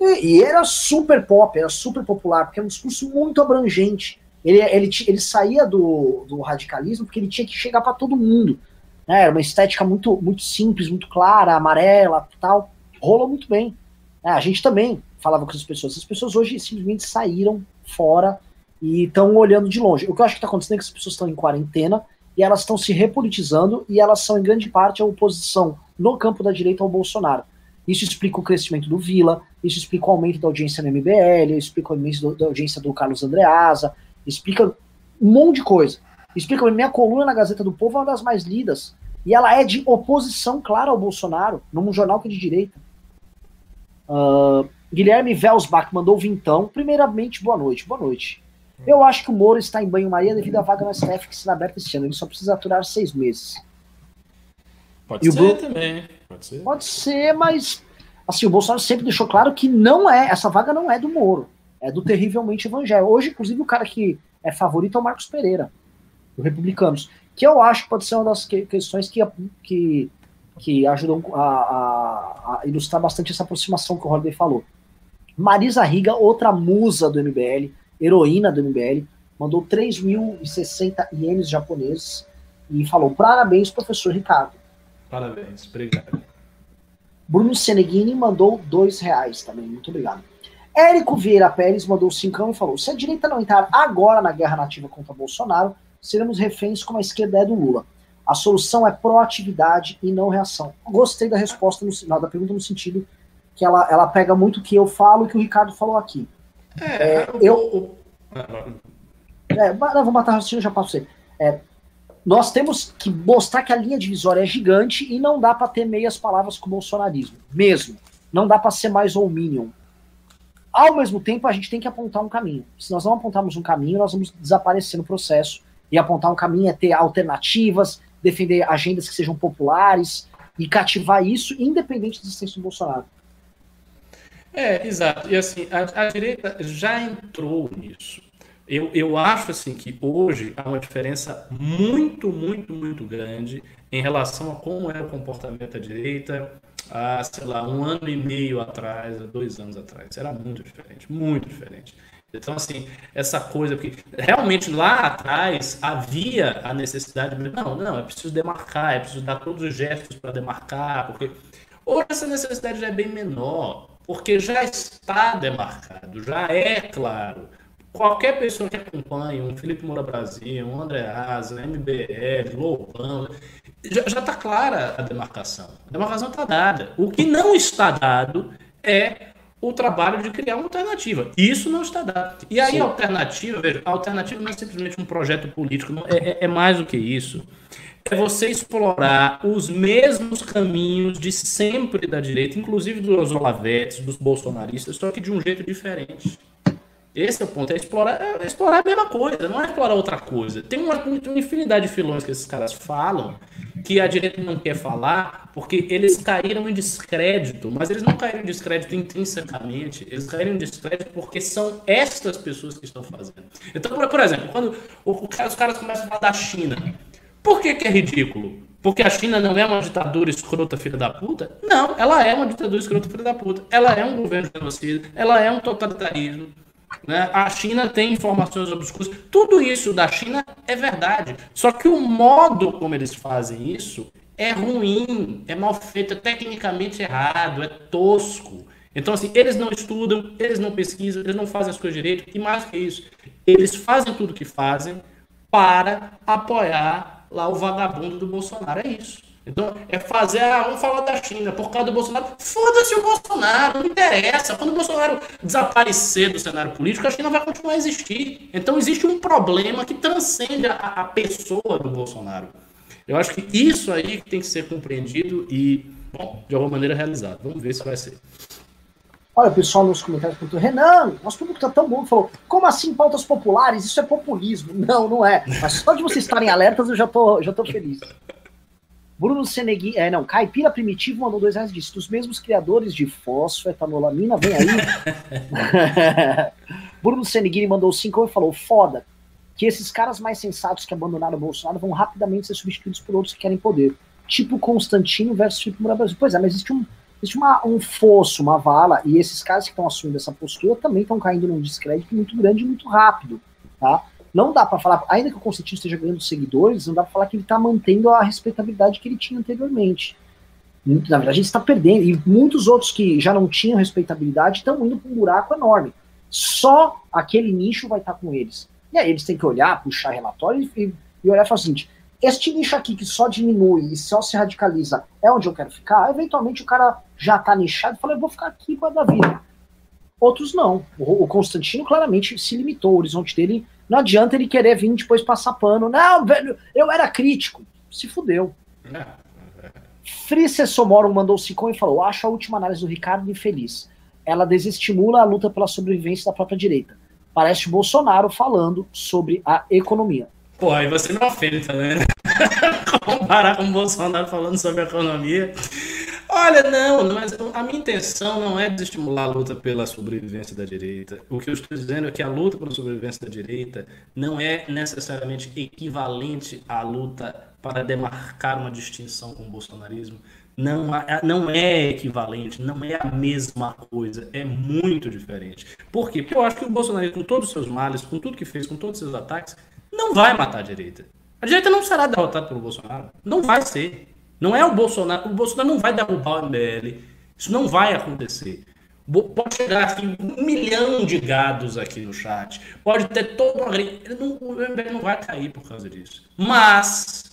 Speaker 1: E, e, era super pop, era super popular, porque era um discurso muito abrangente. Ele, ele, ele saía do, do radicalismo porque ele tinha que chegar para todo mundo. Né? Era uma estética muito, muito simples, muito clara, amarela tal. Rolou muito bem. É, a gente também falava com essas pessoas. As pessoas hoje simplesmente saíram fora e estão olhando de longe. O que eu acho que está acontecendo é que as pessoas estão em quarentena e elas estão se repolitizando e elas são, em grande parte, a oposição no campo da direita ao Bolsonaro. Isso explica o crescimento do Vila, isso explica o aumento da audiência no MBL, explica o aumento da audiência do Carlos Andreasa, explica um monte de coisa. Explica, minha coluna na Gazeta do Povo é uma das mais lidas E ela é de oposição clara ao Bolsonaro, num jornal que é de direita. Uh, Guilherme Velsbach mandou vintão. Primeiramente, boa noite. Boa noite. Eu acho que o Moro está em banho-maria devido à vaga no STF que será aberta esse ano. Ele só precisa aturar seis meses.
Speaker 2: Pode e ser Bruno... também. Pode ser.
Speaker 1: Pode ser, mas assim, o Bolsonaro sempre deixou claro que não é, essa vaga não é do Moro. É do terrivelmente evangélico. Hoje, inclusive, o cara que é favorito é o Marcos Pereira, do Republicanos. Que eu acho que pode ser uma das questões que, que, que ajudam a, a, a ilustrar bastante essa aproximação que o Holiday falou. Marisa Riga, outra musa do MBL, heroína do MBL, mandou 3.060 ienes japoneses e falou: parabéns, professor Ricardo.
Speaker 2: Parabéns, obrigado.
Speaker 1: Bruno Seneghini mandou dois reais também, muito obrigado. Érico Vieira Pérez mandou cincão e falou: se a direita não entrar agora na guerra nativa contra Bolsonaro, seremos reféns como a esquerda é do Lula. A solução é proatividade e não reação. Gostei da resposta no final da pergunta no sentido que ela, ela pega muito o que eu falo e que o Ricardo falou aqui. É, é eu. É, não, vou matar raciocínio, já você. É, nós temos que mostrar que a linha divisória é gigante e não dá para ter meias palavras com o bolsonarismo. Mesmo. Não dá para ser mais ou minion. Ao mesmo tempo, a gente tem que apontar um caminho. Se nós não apontarmos um caminho, nós vamos desaparecer no processo. E apontar um caminho é ter alternativas, defender agendas que sejam populares e cativar isso, independente da existência do Bolsonaro.
Speaker 2: É, exato. E assim, a, a direita já entrou nisso. Eu, eu acho assim que hoje há uma diferença muito, muito, muito grande em relação a como era o comportamento da direita há, sei lá, um ano e meio atrás, dois anos atrás. Era muito diferente, muito diferente. Então, assim, essa coisa, porque realmente lá atrás havia a necessidade de. Não, não, é preciso demarcar, é preciso dar todos os gestos para demarcar, porque hoje essa necessidade já é bem menor, porque já está demarcado, já é claro qualquer pessoa que acompanhe um Felipe Moura Brasil, um André Asa, MBL, Louvan, já está clara a demarcação. A demarcação está dada. O que não está dado é o trabalho de criar uma alternativa. Isso não está dado. E aí Sim. a alternativa, veja, a alternativa não é simplesmente um projeto político, não, é, é, é mais do que isso. É você explorar os mesmos caminhos de sempre da direita, inclusive dos olavetes, dos bolsonaristas, só que de um jeito diferente. Esse é o ponto, é explorar, é explorar a mesma coisa, não é explorar outra coisa. Tem uma, uma infinidade de filões que esses caras falam que a direita não quer falar porque eles caíram em descrédito, mas eles não caíram em descrédito intrinsecamente, eles caíram em descrédito porque são estas pessoas que estão fazendo. Então, por, exemplo, quando os caras começam a falar da China, por que, que é ridículo? Porque a China não é uma ditadura escrota filha da puta? Não, ela é uma ditadura escrota filha da puta. Ela é um governo genocida, ela é um totalitarismo. Né? A China tem informações obscuras. Tudo isso da China é verdade. Só que o modo como eles fazem isso é ruim, é mal feito, é tecnicamente errado, é tosco. Então, assim, eles não estudam, eles não pesquisam, eles não fazem as coisas direito, e mais que isso, eles fazem tudo que fazem para apoiar lá o vagabundo do Bolsonaro. É isso. Então, é fazer, ah, vamos falar da China por causa do Bolsonaro. Foda-se o Bolsonaro, não interessa. Quando o Bolsonaro desaparecer do cenário político, a China vai continuar a existir. Então, existe um problema que transcende a, a pessoa do Bolsonaro. Eu acho que isso aí tem que ser compreendido e, bom, de alguma maneira realizado. Vamos ver se vai ser.
Speaker 1: Olha, o pessoal nos comentários perguntou, Renan, nosso público tá tão bom, falou, como assim pautas populares? Isso é populismo. Não, não é. Mas só de vocês estarem alertas eu já tô, já tô feliz. Bruno Senegui, é, não, Caipira Primitivo mandou dois reais disse, dos mesmos criadores de fosfetanolamina, vem aí. Bruno Seneguini mandou cinco e falou, foda, que esses caras mais sensatos que abandonaram o Bolsonaro vão rapidamente ser substituídos por outros que querem poder. Tipo Constantino versus Felipe Moura Brasil. Pois é, mas existe um, existe uma, um fosso, uma vala, e esses caras que estão assumindo essa postura também estão caindo num descrédito muito grande e muito rápido, tá? Não dá para falar, ainda que o Constantino esteja ganhando seguidores, não dá para falar que ele está mantendo a respeitabilidade que ele tinha anteriormente. Na verdade, ele está perdendo. E muitos outros que já não tinham respeitabilidade estão indo para um buraco enorme. Só aquele nicho vai estar tá com eles. E aí eles têm que olhar, puxar relatório e, e olhar e falar o seguinte: este nicho aqui que só diminui e só se radicaliza é onde eu quero ficar, eventualmente o cara já está nichado e fala, eu vou ficar aqui para a vida. Outros não. O, o Constantino claramente se limitou, o horizonte dele não adianta ele querer vir depois passar pano. Não, velho, eu era crítico. Se fudeu. Frice Somoro mandou Sicom e falou: Acho a última análise do Ricardo infeliz. Ela desestimula a luta pela sobrevivência da própria direita. Parece o Bolsonaro falando sobre a economia.
Speaker 2: Pô, aí você ofende também, né? Comparar com o Bolsonaro falando sobre a economia. Olha, não, mas a minha intenção não é desestimular a luta pela sobrevivência da direita. O que eu estou dizendo é que a luta pela sobrevivência da direita não é necessariamente equivalente à luta para demarcar uma distinção com o bolsonarismo. Não, não é equivalente, não é a mesma coisa, é muito diferente. Por quê? Porque eu acho que o bolsonarismo, com todos os seus males, com tudo que fez, com todos os seus ataques, não vai matar a direita. A direita não será derrotada pelo Bolsonaro. Não vai ser. Não é o Bolsonaro. O Bolsonaro não vai derrubar o MBL. Isso não vai acontecer. Pode chegar aqui um milhão de gados aqui no chat. Pode ter todo uma. Não, o MBL não vai cair por causa disso. Mas,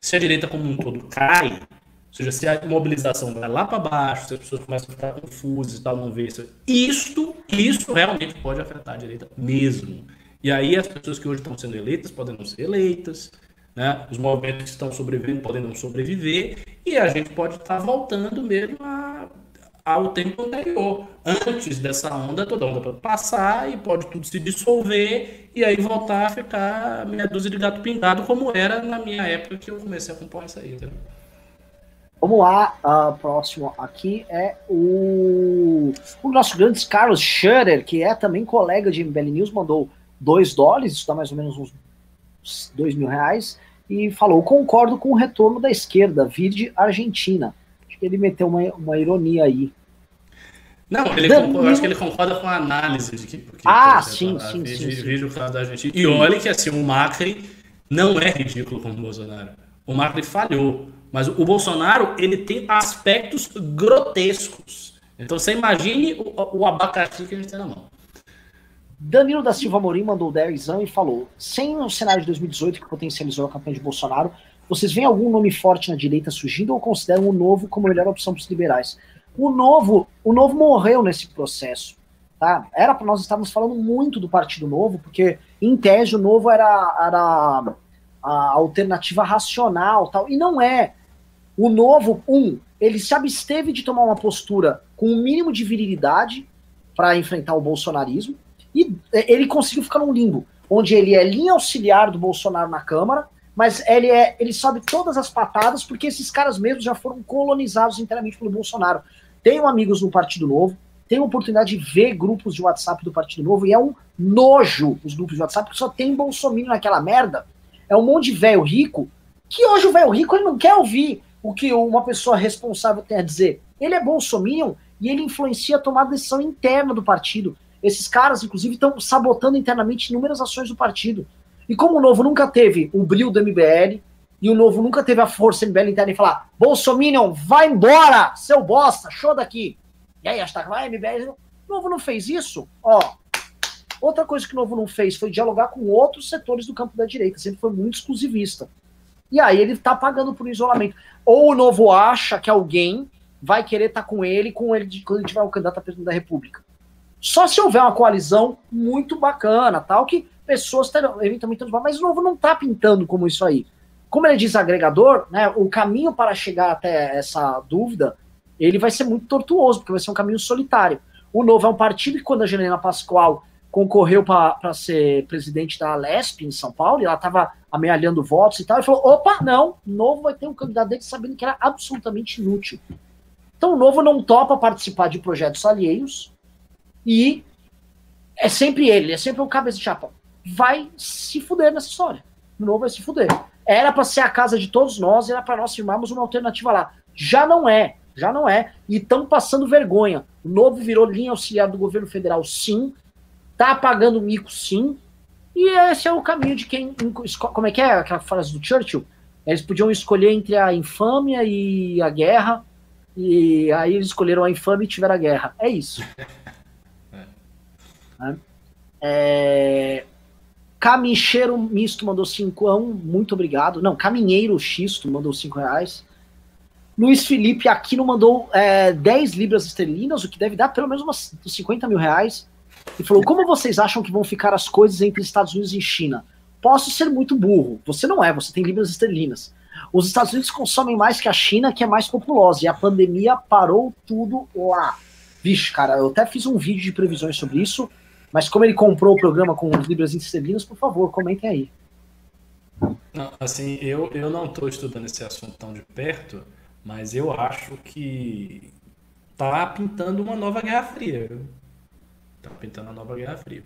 Speaker 2: se a direita como um todo cai, ou seja, se a mobilização vai lá para baixo, se as pessoas começam a ficar confusas e tal, não vê isso, isto, isso realmente pode afetar a direita mesmo. E aí as pessoas que hoje estão sendo eleitas podem não ser eleitas, né? Os movimentos que estão sobrevivendo podem não sobreviver e a gente pode estar tá voltando mesmo a, ao tempo anterior. Antes dessa onda, toda onda passar e pode tudo se dissolver e aí voltar a ficar meia dúzia de gato pintado, como era na minha época que eu comecei a compor isso aí.
Speaker 1: Vamos lá, uh, próximo aqui é o, o nosso grande Carlos Schutter, que é também colega de MBL News, mandou 2 dólares, isso dá mais ou menos uns 2 mil reais, e falou: concordo com o retorno da esquerda, vide Argentina. Acho que ele meteu uma, uma ironia aí.
Speaker 2: Não, ele eu acho que ele concorda com a análise de que. que
Speaker 1: ah, sim, a, sim, sim,
Speaker 2: sim. o caso da Argentina. E olha que assim, o Macri não é ridículo como o Bolsonaro. O Macri falhou. Mas o Bolsonaro, ele tem aspectos grotescos. Então você imagine o, o abacaxi que a gente tem na mão.
Speaker 1: Danilo da Silva Morim mandou 10 e falou: sem o cenário de 2018 que potencializou a campanha de Bolsonaro, vocês veem algum nome forte na direita surgindo ou consideram o novo como a melhor opção para os liberais? O novo, o novo morreu nesse processo. Tá? Era para nós estarmos falando muito do Partido Novo, porque em tese o novo era, era a alternativa racional, tal, e não é. O novo, um, ele se absteve de tomar uma postura com o um mínimo de virilidade para enfrentar o bolsonarismo. E é, ele conseguiu ficar num limbo, onde ele é linha auxiliar do Bolsonaro na Câmara, mas ele é ele sobe todas as patadas, porque esses caras mesmos já foram colonizados inteiramente pelo Bolsonaro. Tenho amigos no Partido Novo, tenho oportunidade de ver grupos de WhatsApp do Partido Novo, e é um nojo os grupos de WhatsApp, porque só tem bolsominion naquela merda. É um monte de velho rico, que hoje o velho rico ele não quer ouvir o que uma pessoa responsável tem a dizer. Ele é bolsominion e ele influencia a tomada de decisão interna do partido. Esses caras, inclusive, estão sabotando internamente inúmeras ações do partido. E como o Novo nunca teve o brilho do MBL, e o Novo nunca teve a força MBL interna e falar: Bolsominion, vai embora, seu bosta, show daqui. E aí, hashtag vai, MBL. O Novo não fez isso? Ó. Outra coisa que o Novo não fez foi dialogar com outros setores do campo da direita. Sempre foi muito exclusivista. E aí ele tá pagando por isolamento. Ou o Novo acha que alguém vai querer estar tá com ele com ele quando ele tiver o candidato a presidente da República. Só se houver uma coalizão muito bacana, tal, que pessoas terão, eventualmente, mas o novo não está pintando como isso aí. Como ele é desagregador, né, o caminho para chegar até essa dúvida, ele vai ser muito tortuoso, porque vai ser um caminho solitário. O Novo é um partido que, quando a Helena Pascoal concorreu para ser presidente da Lesp em São Paulo, e ela estava amealhando votos e tal, e falou: opa, não, Novo vai ter um candidato dele sabendo que era absolutamente inútil. Então o Novo não topa participar de projetos alheios, e é sempre ele, é sempre o cabeça de chapa. Vai se fuder nessa história. De novo, vai se fuder. Era para ser a casa de todos nós, era para nós firmarmos uma alternativa lá. Já não é, já não é. E estão passando vergonha. O novo virou linha auxiliar do governo federal, sim. Tá pagando mico, sim. E esse é o caminho de quem. Como é que é aquela frase do Churchill? Eles podiam escolher entre a infâmia e a guerra. E aí eles escolheram a infâmia e tiveram a guerra. É isso. Né? É... Camincheiro Misto mandou 5 muito obrigado. Não, Caminheiro Xisto mandou 5 reais. Luiz Felipe Aquino mandou é, 10 libras esterlinas, o que deve dar pelo menos umas 50 mil reais. E falou: Como vocês acham que vão ficar as coisas entre Estados Unidos e China? Posso ser muito burro. Você não é, você tem libras esterlinas. Os Estados Unidos consomem mais que a China, que é mais populosa, e a pandemia parou tudo lá. Vixe, cara, eu até fiz um vídeo de previsões sobre isso, mas como ele comprou o programa com os Libras Interinos, por favor, comentem aí.
Speaker 2: Não, assim, eu, eu não estou estudando esse assunto tão de perto, mas eu acho que tá pintando uma nova Guerra Fria. Tá pintando uma nova Guerra Fria.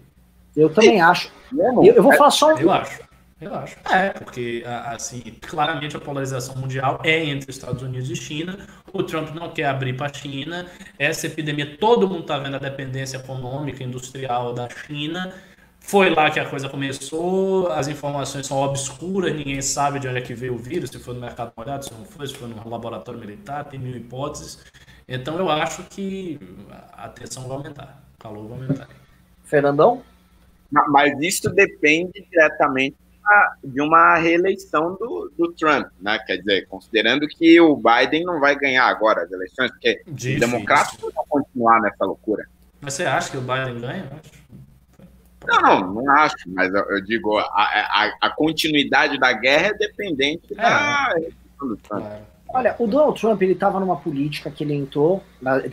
Speaker 1: Eu também acho. Eu, eu vou falar só.
Speaker 2: Eu acho. Eu acho. É, porque, assim, claramente a polarização mundial é entre Estados Unidos e China. O Trump não quer abrir para a China. Essa epidemia, todo mundo está vendo a dependência econômica, industrial da China. Foi lá que a coisa começou, as informações são obscuras, ninguém sabe de onde é que veio o vírus, se foi no mercado molhado, se não foi, se foi no laboratório militar, tem mil hipóteses. Então eu acho que a tensão vai aumentar, o calor vai aumentar.
Speaker 1: Fernandão?
Speaker 4: Mas isso depende diretamente de uma reeleição do, do Trump, né? Quer dizer, considerando que o Biden não vai ganhar agora as eleições, porque Difícil. os democratas vão continuar nessa loucura.
Speaker 2: Mas você acha que o Biden ganha?
Speaker 4: Não, não, não acho, mas eu, eu digo, a, a, a, continuidade da guerra é dependente é. da reeleição do Trump. É.
Speaker 1: Olha, o Donald Trump, ele estava numa política que ele entrou,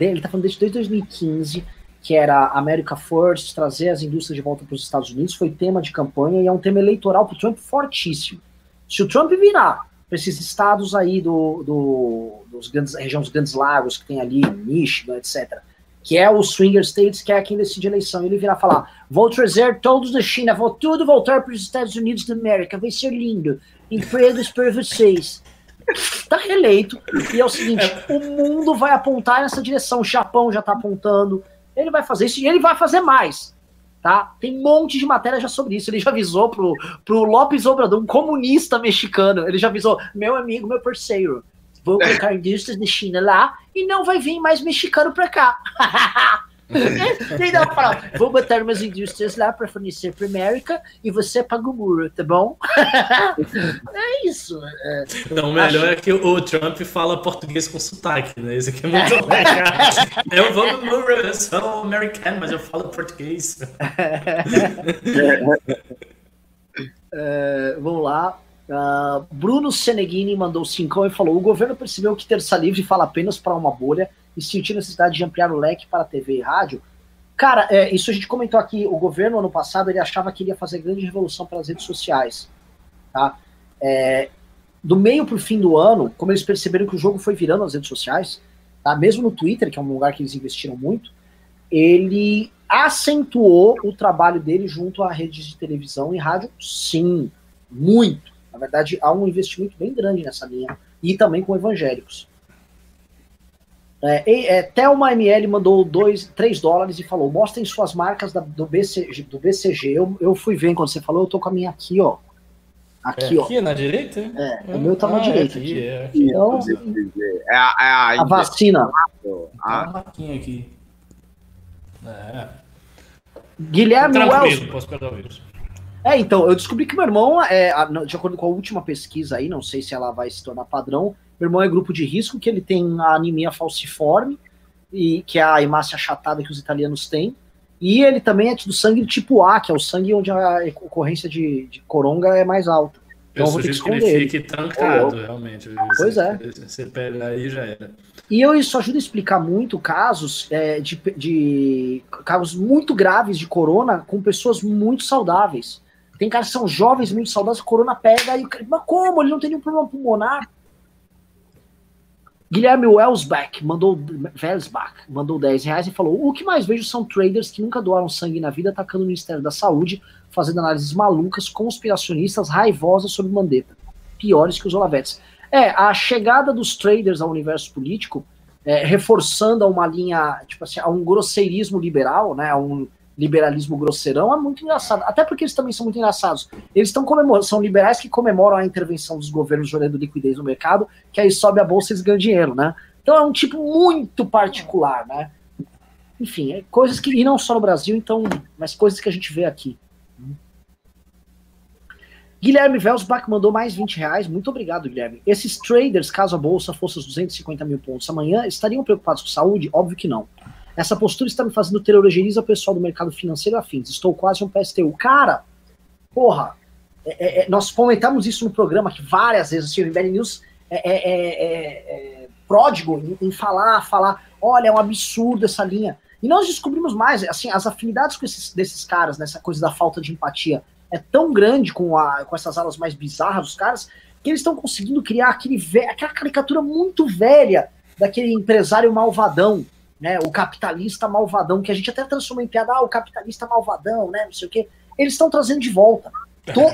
Speaker 1: ele está falando desde 2015, que era America First, trazer as indústrias de volta para os Estados Unidos, foi tema de campanha e é um tema eleitoral para o Trump fortíssimo. Se o Trump virar para esses estados aí do, do, dos grandes, região dos Grandes Lagos, que tem ali, Michigan, etc., que é o Swinger States, que é quem decide a eleição, ele virar falar: vou trazer todos da China, vou tudo voltar para os Estados Unidos da América, vai ser lindo, empregos para vocês. Está reeleito, e é o seguinte: o mundo vai apontar nessa direção, o Japão já está apontando, ele vai fazer isso e ele vai fazer mais. Tá? Tem um monte de matéria já sobre isso. Ele já avisou pro, pro Lopes Obrador, um comunista mexicano. Ele já avisou: meu amigo, meu parceiro, vou colocar indústrias de China lá e não vai vir mais mexicano pra cá. Fala, vou botar umas indústrias lá para fornecer para América e você paga o muro, tá bom? é isso. É,
Speaker 2: não, o melhor acho... é que o Trump fala português com sotaque, né? Isso aqui é muito legal. eu vou no muro, eu sou americano, mas eu falo português.
Speaker 1: é, vamos lá. Uh, Bruno Seneghini mandou cincão e falou: o governo percebeu que terça livre fala apenas para uma bolha e sentir necessidade de ampliar o leque para TV e rádio. Cara, é, isso a gente comentou aqui. O governo, ano passado, ele achava que iria fazer grande revolução pelas redes sociais. Tá? É, do meio para o fim do ano, como eles perceberam que o jogo foi virando as redes sociais, tá? mesmo no Twitter, que é um lugar que eles investiram muito, ele acentuou o trabalho dele junto a redes de televisão e rádio, sim, muito. Na verdade, há um investimento bem grande nessa linha, e também com evangélicos. É, é, Thelma ML mandou 3 dólares e falou: mostrem suas marcas da, do, BCG, do BCG. Eu, eu fui ver quando você falou, eu tô com a minha aqui, ó.
Speaker 2: Aqui, é, ó. Aqui na direita?
Speaker 1: É, o meu tá na ah, direita.
Speaker 2: Aqui,
Speaker 1: aqui.
Speaker 2: É, aqui.
Speaker 1: Então, é, a, é a, a vacina.
Speaker 2: Ah. aqui aqui.
Speaker 1: É. Guilherme Wells. Posso perder o vírus. É, então, eu descobri que meu irmão, é, de acordo com a última pesquisa aí, não sei se ela vai se tornar padrão, meu irmão é grupo de risco, que ele tem a anemia falciforme, e, que é a hemácia achatada que os italianos têm. E ele também é do sangue tipo A, que é o sangue onde a ocorrência de, de coronga é mais alta.
Speaker 2: Então eu, vou ter que esconder ele. Fique trancado, realmente.
Speaker 1: Pois
Speaker 2: você,
Speaker 1: é.
Speaker 2: Você pega aí já era.
Speaker 1: E eu, isso ajuda a explicar muito casos é, de, de casos muito graves de corona com pessoas muito saudáveis. Tem caras que são jovens, muito saudáveis, corona pega e mas como? Ele não tem nenhum problema pulmonar. Guilherme Welsbach mandou, Welsbach mandou 10 reais e falou: O que mais vejo são traders que nunca doaram sangue na vida atacando o Ministério da Saúde, fazendo análises malucas, conspiracionistas, raivosas sobre Mandetta. Piores que os Olavetes. É, a chegada dos traders ao universo político, é, reforçando a uma linha, tipo assim, a um grosseirismo liberal, né? A um liberalismo grosseirão é muito engraçado. Até porque eles também são muito engraçados. Eles estão comemorando, são liberais que comemoram a intervenção dos governos gerando liquidez no mercado, que aí sobe a bolsa e eles ganham dinheiro, né? Então é um tipo muito particular, né? Enfim, é coisas que. E não só no Brasil, então, mas coisas que a gente vê aqui. Guilherme Velsbach mandou mais 20 reais. Muito obrigado, Guilherme. Esses traders, caso a bolsa fosse os 250 mil pontos amanhã, estariam preocupados com saúde? Óbvio que não. Essa postura está me fazendo ter orogeniza pessoal do mercado financeiro afins. Estou quase um PSTU. Cara, porra, é, é, nós comentamos isso no programa que várias vezes, assim, o MBL News é, pródigo em, em, falar, falar, olha, é um absurdo essa linha. E nós descobrimos mais, assim, as afinidades com esses, desses caras, nessa coisa da falta de empatia, é tão grande com, a, com essas alas mais bizarras dos caras, que eles estão conseguindo criar aquele aquela caricatura muito velha daquele empresário malvadão, né? O capitalista malvadão, que a gente até transforma em piada, ah, o capitalista malvadão, né? Não sei o quê. Eles estão trazendo de volta.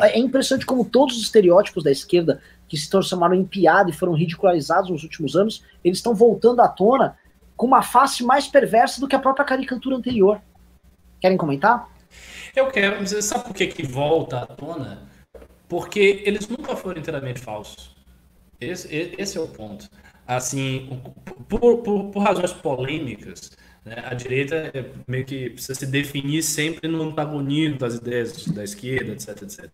Speaker 1: É impressionante como todos os estereótipos da esquerda que se transformaram em piada e foram ridicularizados nos últimos anos, eles estão voltando à tona com uma face mais perversa do que a própria caricatura anterior. Querem comentar?
Speaker 2: Eu quero. Sabe por que, que volta à tona? Porque eles nunca foram inteiramente falsos. Esse, esse é o ponto. Assim, por, por, por razões polêmicas, né, a direita é meio que precisa se definir sempre no antagonismo das ideias da esquerda, etc, etc.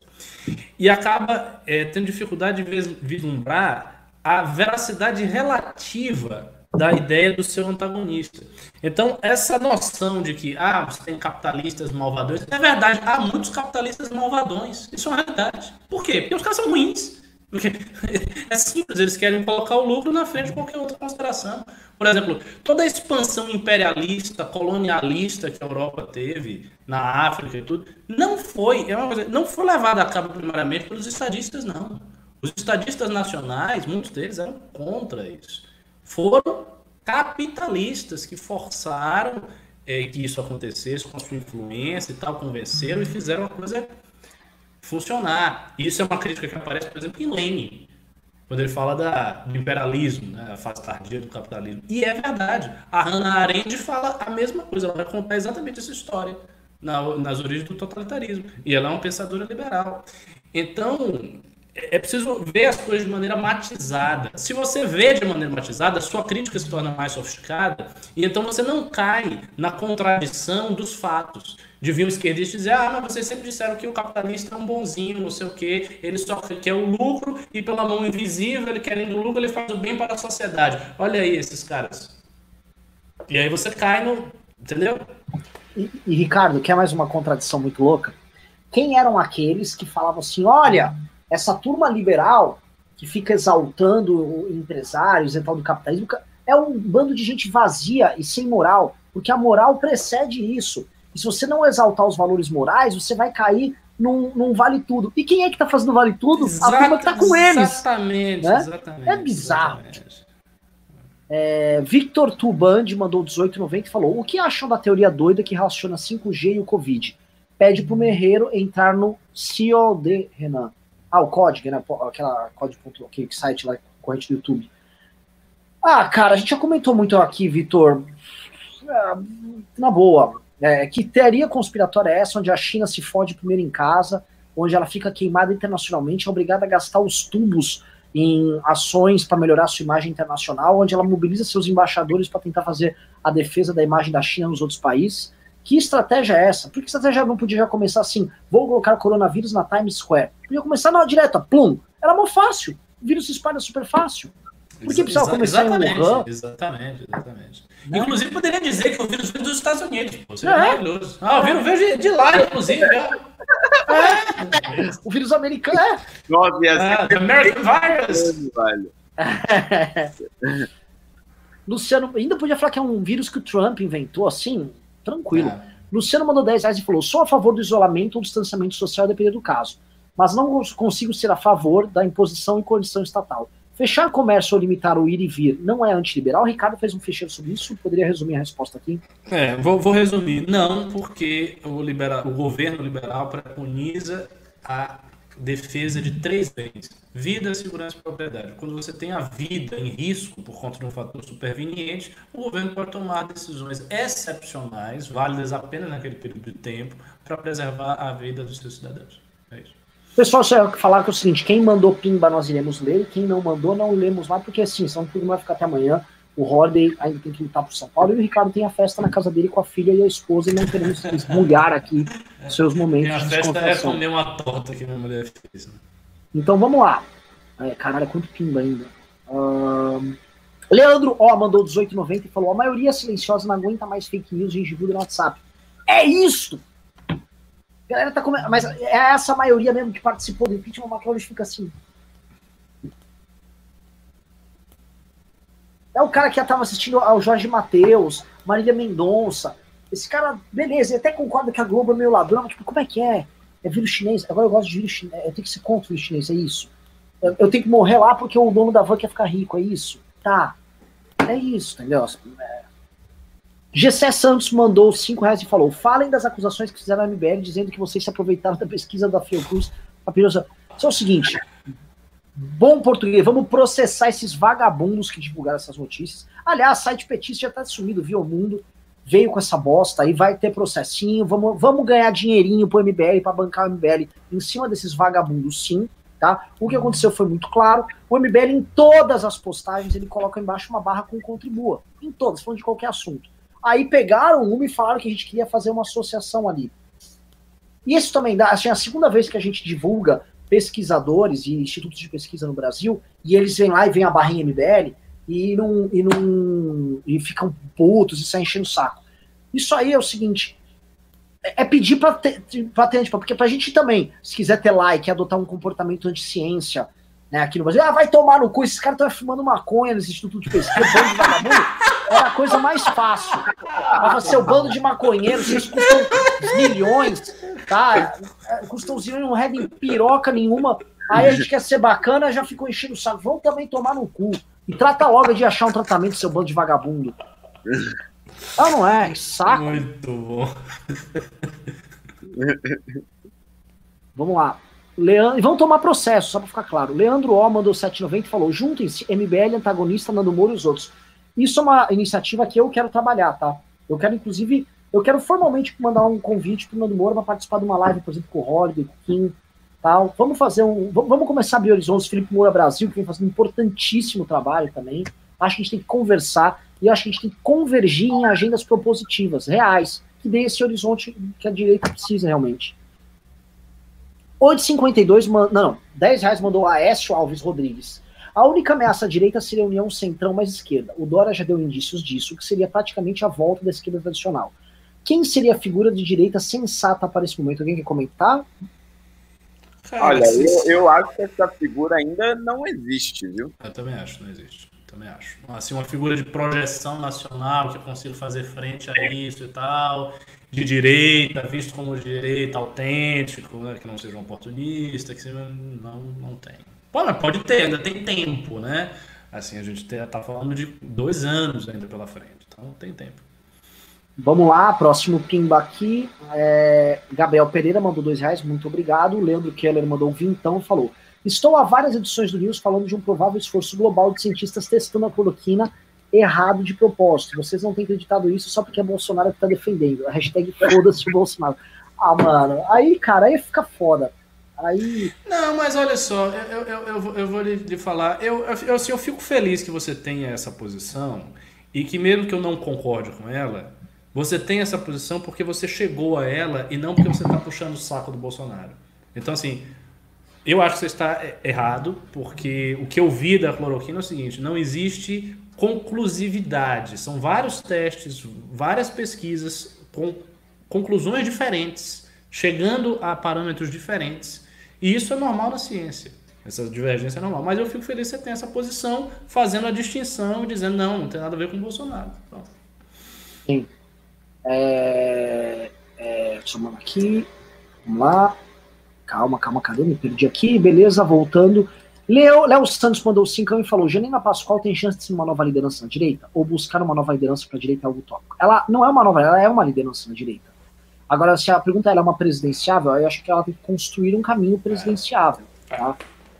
Speaker 2: E acaba é, tendo dificuldade de vislumbrar a veracidade relativa da ideia do seu antagonista. Então, essa noção de que ah, você tem capitalistas malvadões, é verdade, há muitos capitalistas malvadões. Isso é uma realidade. Por quê? Porque os caras são ruins. Porque é simples, eles querem colocar o lucro na frente de qualquer outra consideração. Por exemplo, toda a expansão imperialista, colonialista que a Europa teve na África e tudo, não foi, é coisa, não foi levada a cabo primeiramente pelos estadistas, não. Os estadistas nacionais, muitos deles eram contra isso foram capitalistas que forçaram é, que isso acontecesse com a sua influência e tal, convenceram e fizeram a coisa funcionar. Isso é uma crítica que aparece, por exemplo, em Lenin, quando ele fala da, do imperialismo, né, a fase tardia do capitalismo. E é verdade. A Hannah Arendt fala a mesma coisa, ela vai contar exatamente essa história na, nas origens do totalitarismo. E ela é uma pensadora liberal. Então, é preciso ver as coisas de maneira matizada. Se você vê de maneira matizada, sua crítica se torna mais sofisticada e então você não cai na contradição dos fatos. De vir um esquerdista dizer, ah, mas vocês sempre disseram que o capitalista é um bonzinho, não sei o quê, ele só quer o lucro e pela mão invisível, ele querendo o lucro, ele faz o bem para a sociedade. Olha aí esses caras. E aí você cai no... Entendeu?
Speaker 1: E, e Ricardo, quer mais uma contradição muito louca? Quem eram aqueles que falavam assim, olha essa turma liberal que fica exaltando empresários e tal do capitalismo é um bando de gente vazia e sem moral, porque a moral precede isso. E se você não exaltar os valores morais, você vai cair num, num vale tudo. E quem é que tá fazendo vale tudo?
Speaker 2: Exato, a turma que tá com eles. Exatamente,
Speaker 1: né? exatamente. É bizarro. Exatamente. É, Victor Tuband mandou 1890 e falou: O que acham da teoria doida que relaciona 5G e o Covid? Pede pro Merreiro entrar no COD, Renan. Ah, o código, né? Aquela código, aquele site lá, corrente do YouTube. Ah, cara, a gente já comentou muito aqui, Vitor. É, na boa. É, que teoria conspiratória é essa, onde a China se fode primeiro em casa, onde ela fica queimada internacionalmente, é obrigada a gastar os tubos em ações para melhorar sua imagem internacional, onde ela mobiliza seus embaixadores para tentar fazer a defesa da imagem da China nos outros países. Que estratégia é essa? Por que estratégia não podia já começar assim? Vou colocar coronavírus na Times Square. Podia começar na direta, plum. Era muito fácil. O vírus se espalha super fácil. Por que precisava começar
Speaker 2: em Wuhan? Exatamente, exatamente. Né? Inclusive, poderia dizer que o vírus veio dos Estados Unidos. Seria é. maravilhoso. Ah, o vírus veio de lá, inclusive. É.
Speaker 1: é. O vírus americano é.
Speaker 4: Nossa, ah,
Speaker 2: the American Virus.
Speaker 1: Luciano, ainda podia falar que é um vírus que o Trump inventou, assim, Tranquilo. É. Luciano mandou 10 reais e falou: sou a favor do isolamento ou distanciamento social, dependendo do caso. Mas não consigo ser a favor da imposição e coerção estatal. Fechar comércio ou limitar o ir e vir não é antiliberal? O Ricardo fez um fecheiro sobre isso. Poderia resumir a resposta aqui?
Speaker 2: É, vou, vou resumir. Não, porque o, o governo liberal preconiza a defesa de três bens: vida, segurança e propriedade. Quando você tem a vida em risco por conta de um fator superveniente, o governo pode tomar decisões excepcionais, válidas apenas naquele período de tempo, para preservar a vida dos seus cidadãos. É isso.
Speaker 1: Pessoal, só falar que é o seguinte: quem mandou pimba, nós iremos ler, quem não mandou, não lemos lá, porque assim, senão tudo vai ficar até amanhã. O Holiday ainda tem que lutar por São Paulo e o Ricardo tem a festa na casa dele com a filha e a esposa e não queremos esmulhar aqui seus momentos. Minha
Speaker 2: festa é comer uma torta que minha mulher fez. Né?
Speaker 1: Então vamos lá. É, caralho, quanto pimba ainda. Uh... Leandro, ó, mandou 18,90 e falou: a maioria silenciosa não aguenta mais fake news e gengibre no WhatsApp. É isso! A galera tá come... Mas é essa maioria mesmo que participou do impeachment, o McLaurin fica assim. É o cara que já tava assistindo ao Jorge Matheus, Marília Mendonça. Esse cara, beleza, ele até concorda que a Globo é meio ladrão, mas tipo, como é que é? É vírus chinês. Agora eu gosto de vírus chinês. Eu tenho que ser contra o vírus chinês, é isso. Eu, eu, tenho que morrer lá porque o dono da van quer ficar rico, é isso. Tá. É isso, entendeu? Gessé Santos mandou 5 reais e falou: falem das acusações que fizeram na MBL dizendo que vocês se aproveitaram da pesquisa da Fiocruz. Só é o seguinte: bom português, vamos processar esses vagabundos que divulgaram essas notícias. Aliás, site petista já tá sumido, viu o mundo veio com essa bosta aí, vai ter processinho, vamos, vamos ganhar dinheirinho pro MBL, para bancar o MBL em cima desses vagabundos, sim, tá? O que aconteceu foi muito claro, o MBL em todas as postagens, ele coloca embaixo uma barra com contribua, em todas, falando de qualquer assunto. Aí pegaram uma e falaram que a gente queria fazer uma associação ali. E isso também dá, assim, a segunda vez que a gente divulga pesquisadores e institutos de pesquisa no Brasil, e eles vêm lá e vêm a barrinha MBL, e não, e não e ficam putos e saem enchendo o saco. Isso aí é o seguinte, é, é pedir para tipo, porque pra gente também, se quiser ter like, adotar um comportamento anti-ciência, né, aqui no Brasil, ah, vai tomar no cu, esses caras estão fumando maconha nesse instituto de pesquisa, bando de vagabundo, era a coisa mais fácil. Mas ser o bando de maconheiros, vocês custam milhões, tá? Custam zilhões, não redem piroca nenhuma, aí a gente quer ser bacana, já ficou enchendo o saco, vão também tomar no cu. E trata logo de achar um tratamento, seu bando de vagabundo. Ah, não é? Saco.
Speaker 2: Muito bom.
Speaker 1: Vamos lá. Leandro, e vamos tomar processo, só para ficar claro. Leandro O mandou 790 e falou: juntem-se, MBL, antagonista, Nando Moro e os outros. Isso é uma iniciativa que eu quero trabalhar, tá? Eu quero, inclusive, eu quero formalmente mandar um convite para o Nando Moro para participar de uma live, por exemplo, com o Holiday, com o Kim, Tal. Vamos fazer um. Vamos começar a abrir horizontes. Felipe Moura Brasil, que vem fazendo um importantíssimo trabalho também. Acho que a gente tem que conversar e acho que a gente tem que convergir em agendas propositivas, reais, que dê esse horizonte que a direita precisa realmente. 8,52, man... não, 10 reais mandou Aécio Alves Rodrigues. A única ameaça à direita seria a União Centrão mais esquerda. O Dória já deu indícios disso, que seria praticamente a volta da esquerda tradicional. Quem seria a figura de direita sensata para esse momento? Alguém quer comentar?
Speaker 4: Olha, eu, eu acho que essa figura ainda não existe, viu?
Speaker 2: Eu também acho, não existe. Também acho. Assim, uma figura de projeção nacional que consiga fazer frente a isso e tal, de direita, visto como direita autêntico, né, que não seja um oportunista, que não, não tem. Pode, pode ter, ainda tem tempo, né? Assim, a gente está falando de dois anos ainda pela frente, então tem tempo.
Speaker 1: Vamos lá, próximo pimba aqui. É, Gabriel Pereira mandou dois reais, muito obrigado. Leandro Keller mandou um vintão e falou: Estou há várias edições do News falando de um provável esforço global de cientistas testando a cloroquina errado de propósito. Vocês não têm acreditado isso só porque é Bolsonaro que está defendendo. A hashtag foda-se Bolsonaro. Ah, mano, aí, cara, aí fica foda. Aí...
Speaker 2: Não, mas olha só, eu, eu, eu, eu vou lhe, lhe falar, eu, eu, assim, eu fico feliz que você tenha essa posição e que mesmo que eu não concorde com ela, você tem essa posição porque você chegou a ela e não porque você está puxando o saco do Bolsonaro. Então, assim, eu acho que você está errado, porque o que eu vi da cloroquina é o seguinte: não existe conclusividade. São vários testes, várias pesquisas com conclusões diferentes, chegando a parâmetros diferentes. E isso é normal na ciência. Essa divergência é normal. Mas eu fico feliz que você tenha essa posição, fazendo a distinção e dizendo: não, não tem nada a ver com o Bolsonaro. Pronto.
Speaker 1: Sim. É, é, chamando aqui. Vamos lá. Calma, calma, cadê? Me perdi aqui. Beleza, voltando. Leo, Léo Santos mandou 5 e falou: Janina Pascoal tem chance de ser uma nova liderança na direita? Ou buscar uma nova liderança para a direita é algo tópico? Ela não é uma nova, ela é uma liderança na direita. Agora, se a pergunta é, é uma presidenciável, eu acho que ela tem que construir um caminho presidenciável. Tá?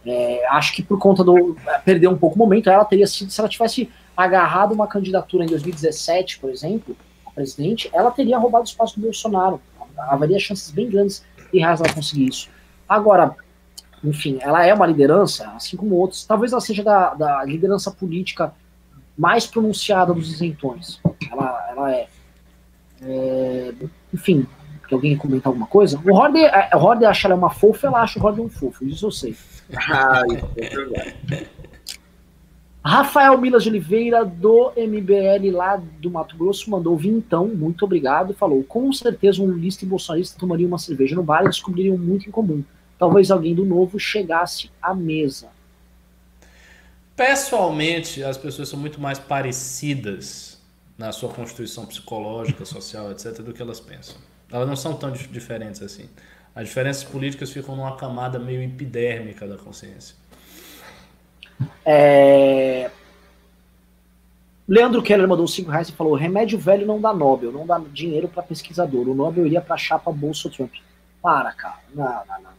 Speaker 1: É, acho que por conta do. É, perder um pouco o momento, ela teria sido, se ela tivesse agarrado uma candidatura em 2017, por exemplo, presidente, ela teria roubado o espaço do Bolsonaro. Haveria chances bem grandes e reais ela conseguir isso. Agora, enfim, ela é uma liderança, assim como outros. Talvez ela seja da, da liderança política mais pronunciada dos isentões. Ela, ela é, é. Enfim, que alguém comentar alguma coisa? O Horde, o Horde acha ela uma fofa, ela acha o Horde um fofo, isso eu sei. Ah, isso é verdade. Rafael Milas de Oliveira, do MBL lá do Mato Grosso, mandou vintão, muito obrigado, falou, com certeza um lista e bolsonarista tomaria uma cerveja no bar e descobririam muito em comum. Talvez alguém do novo chegasse à mesa.
Speaker 2: Pessoalmente, as pessoas são muito mais parecidas na sua constituição psicológica, social, etc., do que elas pensam. Elas não são tão diferentes assim. As diferenças políticas ficam numa camada meio epidérmica da consciência.
Speaker 1: É... Leandro Keller mandou 5 reais e falou: remédio velho não dá Nobel, não dá dinheiro para pesquisador. O Nobel iria para a chapa Bolsa Trump. Para, cara. Não, não, não,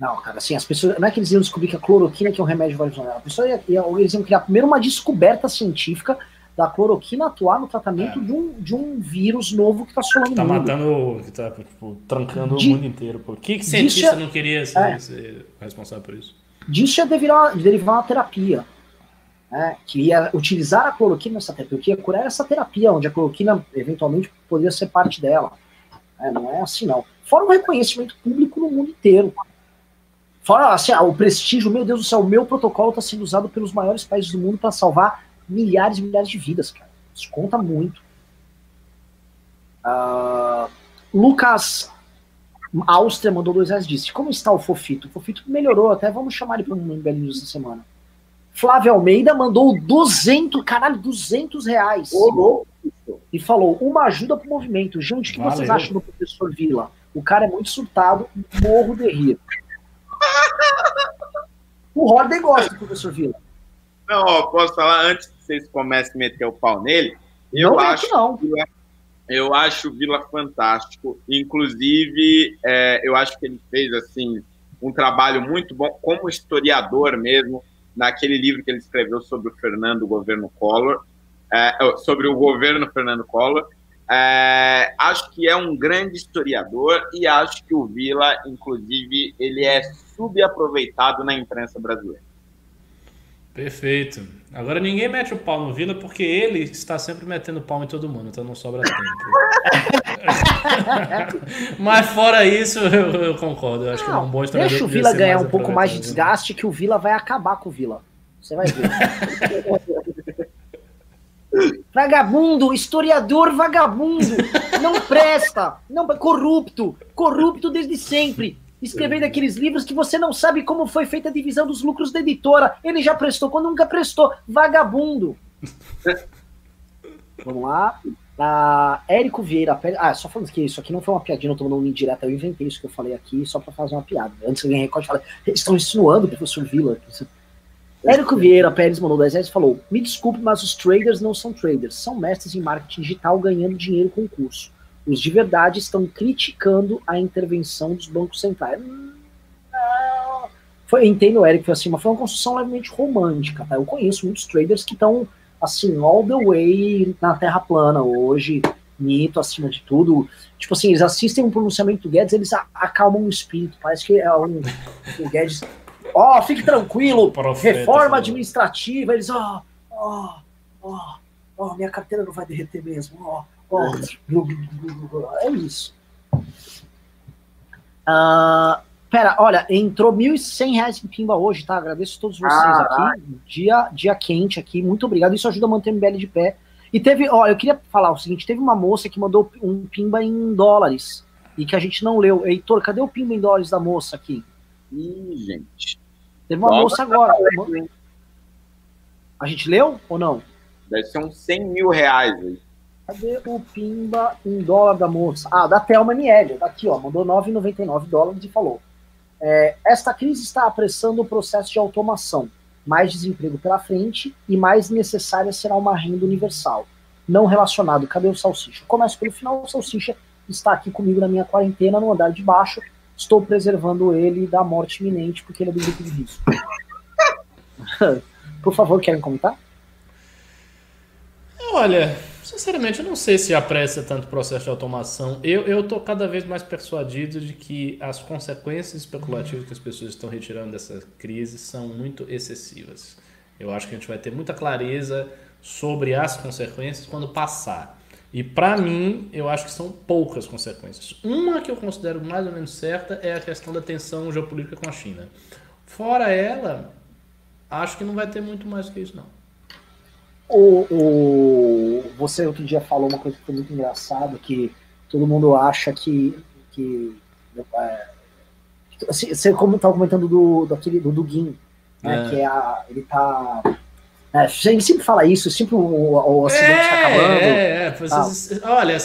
Speaker 1: não. Cara, assim, as pessoas. Não é que eles iam descobrir que a cloroquina que é um remédio velho. A pessoa ia, ia, eles iam criar primeiro uma descoberta científica da cloroquina atuar no tratamento é. de, um, de um vírus novo que está assolando
Speaker 2: tá o mundo. matando, que tá tipo, trancando de, o mundo inteiro. Por que, que cientista não queria ser, é. ser responsável por isso?
Speaker 1: disso ia derivar, derivar uma terapia. Né, que ia utilizar a cloroquina nessa terapia, que ia curar essa terapia, onde a cloroquina eventualmente poderia ser parte dela. É, não é assim, não. Fora o reconhecimento público no mundo inteiro. Fora assim, ah, o prestígio, meu Deus do céu, o meu protocolo está sendo usado pelos maiores países do mundo para salvar milhares e milhares de vidas, cara. Isso conta muito. Uh, Lucas Áustria mandou dois reais disse: Como está o Fofito? O Fofito melhorou, até vamos chamar ele para um MBL News essa semana. Flávio Almeida mandou 200, caralho, 200 reais. Oh, e falou: Uma ajuda pro movimento. Gente, o que Valeu. vocês acham do professor Vila? O cara é muito surtado, morro de rir. O Horden gosta do professor Vila.
Speaker 4: Não, ó, posso falar antes que vocês comecem a meter o pau nele? Eu não acho não. que eu acho o Vila fantástico. Inclusive, é, eu acho que ele fez assim um trabalho muito bom como historiador mesmo naquele livro que ele escreveu sobre o Fernando Governo Collor, é, sobre o governo Fernando Collor. É, acho que é um grande historiador e acho que o Vila, inclusive, ele é subaproveitado na imprensa brasileira.
Speaker 2: Perfeito. Agora ninguém mete o pau no Vila porque ele está sempre metendo pau em todo mundo, então não sobra tempo. Mas fora isso, eu, eu concordo. Eu acho não, que é um bom
Speaker 1: historiador. Deixa o Vila ganhar um pouco mais de desgaste que o Vila vai acabar com o Vila. Você vai ver. vagabundo, historiador vagabundo, não presta, não corrupto, corrupto desde sempre escrevendo aqueles livros que você não sabe como foi feita a divisão dos lucros da editora. Ele já prestou quando nunca prestou. Vagabundo. Vamos lá. Ah, Érico Vieira. Ah, só falando que isso aqui não foi uma piadinha, não tô mandando indireta. Eu inventei isso que eu falei aqui só para fazer uma piada. Antes que alguém recorde fala, estão insinuando professor Vila. Érico Vieira Pérez mandou 10 reais e falou: Me desculpe, mas os traders não são traders, são mestres em marketing digital ganhando dinheiro com o curso. Os de verdade estão criticando a intervenção dos bancos centrais. Não. Foi, entendo, Eric, foi assim, mas foi uma construção levemente romântica. Tá? Eu conheço muitos traders que estão assim, all the way na Terra plana hoje, mito acima de tudo. Tipo assim, eles assistem um pronunciamento do Guedes, eles acalmam o espírito. Parece que é um, o Guedes. Ó, oh, fique tranquilo, Profeta, reforma administrativa. Eles, ó, ó, ó, ó, minha carteira não vai derreter mesmo, ó. Oh é isso. Uh, pera, olha, entrou R$ 1.100 em Pimba hoje, tá? Agradeço a todos vocês ah, aqui. Dia, dia quente aqui, muito obrigado. Isso ajuda a manter o MBL de pé. E teve, ó, eu queria falar o seguinte: teve uma moça que mandou um Pimba em dólares e que a gente não leu. Heitor, cadê o Pimba em dólares da moça aqui?
Speaker 4: Ih, gente.
Speaker 1: Teve uma moça agora. A gente leu ou não?
Speaker 4: Deve ser uns 100 mil reais aí.
Speaker 1: Cadê o Pimba em dólar da moça? Ah, da Thelma Niel, tá aqui, ó, mandou 9,99 dólares e falou: é, Esta crise está apressando o processo de automação. Mais desemprego pela frente e mais necessária será uma renda universal. Não relacionado. Cadê o Salsicha? Começo pelo final. O Salsicha está aqui comigo na minha quarentena, no andar de baixo. Estou preservando ele da morte iminente, porque ele é do grupo de risco. Por favor, querem comentar?
Speaker 2: Olha, Sinceramente, eu não sei se apressa tanto o processo de automação. Eu estou cada vez mais persuadido de que as consequências especulativas que as pessoas estão retirando dessa crise são muito excessivas. Eu acho que a gente vai ter muita clareza sobre as consequências quando passar. E para mim, eu acho que são poucas consequências. Uma que eu considero mais ou menos certa é a questão da tensão geopolítica com a China. Fora ela, acho que não vai ter muito mais que isso, não.
Speaker 1: O, o, você outro dia falou uma coisa que foi muito engraçada, que todo mundo acha que. que é, assim, você estava comentando do, daquele, do Duguin, né? É. Que é a, ele tá. É, a gente sempre fala isso, sempre o, o acidente está é, acabando. É, é.
Speaker 2: Vocês, olha,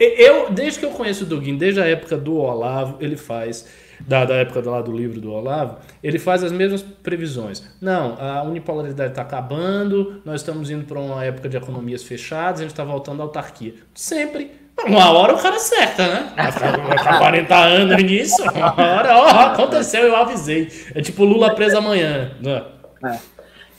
Speaker 2: eu, desde que eu conheço o Duguin, desde a época do Olavo, ele faz da, da época lá do livro do Olavo, ele faz as mesmas previsões. Não, a unipolaridade está acabando, nós estamos indo para uma época de economias fechadas, a gente está voltando à autarquia. Sempre. Uma hora o cara acerta, né? Vai ficar 40 anos nisso, uma hora, ó, aconteceu, eu avisei. É tipo Lula preso amanhã. Né?
Speaker 1: É.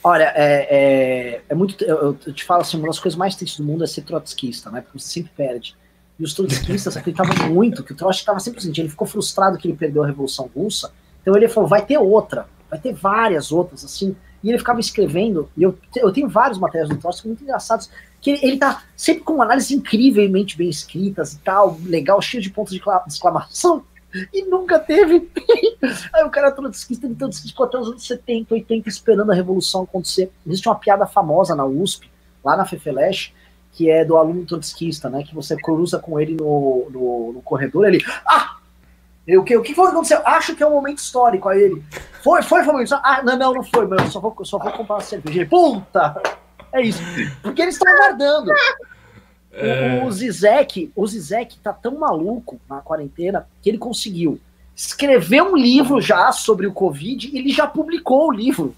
Speaker 1: Olha, é, é, é muito. Eu, eu, te falo assim, uma das coisas mais tristes do mundo é ser trotskista, né? Porque você sempre perde. E os trotskistas acreditavam muito que o Trotsky estava sempre assim, ele ficou frustrado que ele perdeu a Revolução Russa, então ele falou, vai ter outra, vai ter várias outras, assim, e ele ficava escrevendo, e eu, eu tenho vários materiais do Trotsky muito engraçados, que ele, ele tá sempre com análises incrivelmente bem escritas e tal, legal, cheio de pontos de exclamação, e nunca teve. Aí o cara trotskista, então ficou até os anos 70, 80 esperando a revolução acontecer. Existe uma piada famosa na USP, lá na Fefeleche, que é do aluno trotskista, né? Que você cruza com ele no, no, no corredor, ele. Ah! O que, o que foi que aconteceu? Acho que é um momento histórico a ele. Foi, foi, foi. Ah, não, não, não foi, mas eu só vou, só vou comprar uma cerveja. Puta! É isso. Porque eles estão aguardando. É... O, o Zizek, o Zizek tá tão maluco na quarentena que ele conseguiu escrever um livro já sobre o Covid e ele já publicou o livro.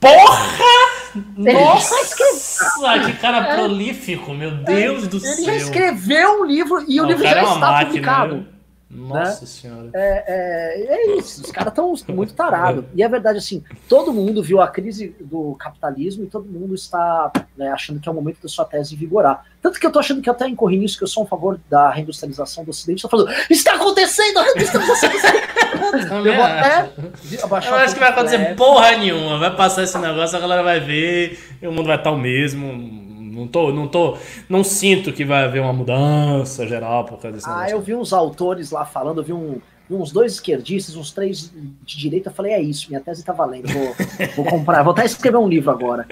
Speaker 2: Porra! Nossa, que cara é. prolífico, meu Deus é, do
Speaker 1: ele
Speaker 2: céu.
Speaker 1: Ele já escreveu um livro e Não, o livro já é está máquina, publicado. Né?
Speaker 2: Nossa né? senhora.
Speaker 1: É, é, é, isso, os caras estão muito tarados. E é verdade, assim, todo mundo viu a crise do capitalismo e todo mundo está né, achando que é o momento da sua tese vigorar. Tanto que eu tô achando que até incorri nisso, que eu sou a favor da reindustrialização do Ocidente. Estou falando, está acontecendo a reindustrialização do Ocidente!
Speaker 2: eu vou até abaixar Eu acho que vai acontecer porra nenhuma. Vai passar esse negócio, a galera vai ver, e o mundo vai estar o mesmo não tô, não tô, não sinto que vai haver uma mudança geral por causa desse
Speaker 1: Ah, negócio. eu vi uns autores lá falando, eu vi um, uns dois esquerdistas, uns três de direita, eu falei, é isso, minha tese tá valendo, vou, vou comprar, vou até escrever um livro agora.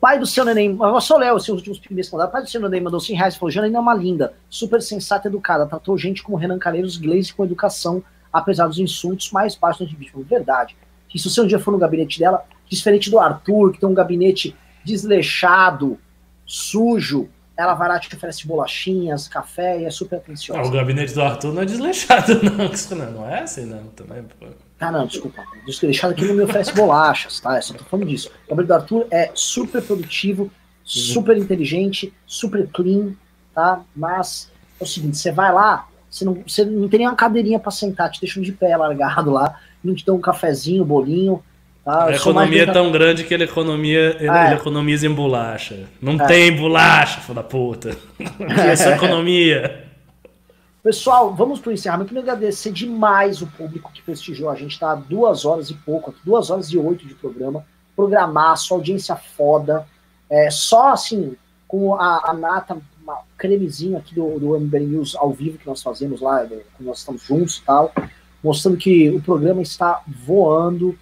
Speaker 1: Pai do seu neném, eu só ler os seus últimos primeiros mandados. Pai do seu neném mandou 100 reais falou: Janaína é uma linda, super sensata e educada. Tratou gente como Renan Calheiros, Gleisi com educação, apesar dos insultos mais baixos do vítima. Verdade. E se você um dia for no gabinete dela, diferente do Arthur, que tem um gabinete desleixado, sujo, ela vai lá te oferece bolachinhas, café e é super atenciosa.
Speaker 2: Ah, o gabinete do Arthur não é desleixado, não. Não é assim, não. Também, pô.
Speaker 1: Ah, não, desculpa. Desleixado aqui não me oferece bolachas, tá? Eu só tô falando disso. O gabinete do Arthur é super produtivo, super inteligente, super clean, tá? Mas é o seguinte, você vai lá, você não, você não tem nem uma cadeirinha para sentar, te deixam de pé largado lá, não te dão um cafezinho, bolinho,
Speaker 2: ah, a economia é tão grande que ele, economia, ele, ah, é. ele economiza em bolacha. Não é. tem bolacha, filho da puta. essa economia.
Speaker 1: Pessoal, vamos para o encerramento. Quero agradecer demais o público que prestigiou. A gente está há duas horas e pouco, duas horas e oito de programa. Programaço, audiência foda. É, só assim, com a, a nata, uma cremezinho aqui do, do MBL News ao vivo que nós fazemos lá, quando nós estamos juntos e tal, mostrando que o programa está voando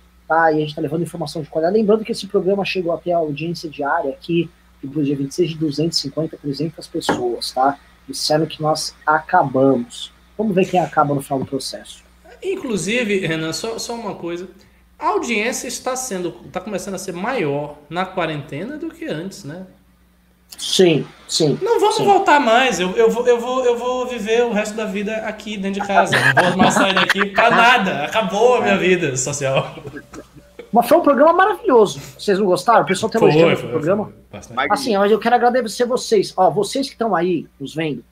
Speaker 1: E a gente está levando informação de qualidade. Lembrando que esse programa chegou até a audiência diária aqui, do dia 26 de 250, 300 pessoas, tá? Disseram que nós acabamos. Vamos ver quem acaba no final do processo.
Speaker 2: Inclusive, Renan, só, só uma coisa. A audiência está sendo, está começando a ser maior na quarentena do que antes, né?
Speaker 1: Sim, sim.
Speaker 2: Não vamos
Speaker 1: sim.
Speaker 2: voltar mais. Eu, eu, vou, eu, vou, eu vou viver o resto da vida aqui dentro de casa. Não vou mais sair daqui pra nada. Acabou a minha vida social.
Speaker 1: Mas foi um programa maravilhoso. Vocês não gostaram? O pessoal tem elogiado o programa. Foi, assim, mas eu quero agradecer vocês. Ó, vocês que estão aí nos vendo,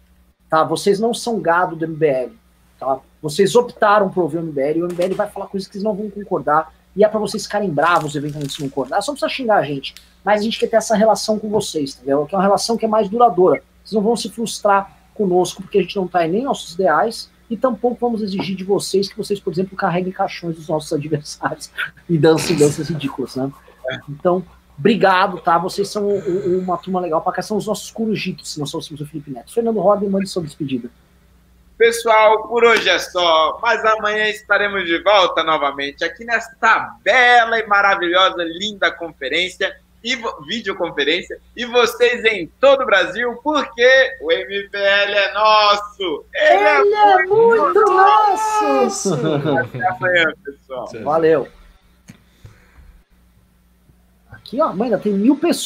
Speaker 1: tá? Vocês não são gado do MBL, tá? Vocês optaram por ouvir o MBL e o MBL vai falar coisas que vocês não vão concordar e é para vocês ficarem bravos eventualmente se não concordar. Só precisa xingar a gente mas a gente quer ter essa relação com vocês, entendeu? Que é uma relação que é mais duradoura. Vocês não vão se frustrar conosco porque a gente não está nem nossos ideais e tampouco vamos exigir de vocês que vocês, por exemplo, carreguem caixões dos nossos adversários e dancem danças ridículas, né? Então, obrigado, tá? Vocês são uma turma legal para cá, são os nossos corujitos, se nós somos o Felipe Neto. Fernando Roda, mande sua despedida.
Speaker 4: Pessoal, por hoje é só, mas amanhã estaremos de volta novamente aqui nesta bela e maravilhosa, linda conferência e videoconferência e vocês em todo o Brasil, porque o MPL é nosso.
Speaker 1: Ele, é Ele é, muito, muito nosso.
Speaker 4: Até amanhã, pessoal.
Speaker 1: Valeu. Aqui, ó, mãe, tem mil pessoas.